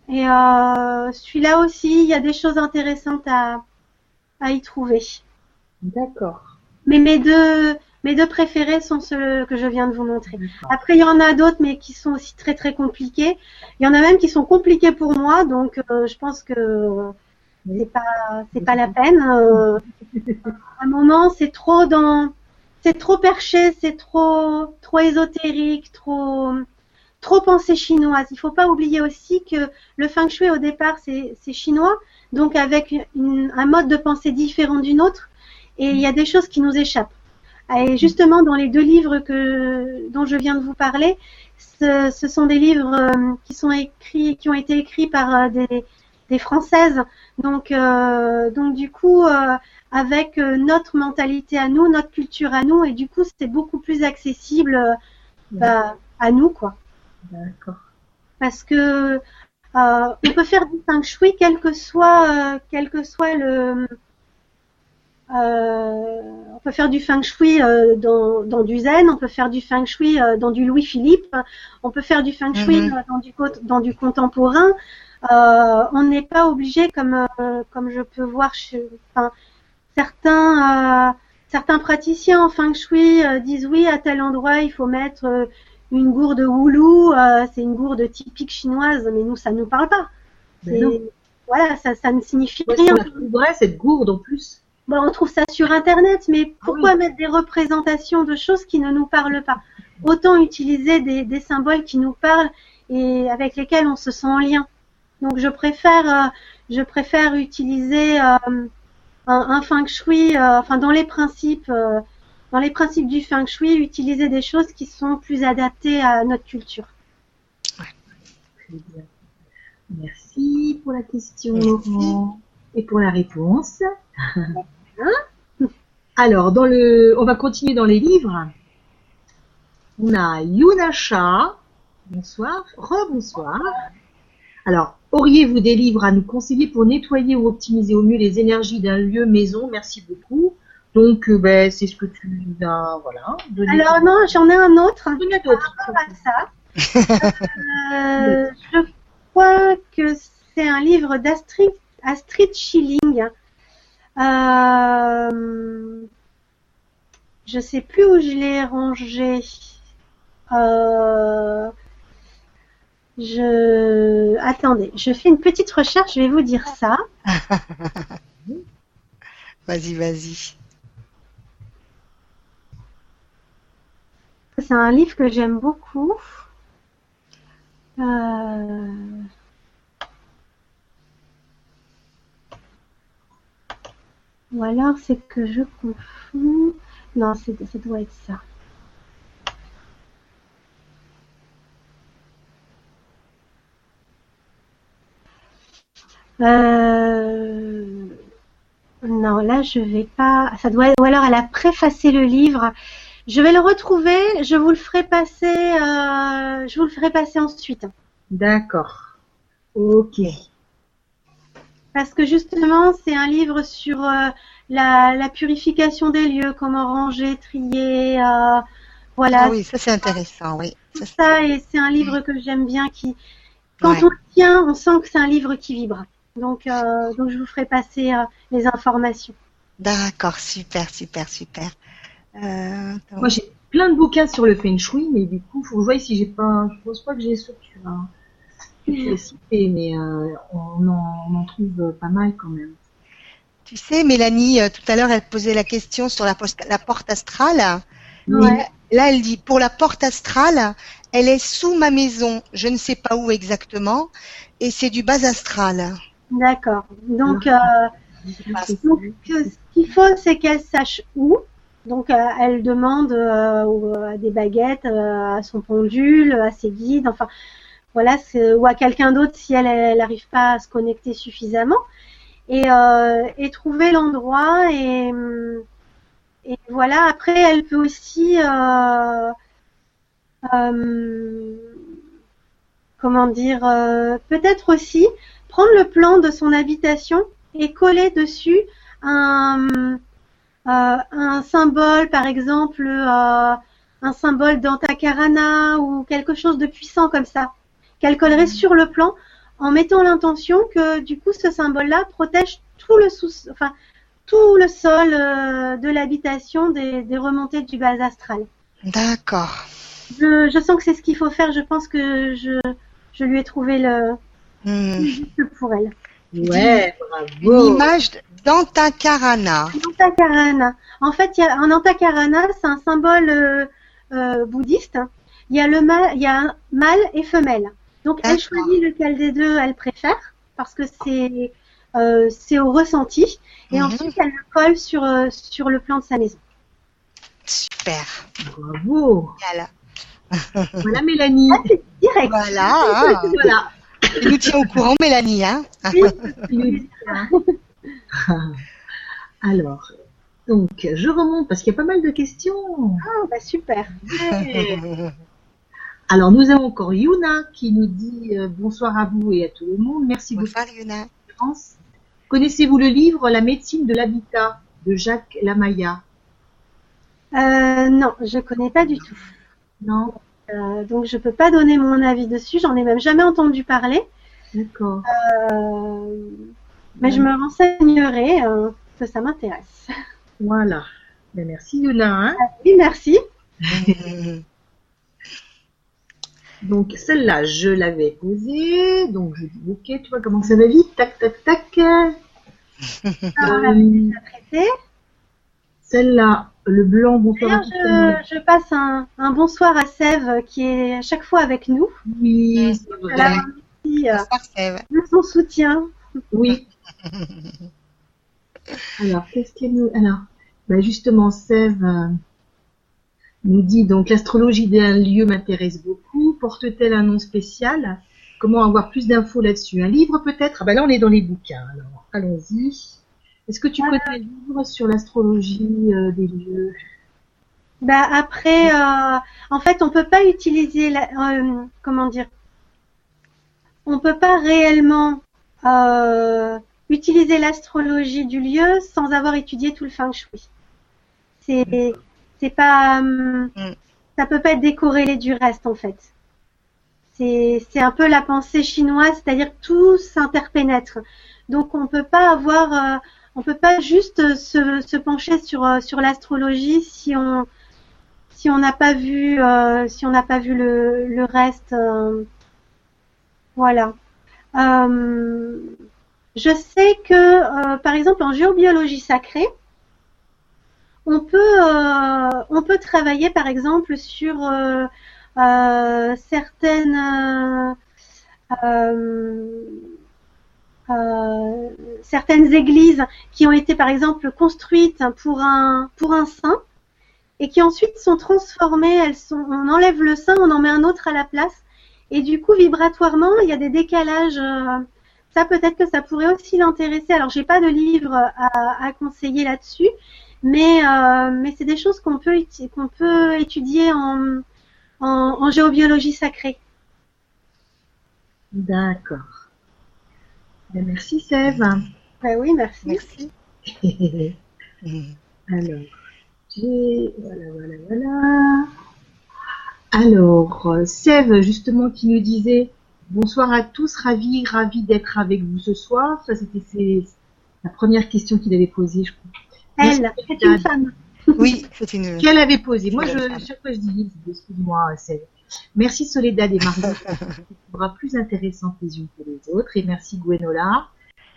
Et euh, celui-là aussi, il y a des choses intéressantes à, à y trouver. D'accord. Mais mes deux, mes deux préférés sont ceux que je viens de vous montrer. Après, il y en a d'autres, mais qui sont aussi très très compliqués. Il y en a même qui sont compliqués pour moi, donc euh, je pense que c'est pas c'est pas la peine. Euh, à un moment, c'est trop dans, c'est trop perché, c'est trop trop ésotérique, trop trop pensée chinoise. Il faut pas oublier aussi que le feng shui au départ c'est chinois, donc avec un mode de pensée différent du nôtre, et il y a des choses qui nous échappent. Et justement, dans les deux livres que, dont je viens de vous parler, ce, ce sont des livres euh, qui sont écrits, qui ont été écrits par euh, des, des Françaises. Donc, euh, donc du coup, euh, avec euh, notre mentalité à nous, notre culture à nous, et du coup, c'est beaucoup plus accessible bah, à nous, quoi. D'accord. Parce que on peut faire du feng shui quel que soit, quel que soit le, on peut faire du feng shui euh, dans, dans du zen, on peut faire du feng shui euh, dans du Louis Philippe, on peut faire du feng shui Mhm. euh, dans du dans du contemporain. Euh, on n'est pas obligé comme euh, comme je peux voir chez, enfin, certains euh, certains praticiens en feng shui euh, disent oui à tel endroit il faut mettre euh, une gourde Woulou, euh, c'est une gourde typique chinoise, mais nous, ça ne nous parle pas. C'est- voilà, ça, ça ne signifie rien. la trouverait, cette gourde en plus Bon, on trouve ça sur Internet, mais Ah pourquoi mettre des représentations de choses qui ne nous parlent pas? Autant utiliser des, des symboles qui nous parlent et avec lesquels on se sent en lien. Donc, je préfère, euh, je préfère utiliser euh, un, un feng shui, euh, enfin dans les principes, dans les principes du feng shui, utiliser des choses qui sont plus adaptées à notre culture. Merci pour la question, Merci. Et pour la réponse. [laughs] Alors, dans le, on va continuer dans les livres. On a Yunasha. Bonsoir. Rebonsoir. Alors, auriez-vous des livres à nous conseiller pour nettoyer ou optimiser au mieux les énergies d'un lieu, maison? Merci beaucoup. Donc, euh, ben, c'est ce que tu as, voilà. Alors non, j'en ai un autre. Il y en a d'autres. à ça. Euh, [laughs] je crois que c'est un livre d'Astrid Astrid Schilling. Euh, je sais plus où je l'ai rangé. Euh, je attendez, je fais une petite recherche. Je vais vous dire ça. [laughs] Vas-y, vas-y. C'est un livre que j'aime beaucoup. Euh, Ou alors c'est que je confonds. Non, ça doit être ça. Euh, Non, là je vais pas. Ça doit. Ou alors elle a préfacé le livre. Je vais le retrouver. Je vous le ferai passer. euh, Je vous le ferai passer ensuite. D'accord. Ok. Parce que justement, c'est un livre sur euh, la, la purification des lieux, comment ranger, trier, euh, voilà. Ah oui, ça c'est intéressant, oui. Ça, c'est- Ça, et c'est un livre que j'aime bien qui, quand Ouais. on le tient, on sent que c'est un livre qui vibre. Donc, euh, donc je vous ferai passer euh, les informations. D'accord, super, super, super. Euh. Moi, j'ai plein de bouquins sur le feng shui, mais du coup, faut que je voie si j'ai pas, je pense pas que j'ai ceux que tu as, mais euh, on, en, on en trouve pas mal quand même. Tu sais, Mélanie, euh, tout à l'heure, elle posait la question sur la, poste- la porte astrale. Ouais. Là, elle dit, pour la porte astrale, elle est sous ma maison, je ne sais pas où exactement, et c'est du bas astral. D'accord. Donc, euh, Ah, donc euh, ce qu'il faut, c'est qu'elle sache où. Donc, euh, elle demande euh, à des baguettes, euh, à son pendule, à ses guides, enfin, voilà, ou à quelqu'un d'autre si elle n'arrive pas à se connecter suffisamment. Et, euh, trouver l'endroit et, voilà. Après, elle peut aussi, euh, euh, comment dire, euh, peut-être aussi prendre le plan de son habitation et coller dessus un, un symbole, par exemple, un symbole d'Antakarana ou quelque chose de puissant comme ça, qu'elle collerait sur le plan en mettant l'intention que du coup ce symbole-là protège tout le sous, enfin tout le sol euh, de l'habitation des, des remontées du bas astral. D'accord. Je, je sens que c'est ce qu'il faut faire. Je pense que je, je lui ai trouvé le, le juste pour elle. Ouais, Une bravo. image d'Antakarana. Antakarana. En fait, il y a un Antakarana, c'est un symbole euh, euh, bouddhiste. Il y a le mâle, il y a un mâle et femelle. Donc elle choisit lequel des deux elle préfère parce que c'est euh, c'est au ressenti et Mhm. ensuite elle le colle sur euh, sur le plan de sa maison. Super. Bravo. Voilà. [laughs] Voilà Mélanie. Direct. Voilà. [laughs] hein. Voilà. Tu nous tiens au courant, Mélanie. Hein [laughs] Alors, donc, je remonte parce qu'il y a pas mal de questions. Ah, bah super. Alors, nous avons encore Yuna qui nous dit euh, bonsoir à vous et à tout le monde. Merci beaucoup. Bonsoir, Yuna. France. Connaissez-vous le livre La médecine de l'habitat de Jacques Lamaya? Euh, non, je connais pas du tout. Non Euh, donc je peux pas donner mon avis dessus. J'en ai même jamais entendu parler. D'accord. Euh, mais je me renseignerai euh, que ça m'intéresse. Voilà. Ben, merci Yuna. hein. Oui, merci. [laughs] Donc celle-là, je l'avais posée, donc je dis ok, tu vois comment ça va vite, tac tac tac. [laughs] Euh, celle-là, le blanc, bonsoir à D'ailleurs, tous. je, je passe un, un bonsoir à Sève qui est à chaque fois avec nous. Oui, c'est vrai. remercie, euh, Bonsoir, Sève. de son soutien. Oui. [laughs] Alors, qu'est-ce qu'elle nous... Alors, bah justement, Sève euh, nous dit donc l'astrologie d'un lieu m'intéresse beaucoup. Porte-t-elle un nom spécial? Comment avoir plus d'infos là-dessus? Un livre peut-être? Ah bah là, on est dans les bouquins. Alors, allons-y. Est-ce que tu connais un livre sur l'astrologie euh, des lieux? Bah après, euh, en fait, on peut pas utiliser, la, euh, comment dire, on peut pas réellement euh, utiliser l'astrologie du lieu sans avoir étudié tout le feng shui. C'est, c'est pas, Mm. ça peut pas être décorrélé du reste en fait. C'est, un peu la pensée chinoise, c'est-à-dire tout s'interpénètre. Donc on peut pas avoir, euh, on peut pas juste se, pencher sur euh, sur l'astrologie si on si on n'a pas vu euh, si on n'a pas vu le, reste voilà je sais que par exemple en géobiologie sacrée on peut on peut travailler par exemple sur certaines euh, euh, euh, certaines églises qui ont été par exemple construites pour un pour saint et qui ensuite sont transformées. On enlève le saint, on en met un autre à la place, et du coup vibratoirement, il y a des décalages. euh, ça peut-être que ça pourrait aussi l'intéresser. Alors j'ai pas de livre à, conseiller là-dessus, mais euh, mais c'est des choses qu'on peut étudier en, en en géobiologie sacrée. D'accord. Ben, merci, Sève. Ben oui, merci. Merci. [laughs] Alors, j'ai... Voilà, voilà, voilà. Alors, Sève, justement, qui nous disait Bonsoir à tous, ravi, ravi d'être avec vous ce soir. Ça, c'était ses- la première question qu'il avait posée, je crois. Elle, c'est une femme. Oui, [laughs] c'est une. Qu'elle avait posée. Moi, C'est je, chaque fois, je dis excuse-moi, Sève. Merci Soledad et Marie, [laughs] qui sera plus intéressante les unes que les autres. Et merci Gwenola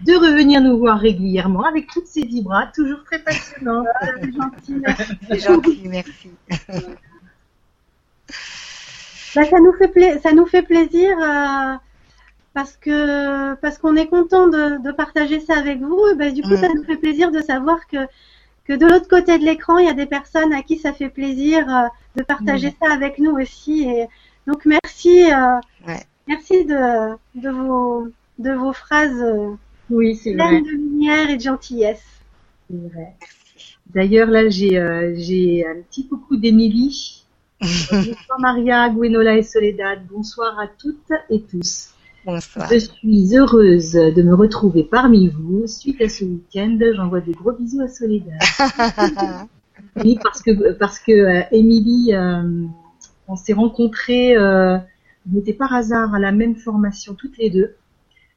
de revenir nous voir régulièrement avec toutes ces vibras, toujours très passionnantes. C'est gentil, merci. C'est gentil, merci. [laughs] Bah, ça nous fait pla- ça nous fait plaisir euh, parce que parce qu'on est content de, de partager ça avec vous. Et bah, du coup, Mm. ça nous fait plaisir de savoir que que de l'autre côté de l'écran, il y a des personnes à qui ça fait plaisir euh, de partager ça avec nous aussi. Et donc merci euh, Ouais. merci de de vos de vos phrases euh, Oui, c'est vrai. pleines de lumière et de gentillesse. c'est vrai. D'ailleurs, là, j'ai euh, j'ai un petit coucou d'Émilie. [laughs] Bonsoir Maria, Gwenola et Soledad. Bonsoir à toutes et tous. Bonsoir. Je suis heureuse de me retrouver parmi vous. Suite à ce week-end, j'envoie de gros bisous à Soledad. [laughs] Oui, parce que parce que euh, Émilie, euh, on s'est rencontrés, euh, on était par hasard à la même formation toutes les deux.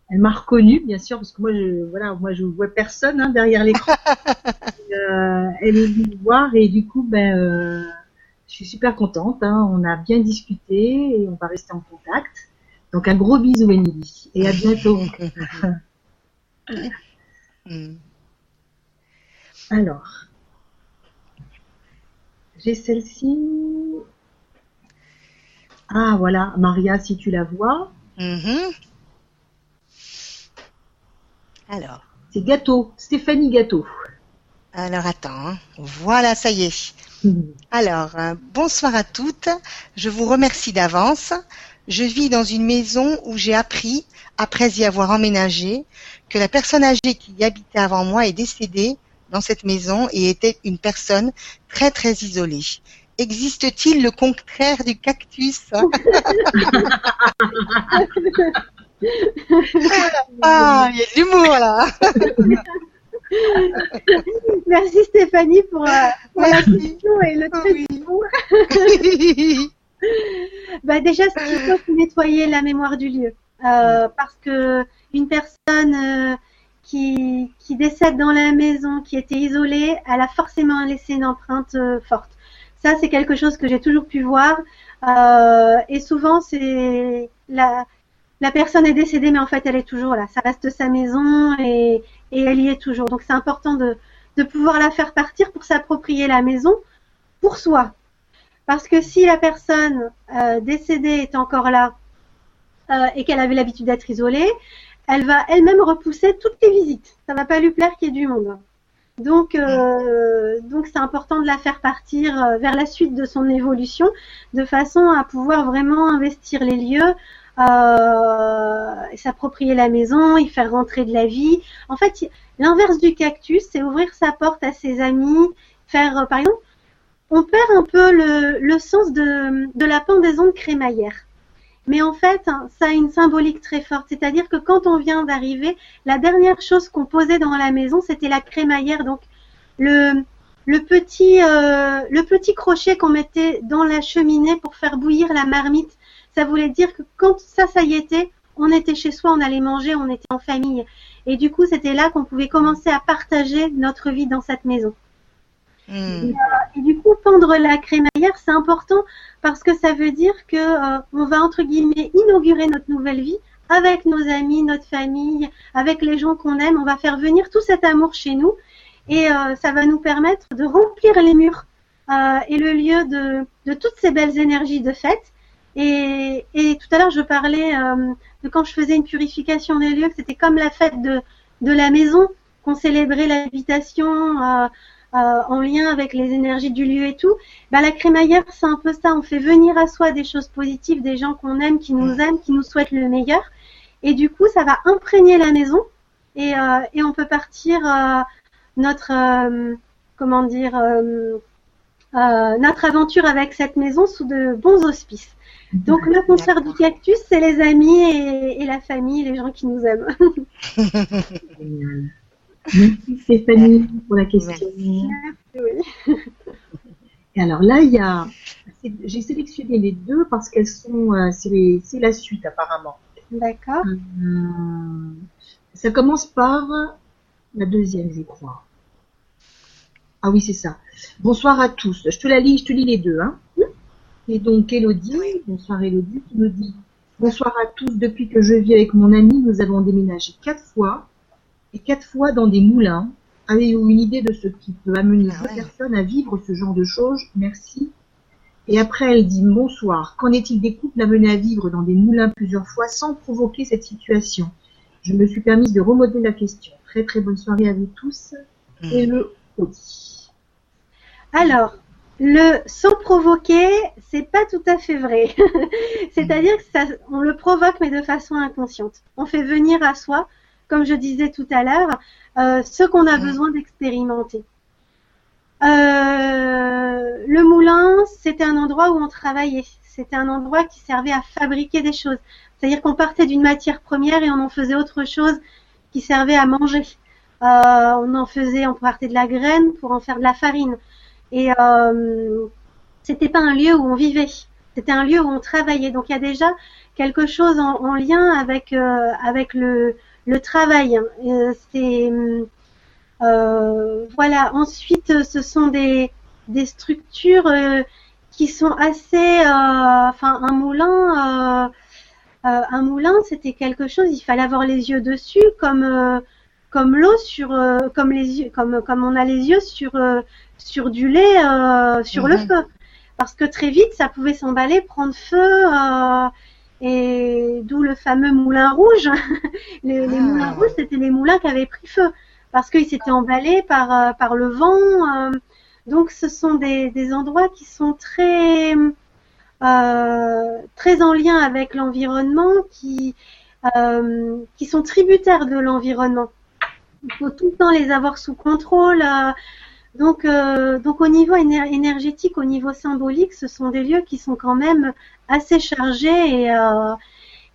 Elle m'a reconnue, bien sûr, parce que moi, je, voilà, moi, je vois personne hein, derrière l'écran. [laughs] Euh, elle est venue me voir et du coup, ben, euh, je suis super contente. Hein, on a bien discuté et on va rester en contact. Donc un gros bisou, Émilie, et à bientôt. [laughs] Mhm. Alors, j'ai celle-ci. Ah voilà, Maria, si tu la vois, Mhm. Alors, c'est Gâteau, Stéphanie Gâteau. alors attends. hein. Voilà, ça y est. [laughs] Alors, euh, bonsoir à toutes. Je vous remercie d'avance. Je vis dans une maison où j'ai appris, après y avoir emménagé, que la personne âgée qui y habitait avant moi est décédée dans cette maison et était une personne très très isolée. Existe-t-il le contraire du cactus [laughs] Ah, il y a de l'humour là. Merci Stéphanie pour, euh, pour la Merci. question et le trait Oui. [laughs] Bah déjà, ce qu'il faut, c'est nettoyer la mémoire du lieu, Euh, parce que une personne euh, qui qui décède dans la maison, qui était isolée, elle a forcément laissé une empreinte euh, forte. Ça, c'est quelque chose que j'ai toujours pu voir. Et souvent, c'est la, la personne est décédée, mais en fait, elle est toujours là. Ça reste sa maison et, et elle y est toujours. Donc, c'est important de, de pouvoir la faire partir pour s'approprier la maison pour soi. Parce que si la personne euh, décédée est encore là euh, et qu'elle avait l'habitude d'être isolée, elle va elle-même repousser toutes les visites. Ça va pas lui plaire qu'il y ait du monde. Donc, euh, donc c'est important de la faire partir euh, vers la suite de son évolution, de façon à pouvoir vraiment investir les lieux, euh, s'approprier la maison, y faire rentrer de la vie. En fait, l'inverse du cactus, c'est ouvrir sa porte à ses amis, faire, euh, par exemple, on perd un peu le, sens de, la pendaison de crémaillère. Mais en fait, hein, ça a une symbolique très forte. C'est-à-dire que quand on vient d'arriver, la dernière chose qu'on posait dans la maison, c'était la crémaillère. Donc, le, le petit, euh, le petit crochet qu'on mettait dans la cheminée pour faire bouillir la marmite. Ça voulait dire que quand ça, ça y était, on était chez soi, on allait manger, on était en famille. Et du coup, c'était là qu'on pouvait commencer à partager notre vie dans cette maison. Hmm. Et du coup, pendre la crémaillère, c'est important parce que ça veut dire que euh, on va entre guillemets inaugurer notre nouvelle vie avec nos amis, notre famille, avec les gens qu'on aime. On va faire venir tout cet amour chez nous et euh, ça va nous permettre de remplir les murs euh, et le lieu de, de toutes ces belles énergies de fête. Et, et tout à l'heure, je parlais euh, de quand je faisais une purification des lieux, c'était comme la fête de, de la maison, qu'on célébrait l'habitation, euh, en lien avec les énergies du lieu et tout, bah, la crémaillère, c'est un peu ça. On fait venir à soi des choses positives, des gens qu'on aime, qui nous aiment, qui nous souhaitent le meilleur. Et du coup, ça va imprégner la maison et, euh, et on peut partir euh, notre, comment dire, notre aventure avec cette maison sous de bons auspices. Donc le concert du cactus, c'est les amis et, et la famille, les gens qui nous aiment. [laughs] [laughs] Merci Stéphanie pour la question. Oui. Et alors là, il y a, j'ai sélectionné les deux parce qu'elles sont, euh, c'est la suite apparemment. D'accord. Euh, ça commence par la deuxième, je crois. Ah oui, c'est ça. Bonsoir à tous. Je te la lis, je te lis les deux. Hein. Et donc Elodie, bonsoir Elodie, qui nous dit Bonsoir à tous. Depuis que je vis avec mon ami, nous avons déménagé quatre fois et quatre fois dans des moulins. Avez-vous une idée de ce qui peut amener Ah deux ouais. personnes à vivre ce genre de choses? Merci. Et après, elle dit bonsoir. Qu'en est-il des couples amenés à vivre dans des moulins plusieurs fois sans provoquer cette situation? Je me suis permise de remodeler la question. Très très bonne soirée à vous tous. Et le Audi. Alors, le sans provoquer, c'est pas tout à fait vrai. [laughs] C'est-à-dire que ça, on le provoque, mais de façon inconsciente. On fait venir à soi, comme je disais tout à l'heure, euh, ce qu'on a Mm. besoin d'expérimenter. Euh, le moulin, c'était un endroit où on travaillait. C'était un endroit qui servait à fabriquer des choses. C'est-à-dire qu'on partait d'une matière première et on en faisait autre chose qui servait à manger. Euh, on en faisait, on partait de la graine pour en faire de la farine. Et euh, c'était pas un lieu où on vivait, c'était un lieu où on travaillait. Donc il y a déjà quelque chose en, en lien avec euh, avec le le travail. Euh, c'est euh, voilà. Ensuite, ce sont des des structures euh, qui sont assez, euh, enfin un moulin. euh, euh, un moulin, c'était quelque chose. Il fallait avoir les yeux dessus, comme euh, comme l'eau sur, euh, comme les yeux, comme comme on a les yeux sur euh, sur du lait, euh, sur le Mhm. feu, parce que très vite ça pouvait s'emballer, prendre feu, euh, et d'où le fameux moulin rouge. [laughs] les, les Ah. moulins rouges, c'était les moulins qui avaient pris feu, parce qu'ils s'étaient emballés par euh, par le vent. euh. donc ce sont des des endroits qui sont très euh, très en lien avec l'environnement, qui euh, qui sont tributaires de l'environnement. Il faut tout le temps les avoir sous contrôle. Donc, euh, donc au niveau éner- énergétique, au niveau symbolique, ce sont des lieux qui sont quand même assez chargés et, euh,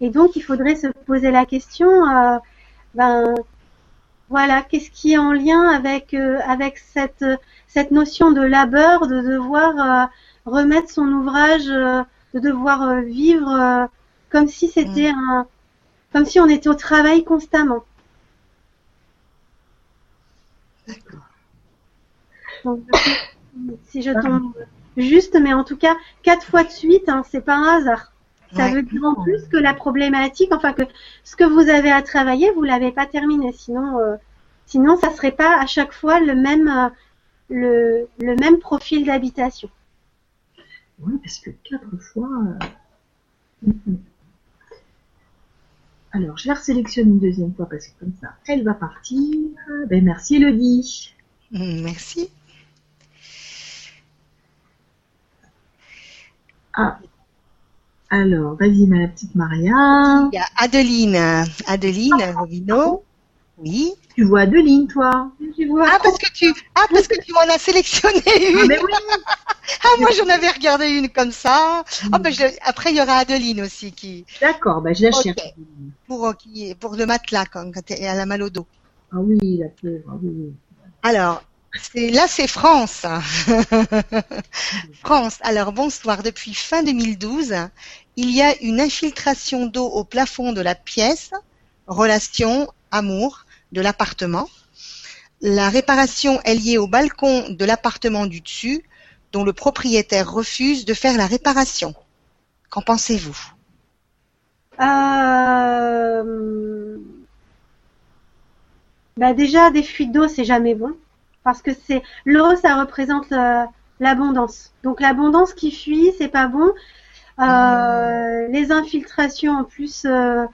et donc il faudrait se poser la question, euh, ben voilà, qu'est-ce qui est en lien avec euh, avec cette cette notion de labeur, de devoir euh, remettre son ouvrage, euh, de devoir vivre euh, comme si c'était un comme si on était au travail constamment. Donc, si je tombe juste, mais en tout cas, quatre fois de suite, hein, c'est pas un hasard. Ça Ouais. veut dire en plus que la problématique, enfin que ce que vous avez à travailler, vous l'avez pas terminé. Sinon, euh, sinon, ça serait pas à chaque fois le même, euh, le, le même profil d'habitation. Oui, parce que quatre fois. euh. Alors, je la resélectionne une deuxième fois parce que comme ça, elle va partir. Ben, merci Elodie. Merci. Ah. Alors, vas-y, ma petite Maria. Il y a Adeline. Adeline Robino. Oui. Tu vois Adeline, toi Tu vois, Ah, parce que tu, ah, parce que tu m'en as sélectionné Ah, une. oui [laughs] Ah, moi, j'en avais regardé une comme ça. Ah, ben, je- après, il y aura Adeline aussi qui, D'accord, ben, je la cherche. pour, euh, qui, pour le matelas quand, quand elle a mal au dos. Ah oui, la pauvre, ah oui, oui. Alors, là, c'est France. [laughs] France. Alors, bonsoir. Depuis fin 2012, il y a une infiltration d'eau au plafond de la pièce, relation, amour, de l'appartement. La réparation est liée au balcon de l'appartement du dessus, dont le propriétaire refuse de faire la réparation. Qu'en pensez-vous? Euh, Bah déjà, des fuites d'eau, c'est jamais bon. Parce que c'est l'eau, ça représente l'abondance. Donc l'abondance qui fuit, c'est pas bon. Euh, Les infiltrations en plus, euh,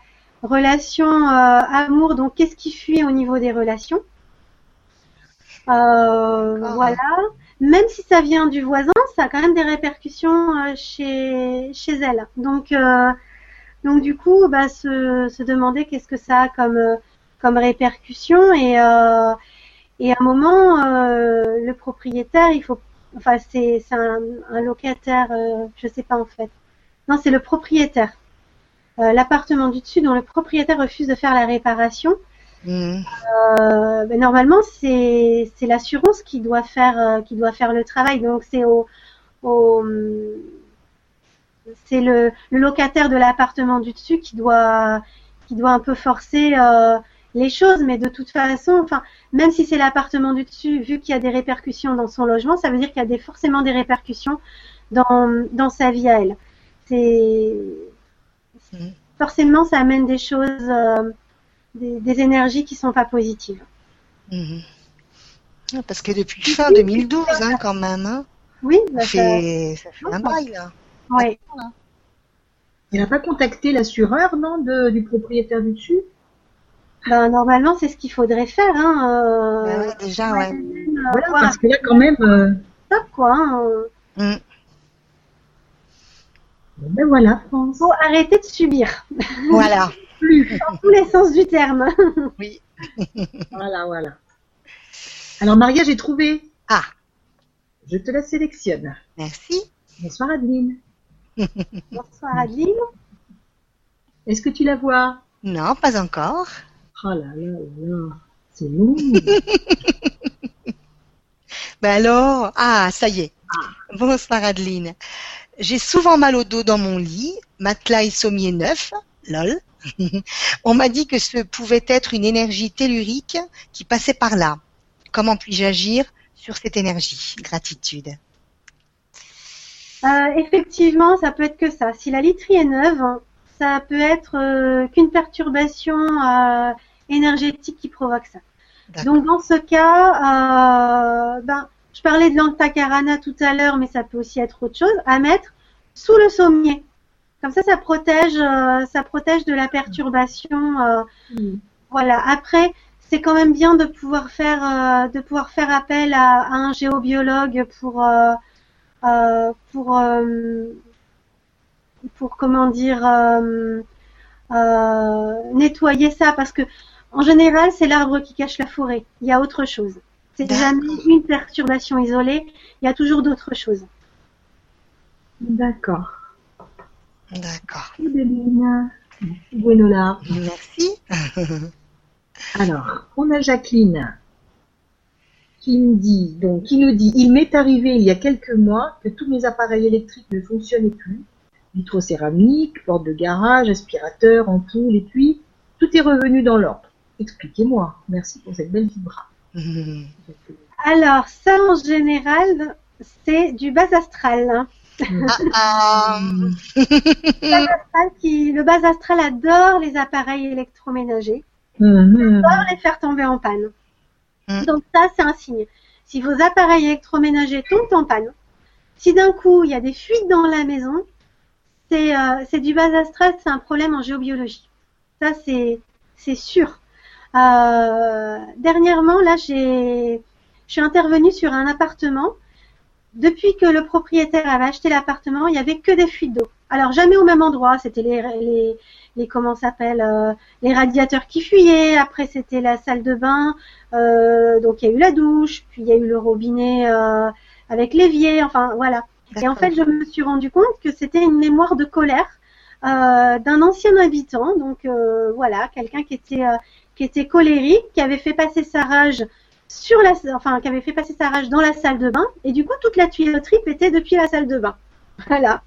relations, euh, amour. Donc qu'est-ce qui fuit au niveau des relations? Euh, Ah. Voilà. Même si ça vient du voisin, ça a quand même des répercussions euh, chez chez elle. Donc euh, donc du coup, bah, se, se demander qu'est-ce que ça a comme comme répercussion et euh, et à un moment, euh, le propriétaire, il faut, enfin c'est un, un locataire, euh, je sais pas en fait. Non, c'est le propriétaire. Euh, L'appartement du dessus dont le propriétaire refuse de faire la réparation. Hmm. Euh, ben, normalement, c'est c'est l'assurance qui doit faire qui doit faire le travail. Donc c'est au, au c'est le, le locataire de l'appartement du dessus qui doit qui doit un peu forcer les choses. Mais de toute façon, enfin même si c'est l'appartement du dessus, vu qu'il y a des répercussions dans son logement, ça veut dire qu'il y a des, forcément des répercussions dans dans sa vie à elle. C'est Mhm. forcément ça amène des choses. euh, des, des énergies qui sont pas positives. Mhm. Ah, Parce que depuis fin 2012, hein, quand même, hein, Oui, ça bah, ça- fait, ça fait un bail, là. ouais. Il n'a pas contacté l'assureur, non, de, du propriétaire du dessus? Ben, normalement, c'est ce qu'il faudrait faire. Hein, euh, Bah ouais, déjà, ouais. euh, Voilà, parce que là, quand même, euh, stop, quoi. hein. Mm. ben voilà, France. Faut arrêter de subir, Voilà. [laughs] Plus. dans tous les sens du terme. [laughs] Oui. [laughs] Voilà, voilà. Alors, Maria, j'ai trouvé. Ah, Je te la sélectionne. merci. Bonsoir, Adeline. Bonsoir Adeline. Est-ce que tu la vois? Non, pas encore. Oh là là là là. C'est long. [laughs] Ben alors, ah, ça y est. Bonsoir Adeline. J'ai souvent mal au dos dans mon lit, matelas et sommier neuf, lol. [laughs] On m'a dit que ce pouvait être une énergie tellurique qui passait par là. Comment puis-je agir sur cette énergie? Gratitude. Euh, effectivement, ça peut être que ça. Si la literie est neuve, ça peut être euh, qu'une perturbation euh, énergétique qui provoque ça. Donc dans ce cas, euh, ben, je parlais de l'antakarana tout à l'heure, mais ça peut aussi être autre chose, à mettre sous le sommier. Comme ça, ça protège, euh, ça protège de la perturbation. euh, Mm. voilà. Après, c'est quand même bien de pouvoir faire, de pouvoir faire appel à, à un géobiologue pour, pour, pour comment dire, nettoyer ça, parce que en général, c'est l'arbre qui cache la forêt. Il y a autre chose. C'est jamais une perturbation isolée. Il y a toujours d'autres choses. D'accord. D'accord. Merci, Gwenola. Merci. [laughs] Alors, on a Jacqueline qui nous dit, donc, qui nous dit, il m'est arrivé il y a quelques mois que tous mes appareils électriques ne fonctionnaient plus. Vitrocéramique, porte de garage, aspirateur, ampoule, et puis, tout est revenu dans l'ordre. Expliquez-moi. Merci pour cette belle vibra. [laughs] Alors, ça, en général, c'est du bas astral. Ah, ah. [laughs] Le bas astral qui, le bas astral adore les appareils électroménagers, Mhm. adore les faire tomber en panne. Mm. Donc ça, c'est un signe. Si vos appareils électroménagers tombent en panne, si d'un coup il y a des fuites dans la maison, c'est euh, c'est du bas astral, c'est un problème en géobiologie. Ça, c'est sûr. Euh, dernièrement, là, j'ai je suis intervenue sur un appartement. Depuis que le propriétaire avait acheté l'appartement, il y avait que des fuites d'eau. Alors jamais au même endroit. C'était les, les, les comment s'appelle euh, les radiateurs qui fuyaient. Après c'était la salle de bain. Euh, donc il y a eu la douche, puis il y a eu le robinet euh, avec l'évier. Enfin voilà. Et en fait, je me suis rendu compte que c'était une mémoire de colère d'un ancien habitant. Donc voilà, quelqu'un qui était qui était colérique, qui avait fait passer sa rage sur la, enfin, qui avait fait passer sa rage dans la salle de bain, et du coup toute la tuyauterie pétait depuis la salle de bain. [laughs] Voilà.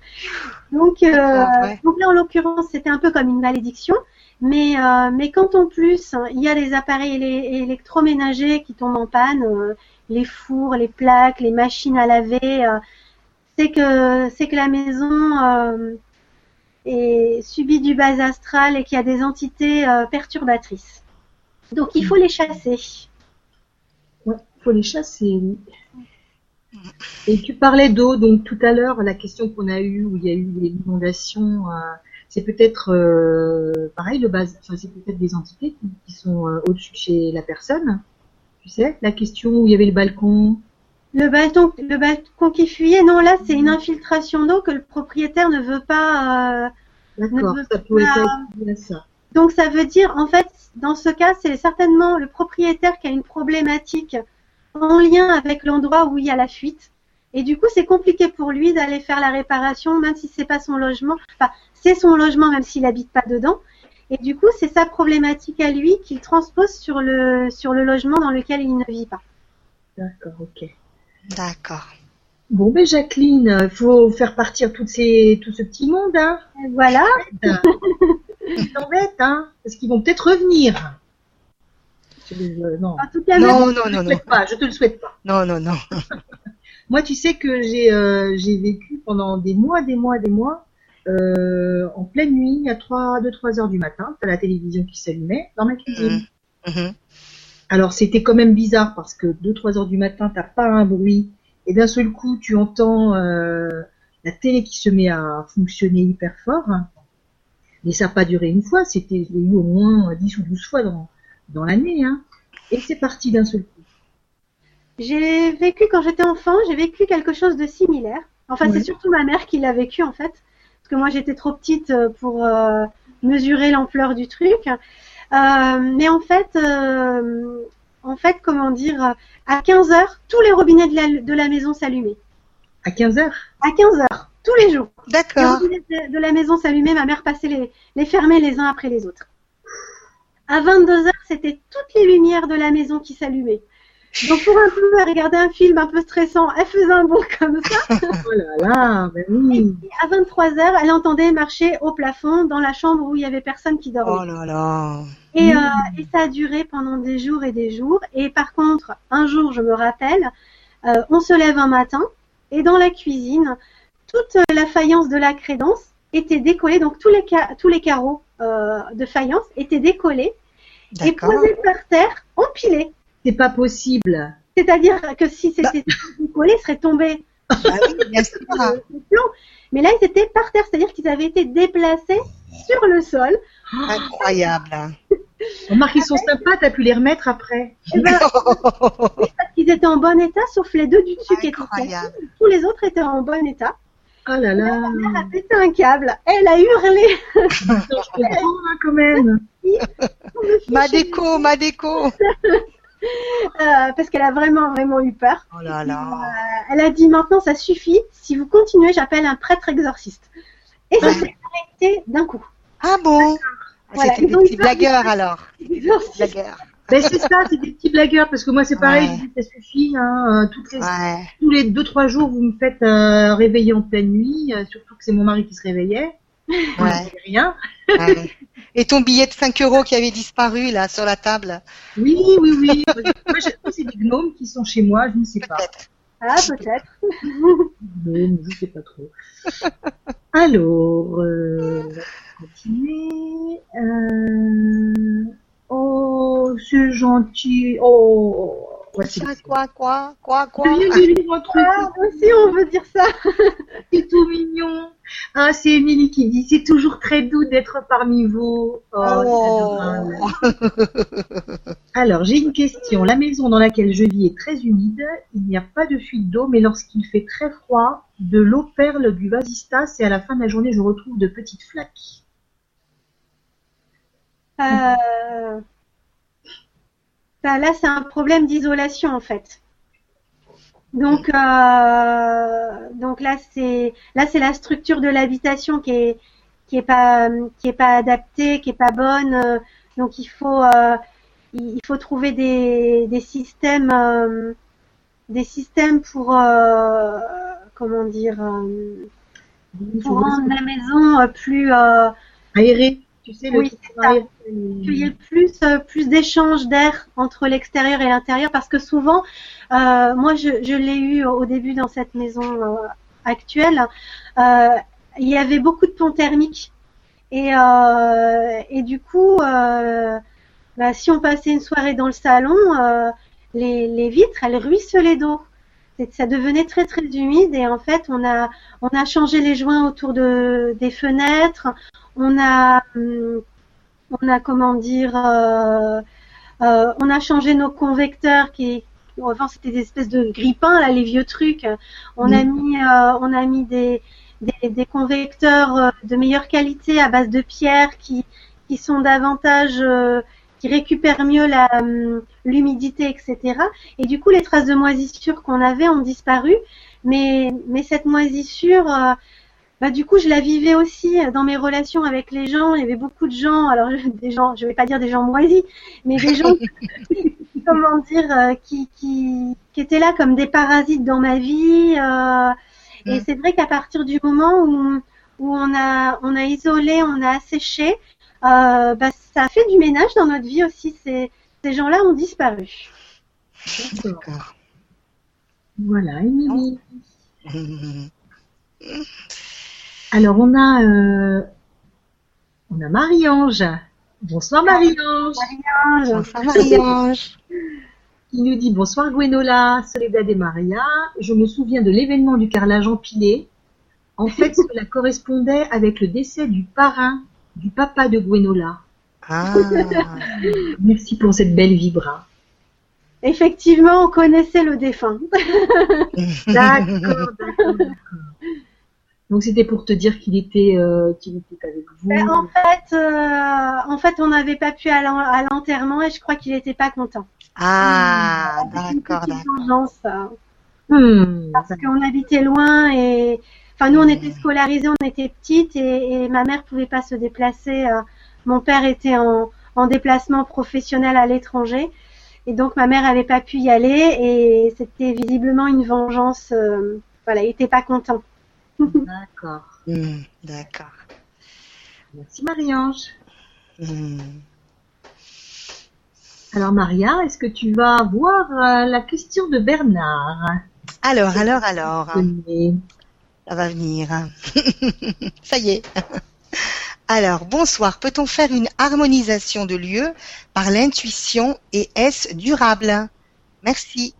Donc, euh, ouais. donc là en l'occurrence c'était un peu comme une malédiction, mais euh, mais quand en plus hein, il y a les appareils électroménagers qui tombent en panne, euh, les fours, les plaques, les machines à laver, c'est que c'est que la maison est subit du bas astral et qu'il y a des entités perturbatrices. Donc il faut les chasser. Ouais, faut les chasser. oui. Et tu parlais d'eau, donc tout à l'heure, la question qu'on a eue où il y a eu des inondations, euh, c'est peut-être euh, pareil, le bas, enfin, c'est peut-être des entités qui, qui sont euh, au-dessus de chez la personne. Tu sais, la question où il y avait le balcon. Le balcon, le balcon qui fuyait, non là c'est une infiltration d'eau que le propriétaire ne veut pas. euh, D'accord, ça être ça. Donc ça veut dire en fait dans ce cas c'est certainement le propriétaire qui a une problématique en lien avec l'endroit où il y a la fuite. Et du coup c'est compliqué pour lui d'aller faire la réparation même si c'est pas son logement. Enfin c'est son logement même s'il habite pas dedans. Et du coup c'est sa problématique à lui qu'il transpose sur le sur le logement dans lequel il ne vit pas. D'accord, ok. D'accord. Bon, ben Jacqueline, euh, faut faire partir toutes ces, tout ce petit monde, hein. Voilà. Ils t'embêtent, hein, parce qu'ils vont peut-être revenir. Euh, non, En tout cas Non, non, je non, le souhaite pas, je te le souhaite pas. Non, non, non. [laughs] Moi, tu sais que j'ai euh, j'ai vécu pendant des mois, des mois, des mois, euh, en pleine nuit, à 3, 2, 3 heures du matin, t'as la télévision qui s'allumait dans ma cuisine. Mhm. Alors, c'était quand même bizarre parce que 2, 3 heures du matin, t'as pas un bruit, et d'un seul coup, tu entends euh, la télé qui se met à fonctionner hyper fort. Mais ça n'a pas duré une fois, c'était, eu au moins 10 ou 12 fois dans, dans l'année, hein. Et c'est parti d'un seul coup. J'ai vécu quand j'étais enfant, j'ai vécu quelque chose de similaire. Enfin, c'est surtout ma mère qui l'a vécu en fait, parce que moi j'étais trop petite euh, pour euh, mesurer l'ampleur du truc. Euh, mais en fait, euh, en fait, comment dire, à 15 heures, tous les robinets de la, de la maison s'allumaient. À 15 heures? À 15 heures, tous les jours. D'accord. de, de la maison s'allumaient, ma mère passait les, les fermer les uns après les autres. À 22 heures, c'était toutes les lumières de la maison qui s'allumaient. Donc pour un peu regarder un film un peu stressant, elle faisait un bond comme ça. [laughs] Oh là là, ben oui. Et à 23 heures, elle entendait marcher au plafond dans la chambre où il y avait personne qui dormait. Oh là là. Et, euh, et ça a duré pendant des jours et des jours. Et par contre, un jour, je me rappelle, euh, on se lève un matin et dans la cuisine, toute la faïence de la crédence était décollée. Donc tous les, ca- tous les carreaux euh, de faïence étaient décollés et posés par terre, empilés. C'est pas possible. C'est-à-dire que si c'était décollé, ils seraient tombés Ah oui, bien sûr. [laughs] Mais là, ils étaient par terre, c'est-à-dire qu'ils avaient été déplacés sur le sol. Incroyable. Remarque, ils sont sympas, t'as pu les remettre après. Et ben, [laughs] ils étaient en bon état, sauf les deux du dessus qui étaient. Tous les autres étaient en bon état. Oh là là. Elle a pété un câble. Elle a hurlé. Je comprends, hein, quand même. [laughs] Ma déco, ma déco. Euh, parce qu'elle a vraiment, vraiment eu peur. Oh là là. Euh, elle a dit maintenant ça suffit. Si vous continuez, j'appelle un prêtre exorciste. Et ça s'est arrêté d'un coup. Ah bon? Voilà, C'était ils des petits blagueurs alors. Blagueurs. Ben, c'est ça, c'est des petits blagueurs, parce que moi, c'est pareil, Ouais. je dis, ça suffit, hein, euh, toutes les, Ouais. tous les deux, trois jours, vous me faites euh, réveiller en pleine nuit, euh, surtout que c'est mon mari qui se réveillait. Ouais. rien. ouais. Et ton billet de 5 euros qui avait disparu là sur la table? Oui, oui, oui. moi, c'est des gnomes qui sont chez moi, je ne sais pas. Ah, peut-être. Non, je sais pas trop. Alors, euh, on va continuer. Euh, oh, c'est gentil. Oh, voici. Quoi, quoi, quoi, quoi, quoi Ah, aussi, on veut dire ça. [laughs] c'est tout mignon. Ah, c'est Émilie qui dit, c'est toujours très doux d'être parmi vous. Oh, Oh. Alors, j'ai une question. La maison dans laquelle je vis est très humide. Il n'y a pas de fuite d'eau, mais lorsqu'il fait très froid, de l'eau perle du vasistas et à la fin de la journée, je retrouve de petites flaques. Euh, bah, là, c'est un problème d'isolation en fait. Donc, euh, donc là, c'est là, c'est la structure de l'habitation qui est qui est pas qui est pas adaptée, qui est pas bonne. Donc, il faut euh, il faut trouver des des systèmes euh, des systèmes pour comment dire pour rendre la maison plus euh, Aéré, tu sais, Oui, qu'il y ait plus euh, plus d'échanges d'air entre l'extérieur et l'intérieur parce que souvent euh, moi je, je l'ai eu au début dans cette maison euh, actuelle. Euh, il y avait beaucoup de ponts thermiques. Et euh, et du coup bah, si on passait une soirée dans le salon les, les vitres elles ruisselaient d'eau. Ça devenait très très humide et en fait on a on a changé les joints autour de des fenêtres on a hum, on a comment dire, euh, euh, on a changé nos convecteurs qui, avant c'était des espèces de grippins là, les vieux trucs. On a mis, euh, on a mis des, des, des convecteurs euh, de meilleure qualité à base de pierre qui, qui sont davantage, euh, qui récupèrent mieux la hum, l'humidité, etc. Et du coup, les traces de moisissure qu'on avait ont disparu. Mais, mais cette moisissure, euh, bah, du coup, je la vivais aussi dans mes relations avec les gens. Il y avait beaucoup de gens, alors [laughs] des gens, je vais pas dire des gens moisis, mais des gens, [laughs] comment dire, euh, qui, qui, qui étaient là comme des parasites dans ma vie. euh, et Mm. c'est vrai qu'à partir du moment où, où on a, on a isolé, on a asséché, euh, bah, ça a fait du ménage dans notre vie aussi. Ces, ces gens-là ont disparu. D'accord. Voilà, Émilie. [laughs] Alors, on a, euh, on a Marie-Ange. Bonsoir Marie-Ange. Bonsoir [laughs] Marie-Ange. qui nous dit bonsoir Gwenola, Soledad et Maria. Je me souviens de l'événement du carrelage empilé. En [laughs] fait, cela correspondait avec le décès du parrain, du papa de Gwenola. Ah, [laughs] Merci pour cette belle vibra. Effectivement, on connaissait le défunt. D'accord, d'accord, d'accord. Donc c'était pour te dire qu'il était, euh, qu'il était avec vous. Ben, en fait, euh, en fait, on n'avait pas pu aller à l'enterrement et je crois qu'il n'était pas content. ah, Une d'accord, petite d'accord. vengeance, Hmm, parce qu'on habitait loin et, enfin, nous, on était scolarisés, on était petites et, et ma mère pouvait pas se déplacer. euh, mon père était en, en déplacement professionnel à l'étranger et donc ma mère avait pas pu y aller et c'était visiblement une vengeance. euh, voilà, il était pas content. D'accord. Hmm, D'accord. Merci Marie-Ange. Hmm. Alors Maria, est-ce que tu vas voir euh, la question de Bernard? Alors, alors, alors, ça va venir. [laughs] ça y est. Alors, bonsoir. Peut-on faire une harmonisation de lieu par l'intuition et est-ce durable? Merci.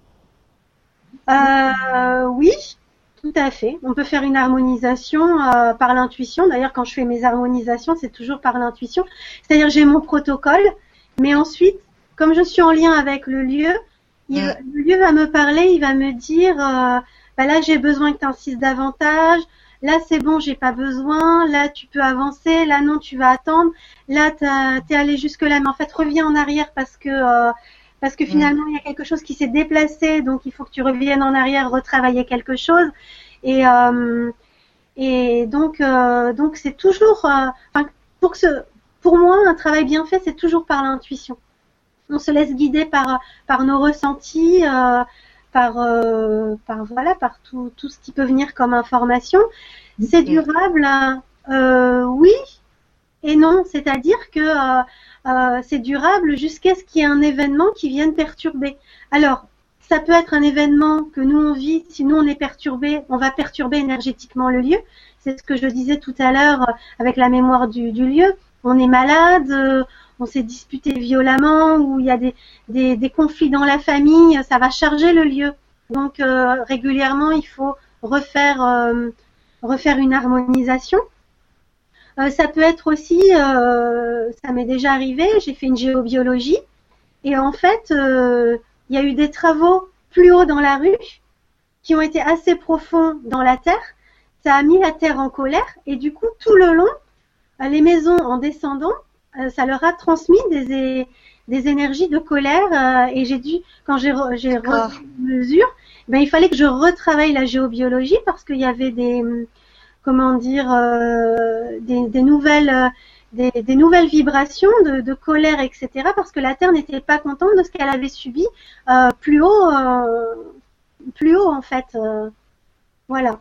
Euh, oui, tout à fait. On peut faire une harmonisation euh, par l'intuition. D'ailleurs, quand je fais mes harmonisations, c'est toujours par l'intuition. C'est-à-dire, j'ai mon protocole, mais ensuite, comme je suis en lien avec le lieu, il- le lieu va me parler, il va me dire, euh, bah là, j'ai besoin que tu insistes davantage. Là, c'est bon, j'ai pas besoin. Là, tu peux avancer. Là, non, tu vas attendre. Là, t'es allé jusque là, mais en fait, reviens en arrière parce que euh, parce que finalement, il y a quelque chose qui s'est déplacé, donc il faut que tu reviennes en arrière, retravailler quelque chose. Et euh, et donc euh, donc c'est toujours, euh, pour que ce, pour moi, un travail bien fait, c'est toujours par l'intuition. On se laisse guider par par nos ressentis. euh, par, euh, par voilà, par tout, tout ce qui peut venir comme information. C'est durable, euh, oui et non, c'est-à-dire que euh, euh, c'est durable jusqu'à ce qu'il y ait un événement qui vienne perturber. Alors, ça peut être un événement que nous on vit. Si nous on est perturbé, on va perturber énergétiquement le lieu. C'est ce que je disais tout à l'heure euh, avec la mémoire du, lieu. On est malade, euh, on s'est disputé violemment, ou il y a des, des, conflits dans la famille, ça va charger le lieu. Donc euh, régulièrement, il faut refaire, refaire une harmonisation. Ça peut être aussi, ça m'est déjà arrivé, j'ai fait une géobiologie, et en fait, il y a eu des travaux plus haut dans la rue qui ont été assez profonds dans la terre. Ça a mis la terre en colère. Et du coup, tout le long, euh, les maisons en descendant, euh, ça leur a transmis des, des énergies de colère. Euh, et j'ai dû, quand j'ai j'ai mesure, ben il fallait que je retravaille la géobiologie parce qu'il y avait des comment dire des, des, nouvelles des, nouvelles vibrations de, colère, etc. Parce que la Terre n'était pas contente de ce qu'elle avait subi euh, plus haut, euh, plus haut en fait. Euh, voilà.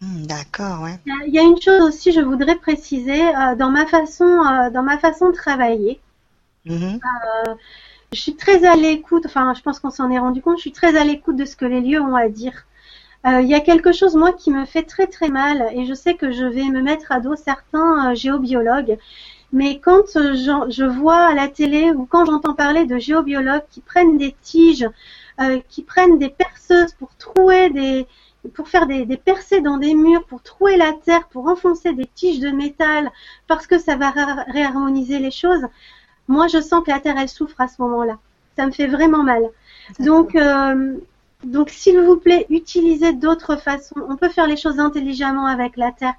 Hmm, d'accord, ouais. Il y a une chose aussi, je voudrais préciser dans ma façon, dans ma façon de travailler. Mm-hmm. je suis très à l'écoute. Enfin, je pense qu'on s'en est rendu compte. Je suis très à l'écoute de ce que les lieux ont à dire. Il y a quelque chose moi qui me fait très très mal et je sais que je vais me mettre à dos certains euh, géobiologues. Mais quand euh, je vois à la télé ou quand j'entends parler de géobiologues qui prennent des tiges, euh, qui prennent des perceuses pour trouer des, pour faire des, des, percées dans des murs, pour trouer la terre, pour enfoncer des tiges de métal, parce que ça va réharmoniser les choses. Moi, je sens que la terre, elle souffre à ce moment-là. Ça me fait vraiment mal. Donc, euh, donc, s'il vous plaît, utilisez d'autres façons. On peut faire les choses intelligemment avec la Terre.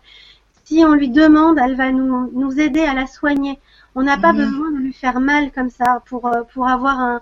Si on lui demande, elle va nous, nous aider à la soigner. On n'a pas mhm. besoin de lui faire mal comme ça pour, euh, pour avoir un,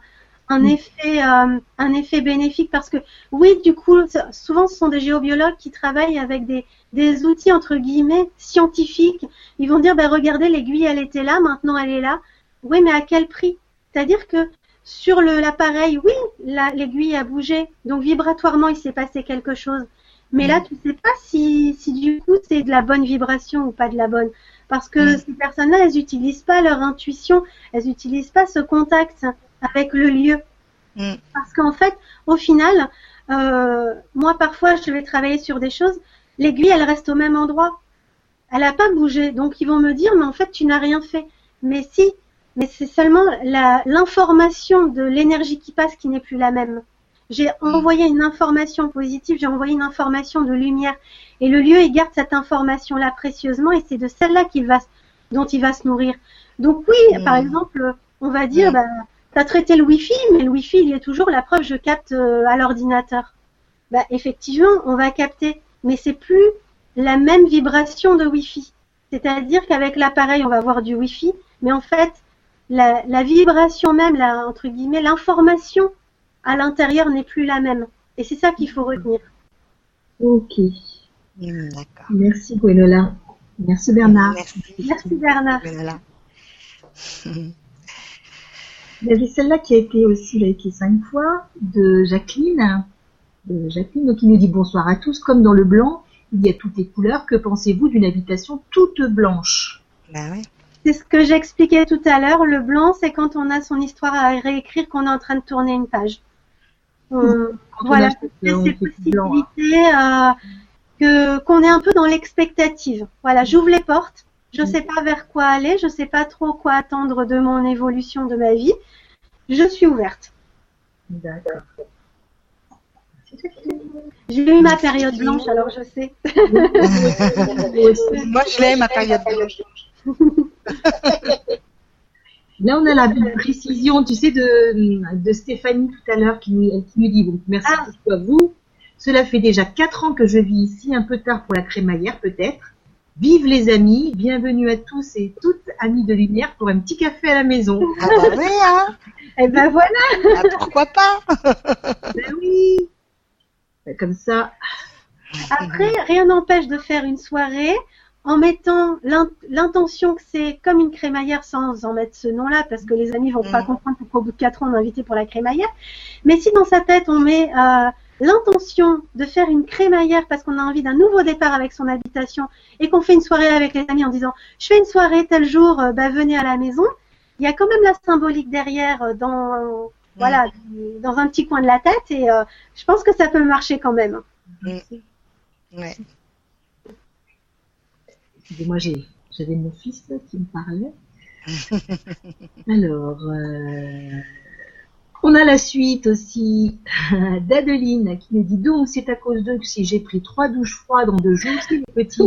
un mhm. effet, euh, un effet bénéfique. Parce que oui, du coup, souvent ce sont des géobiologues qui travaillent avec des, des outils entre guillemets scientifiques. Ils vont dire, ben regardez, l'aiguille, elle était là, maintenant elle est là. Oui, mais à quel prix? C'est-à-dire que sur l'appareil, oui, l'aiguille a bougé, donc vibratoirement il s'est passé quelque chose. Mais là, mm. tu sais pas si, si du coup c'est de la bonne vibration ou pas de la bonne. Parce que mm. ces personnes-là, elles n'utilisent pas leur intuition, elles n'utilisent pas ce contact avec le lieu. Mm. Parce qu'en fait, au final, euh, moi parfois je vais travailler sur des choses, l'aiguille elle reste au même endroit. Elle n'a pas bougé. Donc ils vont me dire, mais en fait tu n'as rien fait. Mais si, mais c'est seulement l'information de l'énergie qui passe qui n'est plus la même. J'ai envoyé une information positive, j'ai envoyé une information de lumière, et le lieu il garde cette information-là précieusement, et c'est de celle-là qu'il va, dont il va se nourrir. Donc oui, hmm. par exemple, on va dire, bah, tu as traité le Wi-Fi, mais le Wi-Fi il y a toujours la preuve, je capte euh, à l'ordinateur. Bah, effectivement, on va capter, mais c'est plus la même vibration de Wi-Fi. C'est-à-dire qu'avec l'appareil, on va avoir du Wi-Fi, mais en fait, la, vibration même, la, entre guillemets, l'information à l'intérieur n'est plus la même. Et c'est ça qu'il faut retenir. Ok. D'accord. Merci Gwenola. Merci Bernard. Merci, Bernard. Il y avait celle-là qui a été aussi là, qui cinq fois de Jacqueline. De Jacqueline, donc il nous dit bonsoir à tous. Comme dans le blanc, il y a toutes les couleurs. Que pensez-vous d'une habitation toute blanche? Ben oui. C'est ce que j'expliquais tout à l'heure. Le blanc, c'est quand on a son histoire à réécrire, qu'on est en train de tourner une page. voilà, c'est ces possibilités euh, que qu'on est un peu dans l'expectative. Voilà, j'ouvre les portes. Je ne sais pas vers quoi aller. Je ne sais pas trop quoi attendre de mon évolution de ma vie. Je suis ouverte. D'accord. J'ai eu ma période blanche, alors je sais. [laughs] Moi, je l'ai, ma période blanche. [laughs] [laughs] Là, on a la précision, tu sais, de, de Stéphanie tout à l'heure qui, nous dit bon, merci ah. beaucoup à vous. Cela fait déjà quatre ans que je vis ici, un peu tard pour la crémaillère peut-être. Vive les amis, bienvenue à tous et toutes amis de lumière pour un petit café à la maison. Ah bah oui, hein [laughs] eh ben voilà ah, Pourquoi pas [laughs] Ben oui ben, Comme ça. Après, rien n'empêche de faire une soirée en mettant l'intention que c'est comme une crémaillère sans en mettre ce nom-là, parce que les amis vont pas mm. comprendre pourquoi au bout de quatre ans on est invité pour la crémaillère. Mais si dans sa tête on met euh, l'intention de faire une crémaillère parce qu'on a envie d'un nouveau départ avec son habitation et qu'on fait une soirée avec les amis en disant je fais une soirée tel jour, euh, bah, venez à la maison, il y a quand même la symbolique derrière euh, dans voilà, dans un petit coin de la tête et euh, je pense que ça peut marcher quand même. Ouais. Excusez-moi, j'ai- j'avais mon fils là, qui me parlait. [laughs] Alors, euh, on a la suite aussi [laughs] d'Adeline qui nous dit donc c'est à cause d'eux que si j'ai pris trois douches froides en deux jours, c'est les petits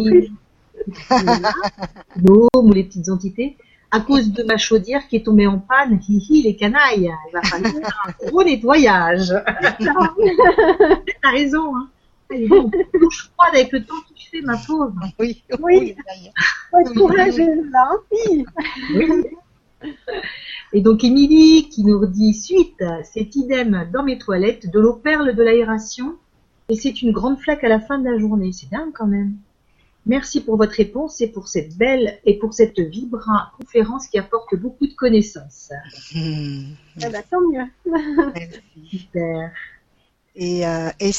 gnomes [laughs] ou les petites entités, à cause de ma chaudière qui est tombée en panne, hihi les canailles, il va falloir un gros nettoyage. T'as raison, hein. Allez, bon, douche froide avec le temps qu'il ma pauvre. Oui, Oui. courageuse hein. Oui. Oui. Et donc Émilie qui nous dit suite, c'est idem dans mes toilettes, de l'eau perle de l'aération et c'est une grande flaque à la fin de la journée. C'est dingue quand même. Merci pour votre réponse et pour cette belle et pour cette vibra conférence qui apporte beaucoup de connaissances. Hmm, Ah bah, tant mieux. merci. Super. Et, euh, et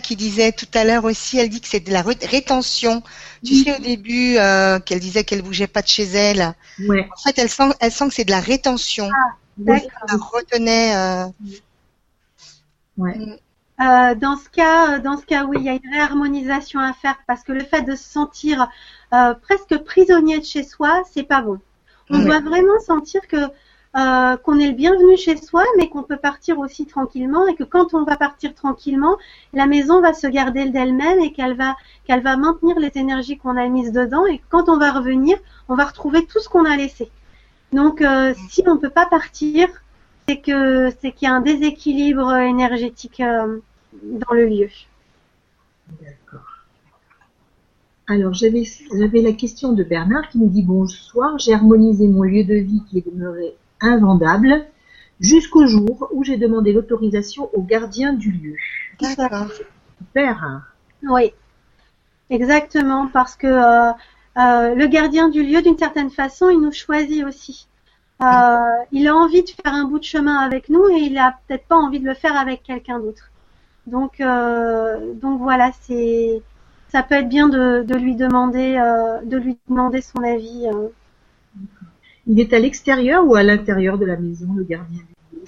qui disait tout à l'heure aussi, elle dit que c'est de la ré- rétention. Tu Oui. sais au début euh, qu'elle disait qu'elle bougeait pas de chez elle. En fait, elle sent, elle sent que c'est de la rétention. D'accord. Elle retenait. euh, Ouais. Euh, dans ce cas, dans ce cas, oui, il y a une réharmonisation à faire parce que le fait de se sentir presque prisonnier de chez soi, c'est pas bon. On doit vraiment sentir que euh, qu'on est le bienvenu chez soi, mais qu'on peut partir aussi tranquillement et que quand on va partir tranquillement, la maison va se garder d'elle-même et qu'elle va qu'elle va maintenir les énergies qu'on a mises dedans et quand on va revenir, on va retrouver tout ce qu'on a laissé. Donc, euh, si on peut pas partir, c'est que qu'il y a un déséquilibre énergétique euh, dans le lieu. D'accord. Alors, j'avais la question de Bernard qui nous dit bonsoir, j'ai harmonisé mon lieu de vie qui est demeuré invendable jusqu'au jour où j'ai demandé l'autorisation au gardien du lieu. D'accord. Super. Oui, exactement, parce que euh, euh, le gardien du lieu, d'une certaine façon, il nous choisit aussi. Euh, il a envie de faire un bout de chemin avec nous et il a peut-être pas envie de le faire avec quelqu'un d'autre. Donc, donc voilà, c'est, ça peut être bien de, de lui demander, de lui demander son avis. Il est à l'extérieur ou à l'intérieur de la maison, le gardien du lieu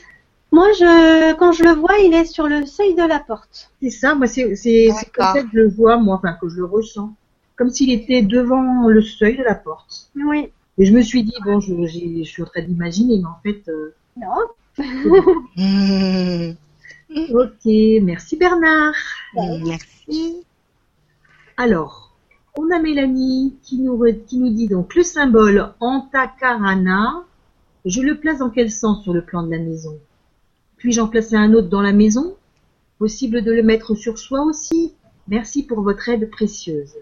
Moi, je, quand je le vois, il est sur le seuil de la porte. C'est ça, moi, c'est, c'est, c'est comme ça que je le vois, moi, enfin, que je le ressens. Comme s'il était devant le seuil de la porte. Oui. Et je me suis dit, bon, je, j'ai- je suis en train d'imaginer, mais en fait, euh, Non. [laughs] Ok, merci Bernard. Merci. Alors, on a Mélanie qui nous, re- qui nous dit donc le symbole Antakarana. Je le place dans quel sens sur le plan de la maison? Puis-je en placer un autre dans la maison? Possible de le mettre sur soi aussi? Merci pour votre aide précieuse.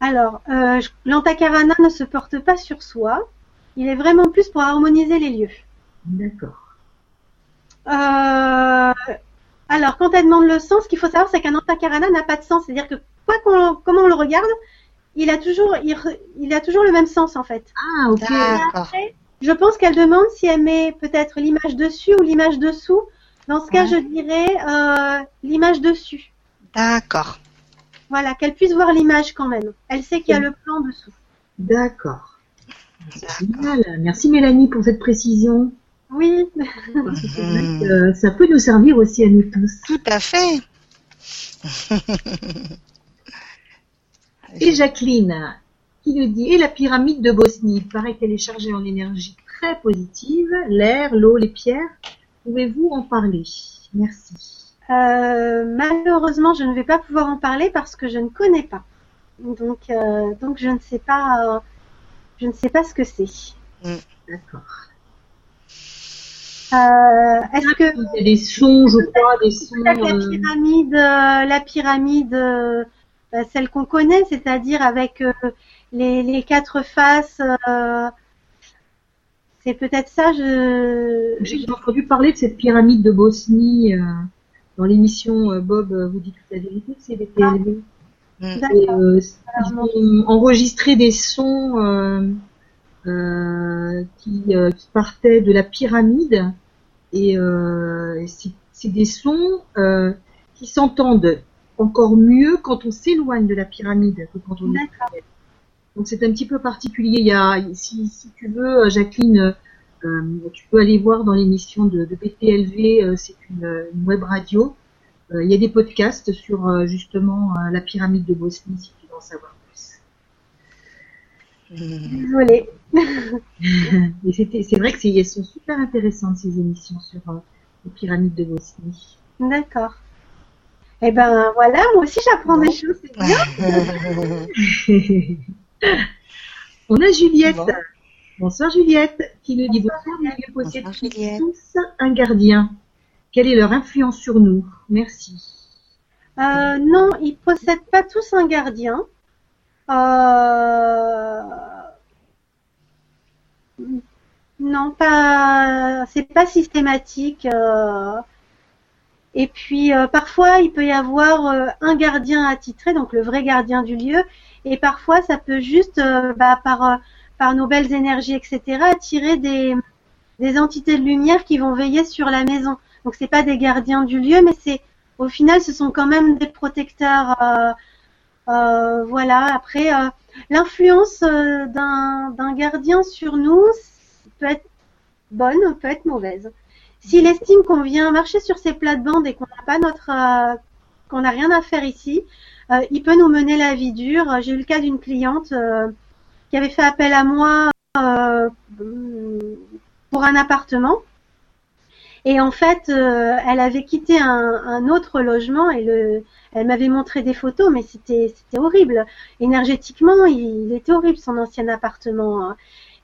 Alors, euh, l'antakarana ne se porte pas sur soi. Il est vraiment plus pour harmoniser les lieux. D'accord. Euh, alors, quand elle demande le sens, ce qu'il faut savoir, c'est qu'un antakarana n'a pas de sens. C'est-à-dire que quoi qu'on, comment on le regarde, il a toujours, il, re- il a toujours le même sens en fait. Ah, ok. D'accord. Je pense qu'elle demande si elle met peut-être l'image dessus ou l'image dessous. Dans ce cas, Ouais. je dirais euh, l'image dessus. D'accord. Voilà, qu'elle puisse voir l'image quand même. Elle sait qu'il y a le plan dessous. D'accord. C'est génial. Merci Mélanie pour cette précision. Oui. Parce que c'est vrai que, euh, ça peut nous servir aussi à nous tous. Tout à fait. [laughs] Et Jacqueline qui nous dit, et la pyramide de Bosnie, il paraît qu'elle est chargée en énergie très positive, l'air, l'eau, les pierres. Pouvez-vous en parler? Merci. Euh, malheureusement, je ne vais pas pouvoir en parler parce que je ne connais pas. Donc, euh, donc je ne sais pas, euh, je ne sais pas ce que c'est. D'accord. Euh, Est-ce que Il y a des sons, je crois, des sons. la pyramide, euh, la pyramide, celle qu'on connaît, c'est-à-dire avec euh, les, les quatre faces, euh, c'est peut-être ça. Je, J'ai entendu parler de cette pyramide de Bosnie euh, dans l'émission euh, Bob euh, vous dit toute la vérité, c'est des. Et, D'accord. euh, ils ont enregistré des sons euh, euh, qui, euh, qui partaient de la pyramide et euh, c'est c'est des sons euh, qui s'entendent encore mieux quand on s'éloigne de la pyramide que quand on est donc c'est un petit peu particulier. Il y a, si, si tu veux, Jacqueline, Euh, tu peux aller voir dans l'émission de, de BPLV, euh, c'est une, une web radio. Euh, Il y a des podcasts sur euh, justement euh, la pyramide de Bosnie si tu veux en savoir plus. Désolée. [laughs] Et c'était, c'est vrai que c'est, elles sont super intéressantes ces émissions sur euh, les pyramides de Bosnie. D'accord. Eh ben voilà, moi aussi j'apprends des choses, c'est bien. [laughs] On a Juliette. Bon. Bonsoir Juliette, qui nous dit bonsoir, Bonsoir, Juliette. tous un gardien. Quelle est leur influence sur nous? Merci. Euh, non, ils possèdent pas tous un gardien. Euh... Non, pas. C'est pas systématique. euh. Et puis euh, parfois il peut y avoir euh, un gardien attitré, donc le vrai gardien du lieu, et parfois ça peut juste, euh, bah, par nos belles énergies, etc., attirer des entités de lumière qui vont veiller sur la maison. Donc c'est pas des gardiens du lieu, mais c'est au final ce sont quand même des protecteurs. voilà. Après, l'influence d'un d'un gardien sur nous peut être bonne, peut être mauvaise. S'il estime qu'on vient marcher sur ses plates-bandes et qu'on n'a pas notre, euh, qu'on n'a rien à faire ici, euh, il peut nous mener la vie dure. J'ai eu le cas d'une cliente euh, qui avait fait appel à moi pour un appartement. Et en fait, elle avait quitté un, autre logement et le, elle m'avait montré des photos, mais c'était horrible. Énergétiquement, il, il était horrible son ancien appartement.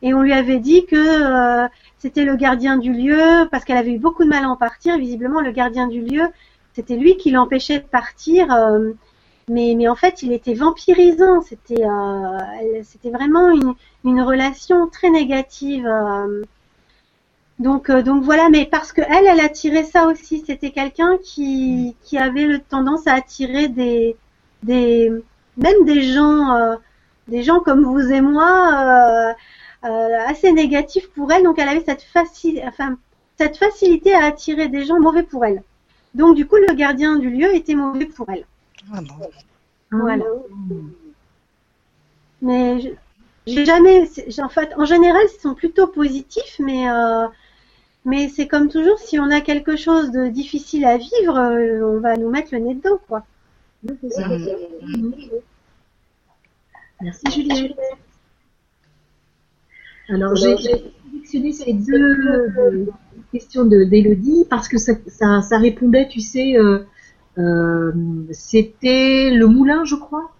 Et on lui avait dit que euh, c'était le gardien du lieu parce qu'elle avait eu beaucoup de mal à en partir. Visiblement, le gardien du lieu, c'était lui qui l'empêchait de partir. euh, mais, mais en fait, il était vampirisant. C'était euh, vraiment une, une relation très négative. euh. Donc, euh, donc voilà, mais parce que elle, elle attirait ça aussi. C'était quelqu'un qui, qui avait le tendance à attirer des, des même des gens, euh, des gens comme vous et moi, assez négatifs pour elle. Donc, elle avait cette facilité, enfin, cette facilité à attirer des gens mauvais pour elle. Donc, du coup, le gardien du lieu était mauvais pour elle. Ah bon. Voilà. Mais j'ai jamais, en fait, en général, ils sont plutôt positifs, mais euh, mais c'est comme toujours, si on a quelque chose de difficile à vivre, euh, on va nous mettre le nez dedans, quoi. Mhm. Merci Juliette. Alors j'ai sélectionné ces deux euh, questions de d'Élodie parce que ça, ça, ça répondait, tu sais, euh, euh, c'était le moulin, je crois.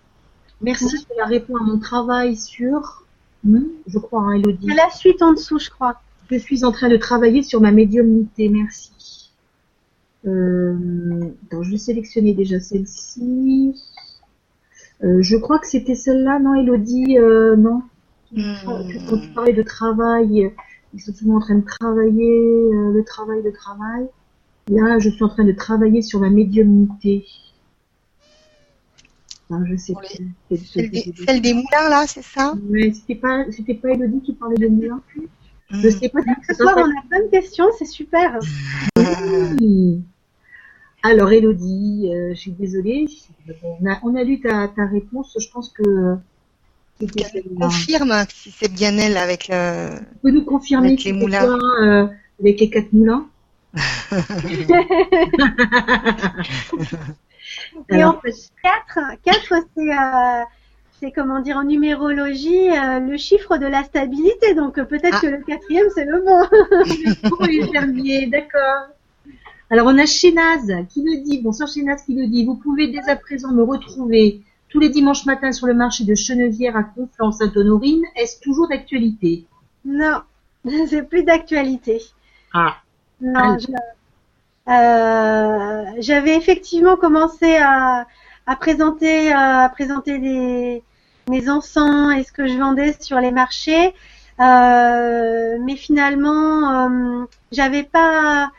Merci, cela répond à mon travail sur, Hmm, je crois, hein, Élodie. C'est la suite en dessous, je crois. Je suis en train de travailler sur ma médiumnité, merci. Euh, attends, je vais sélectionner déjà celle-ci. Euh, je crois que c'était celle-là, non, Elodie euh, Non? Hmm. Quand tu parlais de travail, ils sont souvent en train de travailler, euh, le travail, le travail. Là, je suis en train de travailler sur ma médiumnité. Enfin, je sais les- plus. C'est- c'est- Celle des, celle des moulins, là, c'est ça? Ouais, c'était pas, c'était pas Elodie qui parlait de moulin. Je Hmm. sais pas. Ce soir, on a plein de questions, c'est super. Oui. Alors, Elodie, euh, je suis désolée. On a, on a lu ta, ta réponse. Je pense que confirme hein, si c'est bien elle avec le. Tu peux nous confirmer Avec les moulins. toi, euh, avec les quatre moulins [laughs] Et Alors, en fait, 4, 4 c'est, euh, c'est comment dire en numérologie euh, le chiffre de la stabilité. Donc euh, peut-être Ah. que le quatrième c'est le bon. [laughs] Pour les fermiers, d'accord. Alors, on a Shénaz qui nous dit, bonsoir Shénaz qui nous dit, vous pouvez dès à présent me retrouver tous les dimanches matins sur le marché de Chenevière à Conflans-Sainte-Honorine. Est-ce toujours d'actualité? Non, [laughs] c'est plus d'actualité. Ah. Non, je- euh, j'avais effectivement commencé à, à présenter, à présenter des, mes encens et ce que je vendais sur les marchés, Euh, mais finalement, euh, j'avais pas,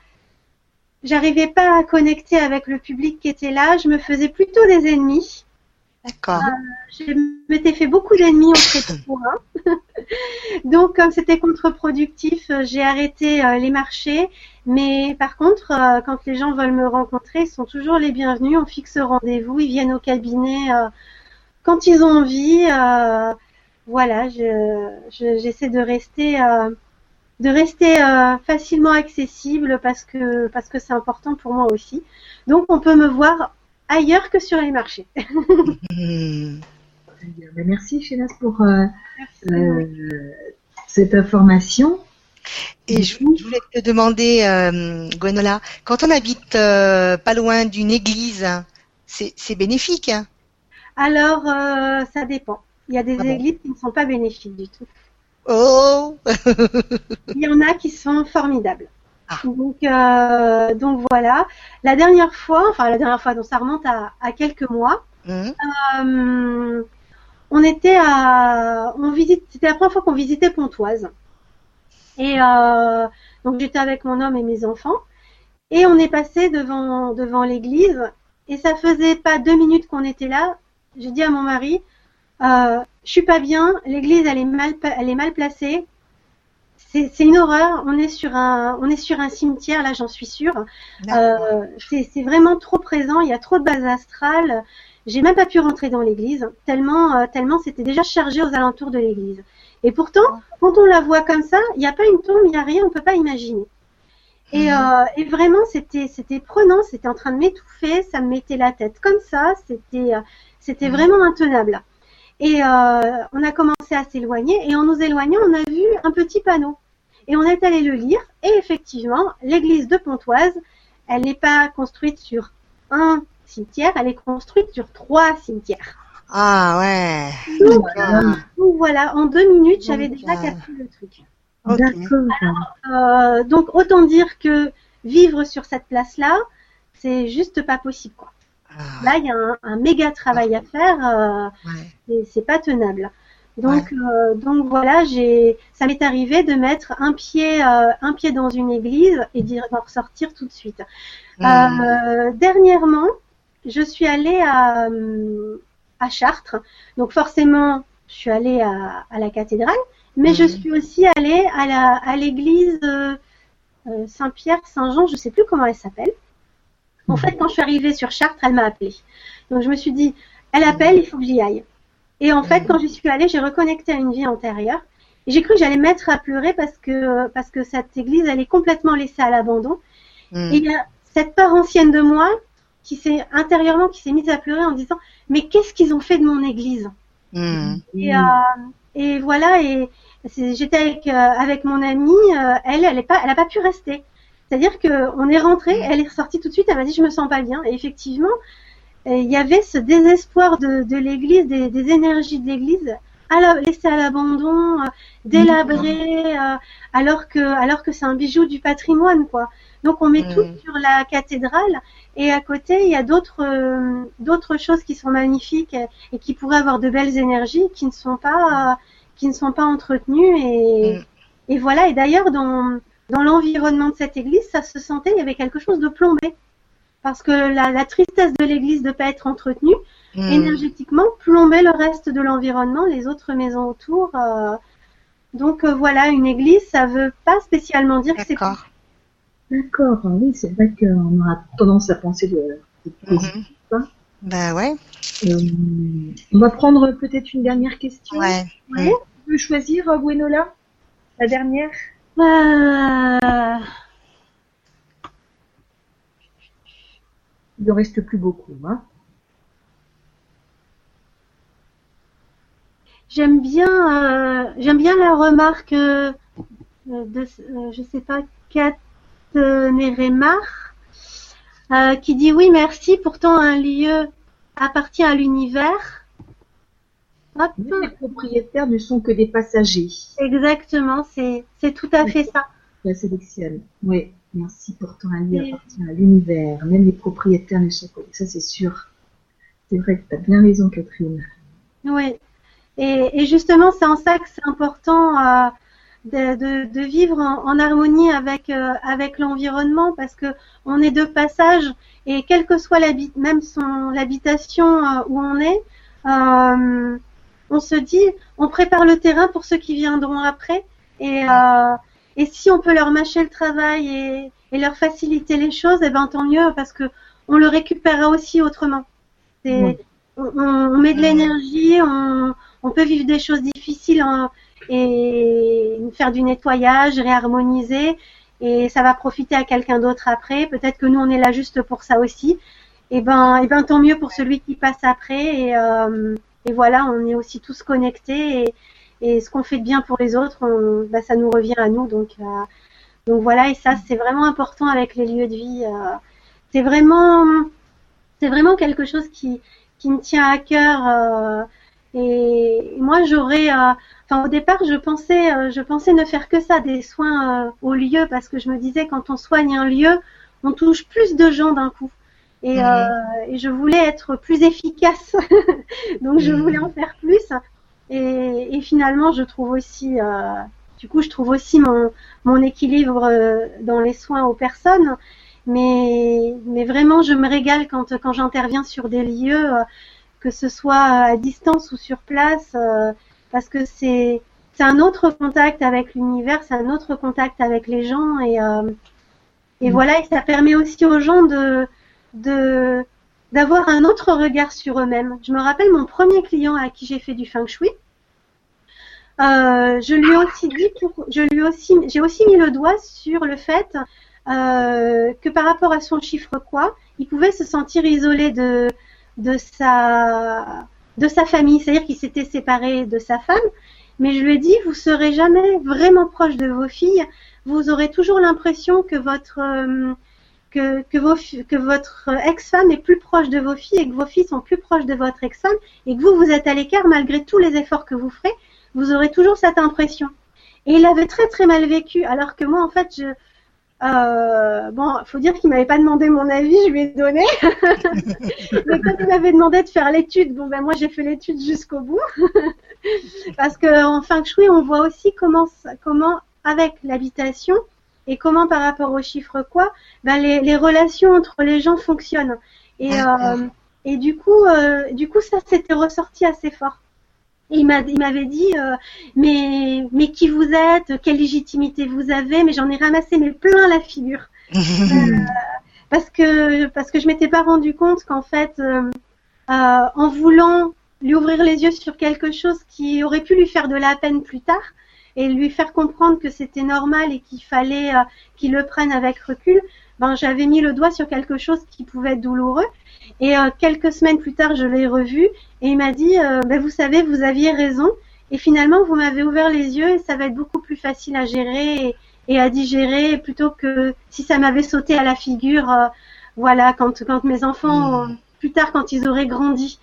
j'arrivais pas à connecter avec le public qui était là. Je me faisais plutôt des ennemis. D'accord. Je m'étais fait beaucoup d'ennemis auprès de moi. Donc, comme c'était contre-productif, euh, j'ai arrêté euh, les marchés. Mais par contre, euh, quand les gens veulent me rencontrer, ils sont toujours les bienvenus. On fixe rendez-vous, ils viennent au cabinet euh, quand ils ont envie. euh, voilà, je- je- j'essaie de rester euh, de rester euh, facilement accessible parce que parce que c'est important pour moi aussi. Donc on peut me voir ailleurs que sur les marchés. [laughs] Très bien. Merci Chénas pour euh, euh, cette information. Et je, je voulais te demander, euh, Gwenola, quand on habite euh, pas loin d'une église, c'est bénéfique hein? Alors euh, ça dépend. Il y a des Ah bon églises qui ne sont pas bénéfiques du tout. Oh [laughs] Il y en a qui sont formidables. Ah. Donc, euh, donc voilà. La dernière fois, enfin la dernière fois, donc ça remonte à, à quelques mois. Hmm. Euh, on était à, on visite, c'était la première fois qu'on visitait Pontoise. Et euh, donc j'étais avec mon homme et mes enfants. Et on est passé devant devant l'église. Et ça faisait pas deux minutes qu'on était là. J'ai dit à mon mari, euh, je suis pas bien. L'église elle est mal, elle est mal placée. C'est c'est une horreur. On est sur un, on est sur un cimetière là, j'en suis sûre. Euh, c'est c'est vraiment trop présent. Il y a trop de base astrale. J'ai même pas pu rentrer dans l'église tellement, euh, tellement c'était déjà chargé aux alentours de l'église. Et pourtant, quand on la voit comme ça, il n'y a pas une tombe, il n'y a rien, on peut pas imaginer. Et, Mhm. euh, et vraiment, c'était, c'était prenant, c'était en train de m'étouffer, ça me mettait la tête comme ça, c'était, euh, c'était Mhm. vraiment intenable. Et euh, on a commencé à s'éloigner, et en nous éloignant, on a vu un petit panneau. Et on est allé le lire, et effectivement, l'église de Pontoise, elle n'est pas construite sur un cimetière, elle est construite sur trois cimetières. Ah ouais. Donc, donc voilà, en deux minutes, j'avais déjà euh, capté le truc. Euh, donc autant dire que vivre sur cette place-là, c'est juste pas possible. Quoi. Ah, Là, il y a un, un méga travail à faire, euh, ouais. et c'est pas tenable. Donc, euh, donc voilà, j'ai, ça m'est arrivé de mettre un pied, euh, un pied dans une église et d'y d'en ressortir tout de suite. Hmm. Euh, dernièrement, je suis allée à, à Chartres. Donc forcément, je suis allée à, à la cathédrale, mais je Mhm. suis aussi allée à la à l'église Saint-Pierre, Saint-Jean, je sais plus comment elle s'appelle. En fait, quand je suis arrivée sur Chartres, elle m'a appelée. Donc je me suis dit, elle appelle, il faut que j'y aille. Et en fait, quand j'y suis allée, j'ai reconnecté à une vie antérieure. Et j'ai cru que j'allais me mettre à pleurer parce que parce que cette église, elle est complètement laissée à l'abandon. Hmm. Et il y a cette part ancienne de moi qui s'est intérieurement qui s'est mise à pleurer en disant mais qu'est-ce qu'ils ont fait de mon église? Hmm. et, euh, et voilà et j'étais avec euh, avec mon amie euh, elle elle est pas elle a pas pu rester c'est-à-dire que on est rentré elle est ressortie tout de suite elle m'a dit je me sens pas bien. Et effectivement euh, il y avait ce désespoir de, de l'église des, des énergies de l'église laissées à l'abandon euh, délabrées euh, alors que alors que c'est un bijou du patrimoine quoi. Donc on met Mm. tout sur la cathédrale et à côté il y a d'autres euh, d'autres choses qui sont magnifiques et, et qui pourraient avoir de belles énergies qui ne sont pas euh, qui ne sont pas entretenues et, Mm. et voilà. Et d'ailleurs dans dans l'environnement de cette église ça se sentait il y avait quelque chose de plombé parce que la, la tristesse de l'église de ne pas être entretenue Hmm. énergétiquement plombait le reste de l'environnement les autres maisons autour euh, donc euh, voilà une église ça veut pas spécialement dire que c'est D'accord. D'accord, ah oui, c'est vrai qu'on aura tendance à penser de, de positif. Mhm. Ben ouais. Euh, on va prendre peut-être une dernière question. Ouais. Ouais. Tu veux choisir, Gwenola La dernière? Il ne reste plus beaucoup. Hein. J'aime bien, euh, j'aime bien la remarque euh, de, euh, je sais pas, Kat Neremar, euh, qui dit oui merci. Pourtant un lieu appartient à l'univers. Hop, Les propriétaires ne sont que des passagers. exactement, c'est tout à fait ça. La sélectionne. Oui, merci. Un lieu Oui. appartient à l'univers. Même les propriétaires n'échappent pas. Ça, c'est sûr. C'est vrai que tu as bien raison, Catherine. Oui. Et, et justement, c'est en ça que c'est important euh, de, de, de vivre en, en harmonie avec euh, avec l'environnement parce que on est de passage et quelle que soit même son l'habitation euh, où on est, on se dit on prépare le terrain pour ceux qui viendront après et euh, et si on peut leur mâcher le travail et, et leur faciliter les choses, eh ben tant mieux parce que on le récupérera aussi autrement. Oui. on, on met de l'énergie, on, on peut vivre des choses difficiles en- et faire du nettoyage, réharmoniser et ça va profiter à quelqu'un d'autre après. Peut-être que nous on est là juste pour ça aussi. Et ben, et ben tant mieux pour celui qui passe après et, euh, et voilà, on est aussi tous connectés et, ce qu'on fait de bien pour les autres, on, bah, ça nous revient à nous donc euh, donc voilà et ça c'est vraiment important avec les lieux de vie. Euh, c'est vraiment c'est vraiment quelque chose qui qui me tient à cœur. Euh, et moi, j'aurais, euh, enfin au départ, je pensais, je pensais ne faire que ça, des soins au lieu, parce que je me disais quand on soigne un lieu, on touche plus de gens d'un coup. Et, mhm. et, je voulais être plus efficace, [laughs] donc je voulais en faire plus. Et, et finalement, je trouve aussi, du coup, je trouve aussi mon, mon équilibre dans les soins aux personnes. Mais, mais vraiment, je me régale quand, quand j'interviens sur des lieux que ce soit à distance ou sur place, euh, parce que c'est c'est un autre contact avec l'univers, c'est un autre contact avec les gens et euh, et mm. voilà et ça permet aussi aux gens de d'avoir un autre regard sur eux-mêmes. Je me rappelle mon premier client à qui j'ai fait du feng shui. Euh, je lui ai aussi dit, je lui aussi, j'ai aussi mis le doigt sur le fait euh, que par rapport à son chiffre quoi, il pouvait se sentir isolé de de sa, de sa famille, c'est-à-dire qu'il s'était séparé de sa femme. Mais je lui ai dit, vous serez jamais vraiment proche de vos filles. Vous aurez toujours l'impression que votre euh, que, votre ex-femme est plus proche de vos filles et que vos filles sont plus proches de votre ex-femme et que vous, vous êtes à l'écart malgré tous les efforts que vous ferez. Vous aurez toujours cette impression. Et il avait très très mal vécu, alors que moi, en fait, je, euh, bon, faut dire qu'il m'avait pas demandé mon avis, je lui ai donné. [laughs] Mais quand il m'avait demandé de faire l'étude, bon ben moi j'ai fait l'étude jusqu'au bout, [laughs] parce que en feng shui on voit aussi comment avec l'habitation et comment par rapport aux chiffres quoi, ben les, les relations entre les gens fonctionnent. Et euh, et du coup euh, du coup ça s'était ressorti assez fort il m'avait dit euh, mais mais qui vous êtes, quelle légitimité vous avez, mais j'en ai ramassé mais plein la figure. [laughs] Parce que parce que je m'étais pas rendu compte qu'en fait en voulant lui ouvrir les yeux sur quelque chose qui aurait pu lui faire de la peine plus tard et lui faire comprendre que c'était normal et qu'il fallait qu'il le prenne avec recul, ben j'avais mis le doigt sur quelque chose qui pouvait être douloureux et euh, quelques semaines plus tard, je l'ai revu et il m'a dit, euh, ben, vous savez, vous aviez raison. Et finalement, vous m'avez ouvert les yeux et ça va être beaucoup plus facile à gérer et, à digérer plutôt que si ça m'avait sauté à la figure, euh, voilà, quand, quand mes enfants, mmh. plus tard, quand ils auraient grandi.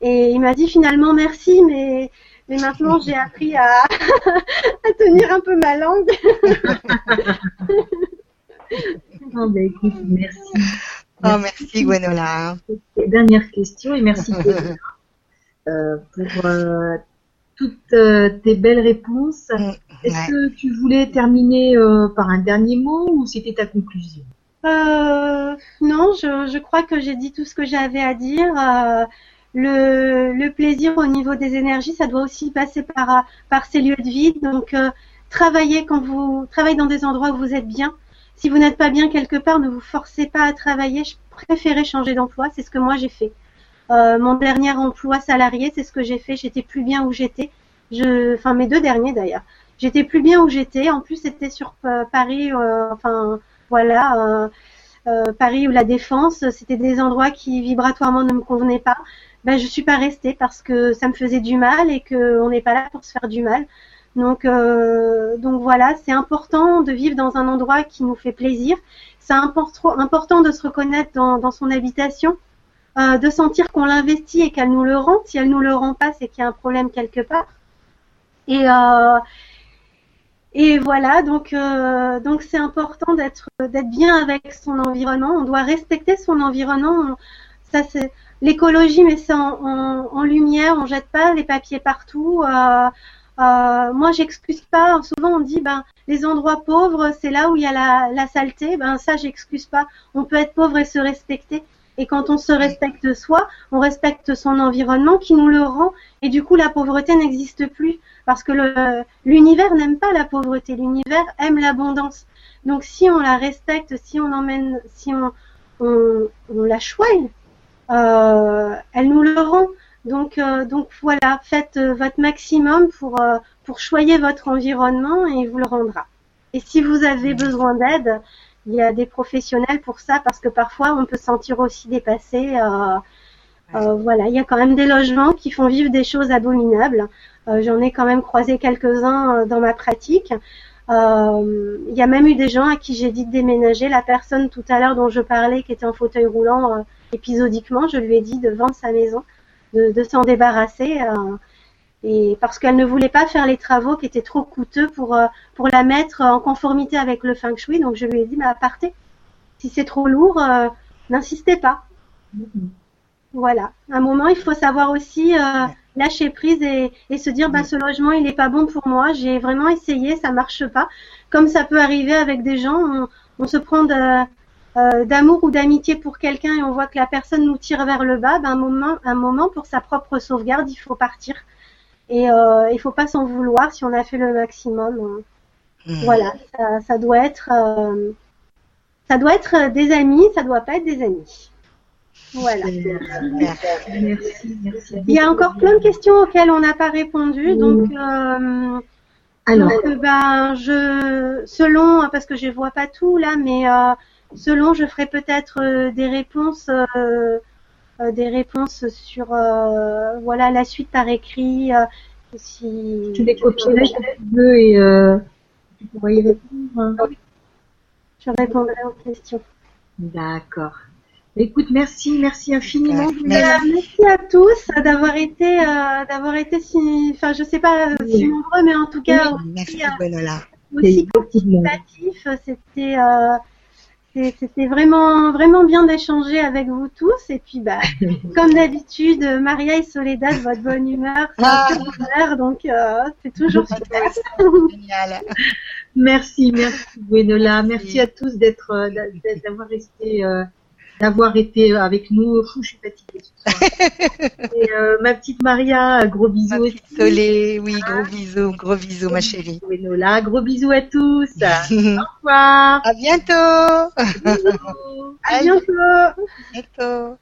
Et il m'a dit finalement merci, mais, mais maintenant j'ai appris à, [laughs] à tenir un peu ma langue. [laughs] oh, ben, écoute, merci. Oh, merci Gwenola. Dernière question et merci [laughs] euh, pour euh, toutes euh, tes belles réponses. Mm, Est-ce que tu voulais terminer euh, par un dernier mot ou c'était ta conclusion? Euh, Non, je, je, crois que j'ai dit tout ce que j'avais à dire. Le, le, plaisir au niveau des énergies, ça doit aussi passer par, par ces lieux de vie. Donc, travaillez quand vous travaillez dans des endroits où vous êtes bien si vous n'êtes pas bien quelque part, ne vous forcez pas à travailler. Je préférais changer d'emploi. C'est ce que moi j'ai fait. Euh, mon dernier emploi salarié, c'est ce que j'ai fait. J'étais plus bien où j'étais. Je, enfin mes deux derniers d'ailleurs. J'étais plus bien où j'étais. En plus, c'était sur euh, Paris. Euh, enfin voilà, Paris ou la Défense. C'était des endroits qui vibratoirement ne me convenaient pas. Ben je suis pas restée parce que ça me faisait du mal et qu'on n'est pas là pour se faire du mal. Donc, euh, donc voilà, c'est important de vivre dans un endroit qui nous fait plaisir. C'est important de se reconnaître dans, son habitation, euh, de sentir qu'on l'investit et qu'elle nous le rend. Si elle nous le rend pas, c'est qu'il y a un problème quelque part. Et euh, et voilà, donc donc c'est important d'être d'être bien avec son environnement. On doit respecter son environnement. ça c'est l'écologie, mais c'est en, lumière. On jette pas les papiers partout. Euh, moi, j'excuse pas. Souvent, on dit, ben, les endroits pauvres, c'est là où il y a la, saleté. Ben, ça, j'excuse pas. On peut être pauvre et se respecter. Et quand on se respecte soi, on respecte son environnement qui nous le rend. Et du coup, la pauvreté n'existe plus. Parce que l'univers n'aime pas la pauvreté. L'univers aime l'abondance. Donc, si on la respecte, si on emmène, si on, on, la choigne, euh, elle nous le rend. Donc, euh, donc voilà, faites euh, votre maximum pour, euh, pour choyer votre environnement et il vous le rendra. Et si vous avez besoin d'aide, il y a des professionnels pour ça parce que parfois on peut se sentir aussi dépassé. Euh, euh, voilà, il y a quand même des logements qui font vivre des choses abominables. Euh, J'en ai quand même croisé quelques-uns euh, dans ma pratique. Euh, Il y a même eu des gens à qui j'ai dit de déménager. La personne tout à l'heure dont je parlais, qui était en fauteuil roulant euh, épisodiquement, je lui ai dit de vendre sa maison, de, s'en débarrasser. euh, et parce qu'elle ne voulait pas faire les travaux qui étaient trop coûteux pour euh, pour la mettre en conformité avec le feng shui. Donc je lui ai dit, bah partez. Si c'est trop lourd, euh, n'insistez pas. Voilà. À un moment, il faut savoir aussi lâcher prise et, se dire, bah, ce logement, il n'est pas bon pour moi. J'ai vraiment essayé, ça marche pas. Comme ça peut arriver avec des gens, on, on se prend de- euh, d'amour ou d'amitié pour quelqu'un et on voit que la personne nous tire vers le bas. Ben, un moment, un moment, pour sa propre sauvegarde, il faut partir. Et euh, il faut pas s'en vouloir si on a fait le maximum. euh. Hmm. Voilà, ça, ça doit être, euh, ça doit être des amis, ça doit pas être des amis. Voilà. Merci, merci. Il y a encore plein de questions auxquelles on n'a pas répondu, donc, euh, Alors, donc, euh, ben je, selon, parce que je vois pas tout là, mais euh, selon, je ferai peut-être euh, des réponses, euh, euh, des réponses sur, euh, voilà, la suite par écrit. euh, si tu les copierais si tu veux et euh, tu pourras y répondre. je répondrai aux questions. D'accord. Écoute, merci, merci infiniment. Merci à tous d'avoir été, euh, d'avoir été si, enfin, je sais pas si nombreux, mais en tout cas Merci, euh, Gwenola. aussi participatif. C'était, euh, c'était vraiment, vraiment bien d'échanger avec vous tous. Et puis, bah, [laughs] comme d'habitude, Maria et Soledad, votre bonne humeur, c'est Ah. bonheur, donc euh, c'est toujours super. Génial. [laughs] Merci, merci Gwenola. Merci Merci. à tous d'être, euh, d'a- d'a- d'avoir resté, euh, d'avoir été avec nous. Fou, je suis fatiguée ce soir. [laughs] Et euh, ma petite Maria, gros Ma bisous petite aussi. Solé, oui, gros bisous, gros bisous, ma chérie. Gwenola, gros bisous à tous. [laughs] Au revoir. À bientôt. [laughs] À bientôt. bientôt.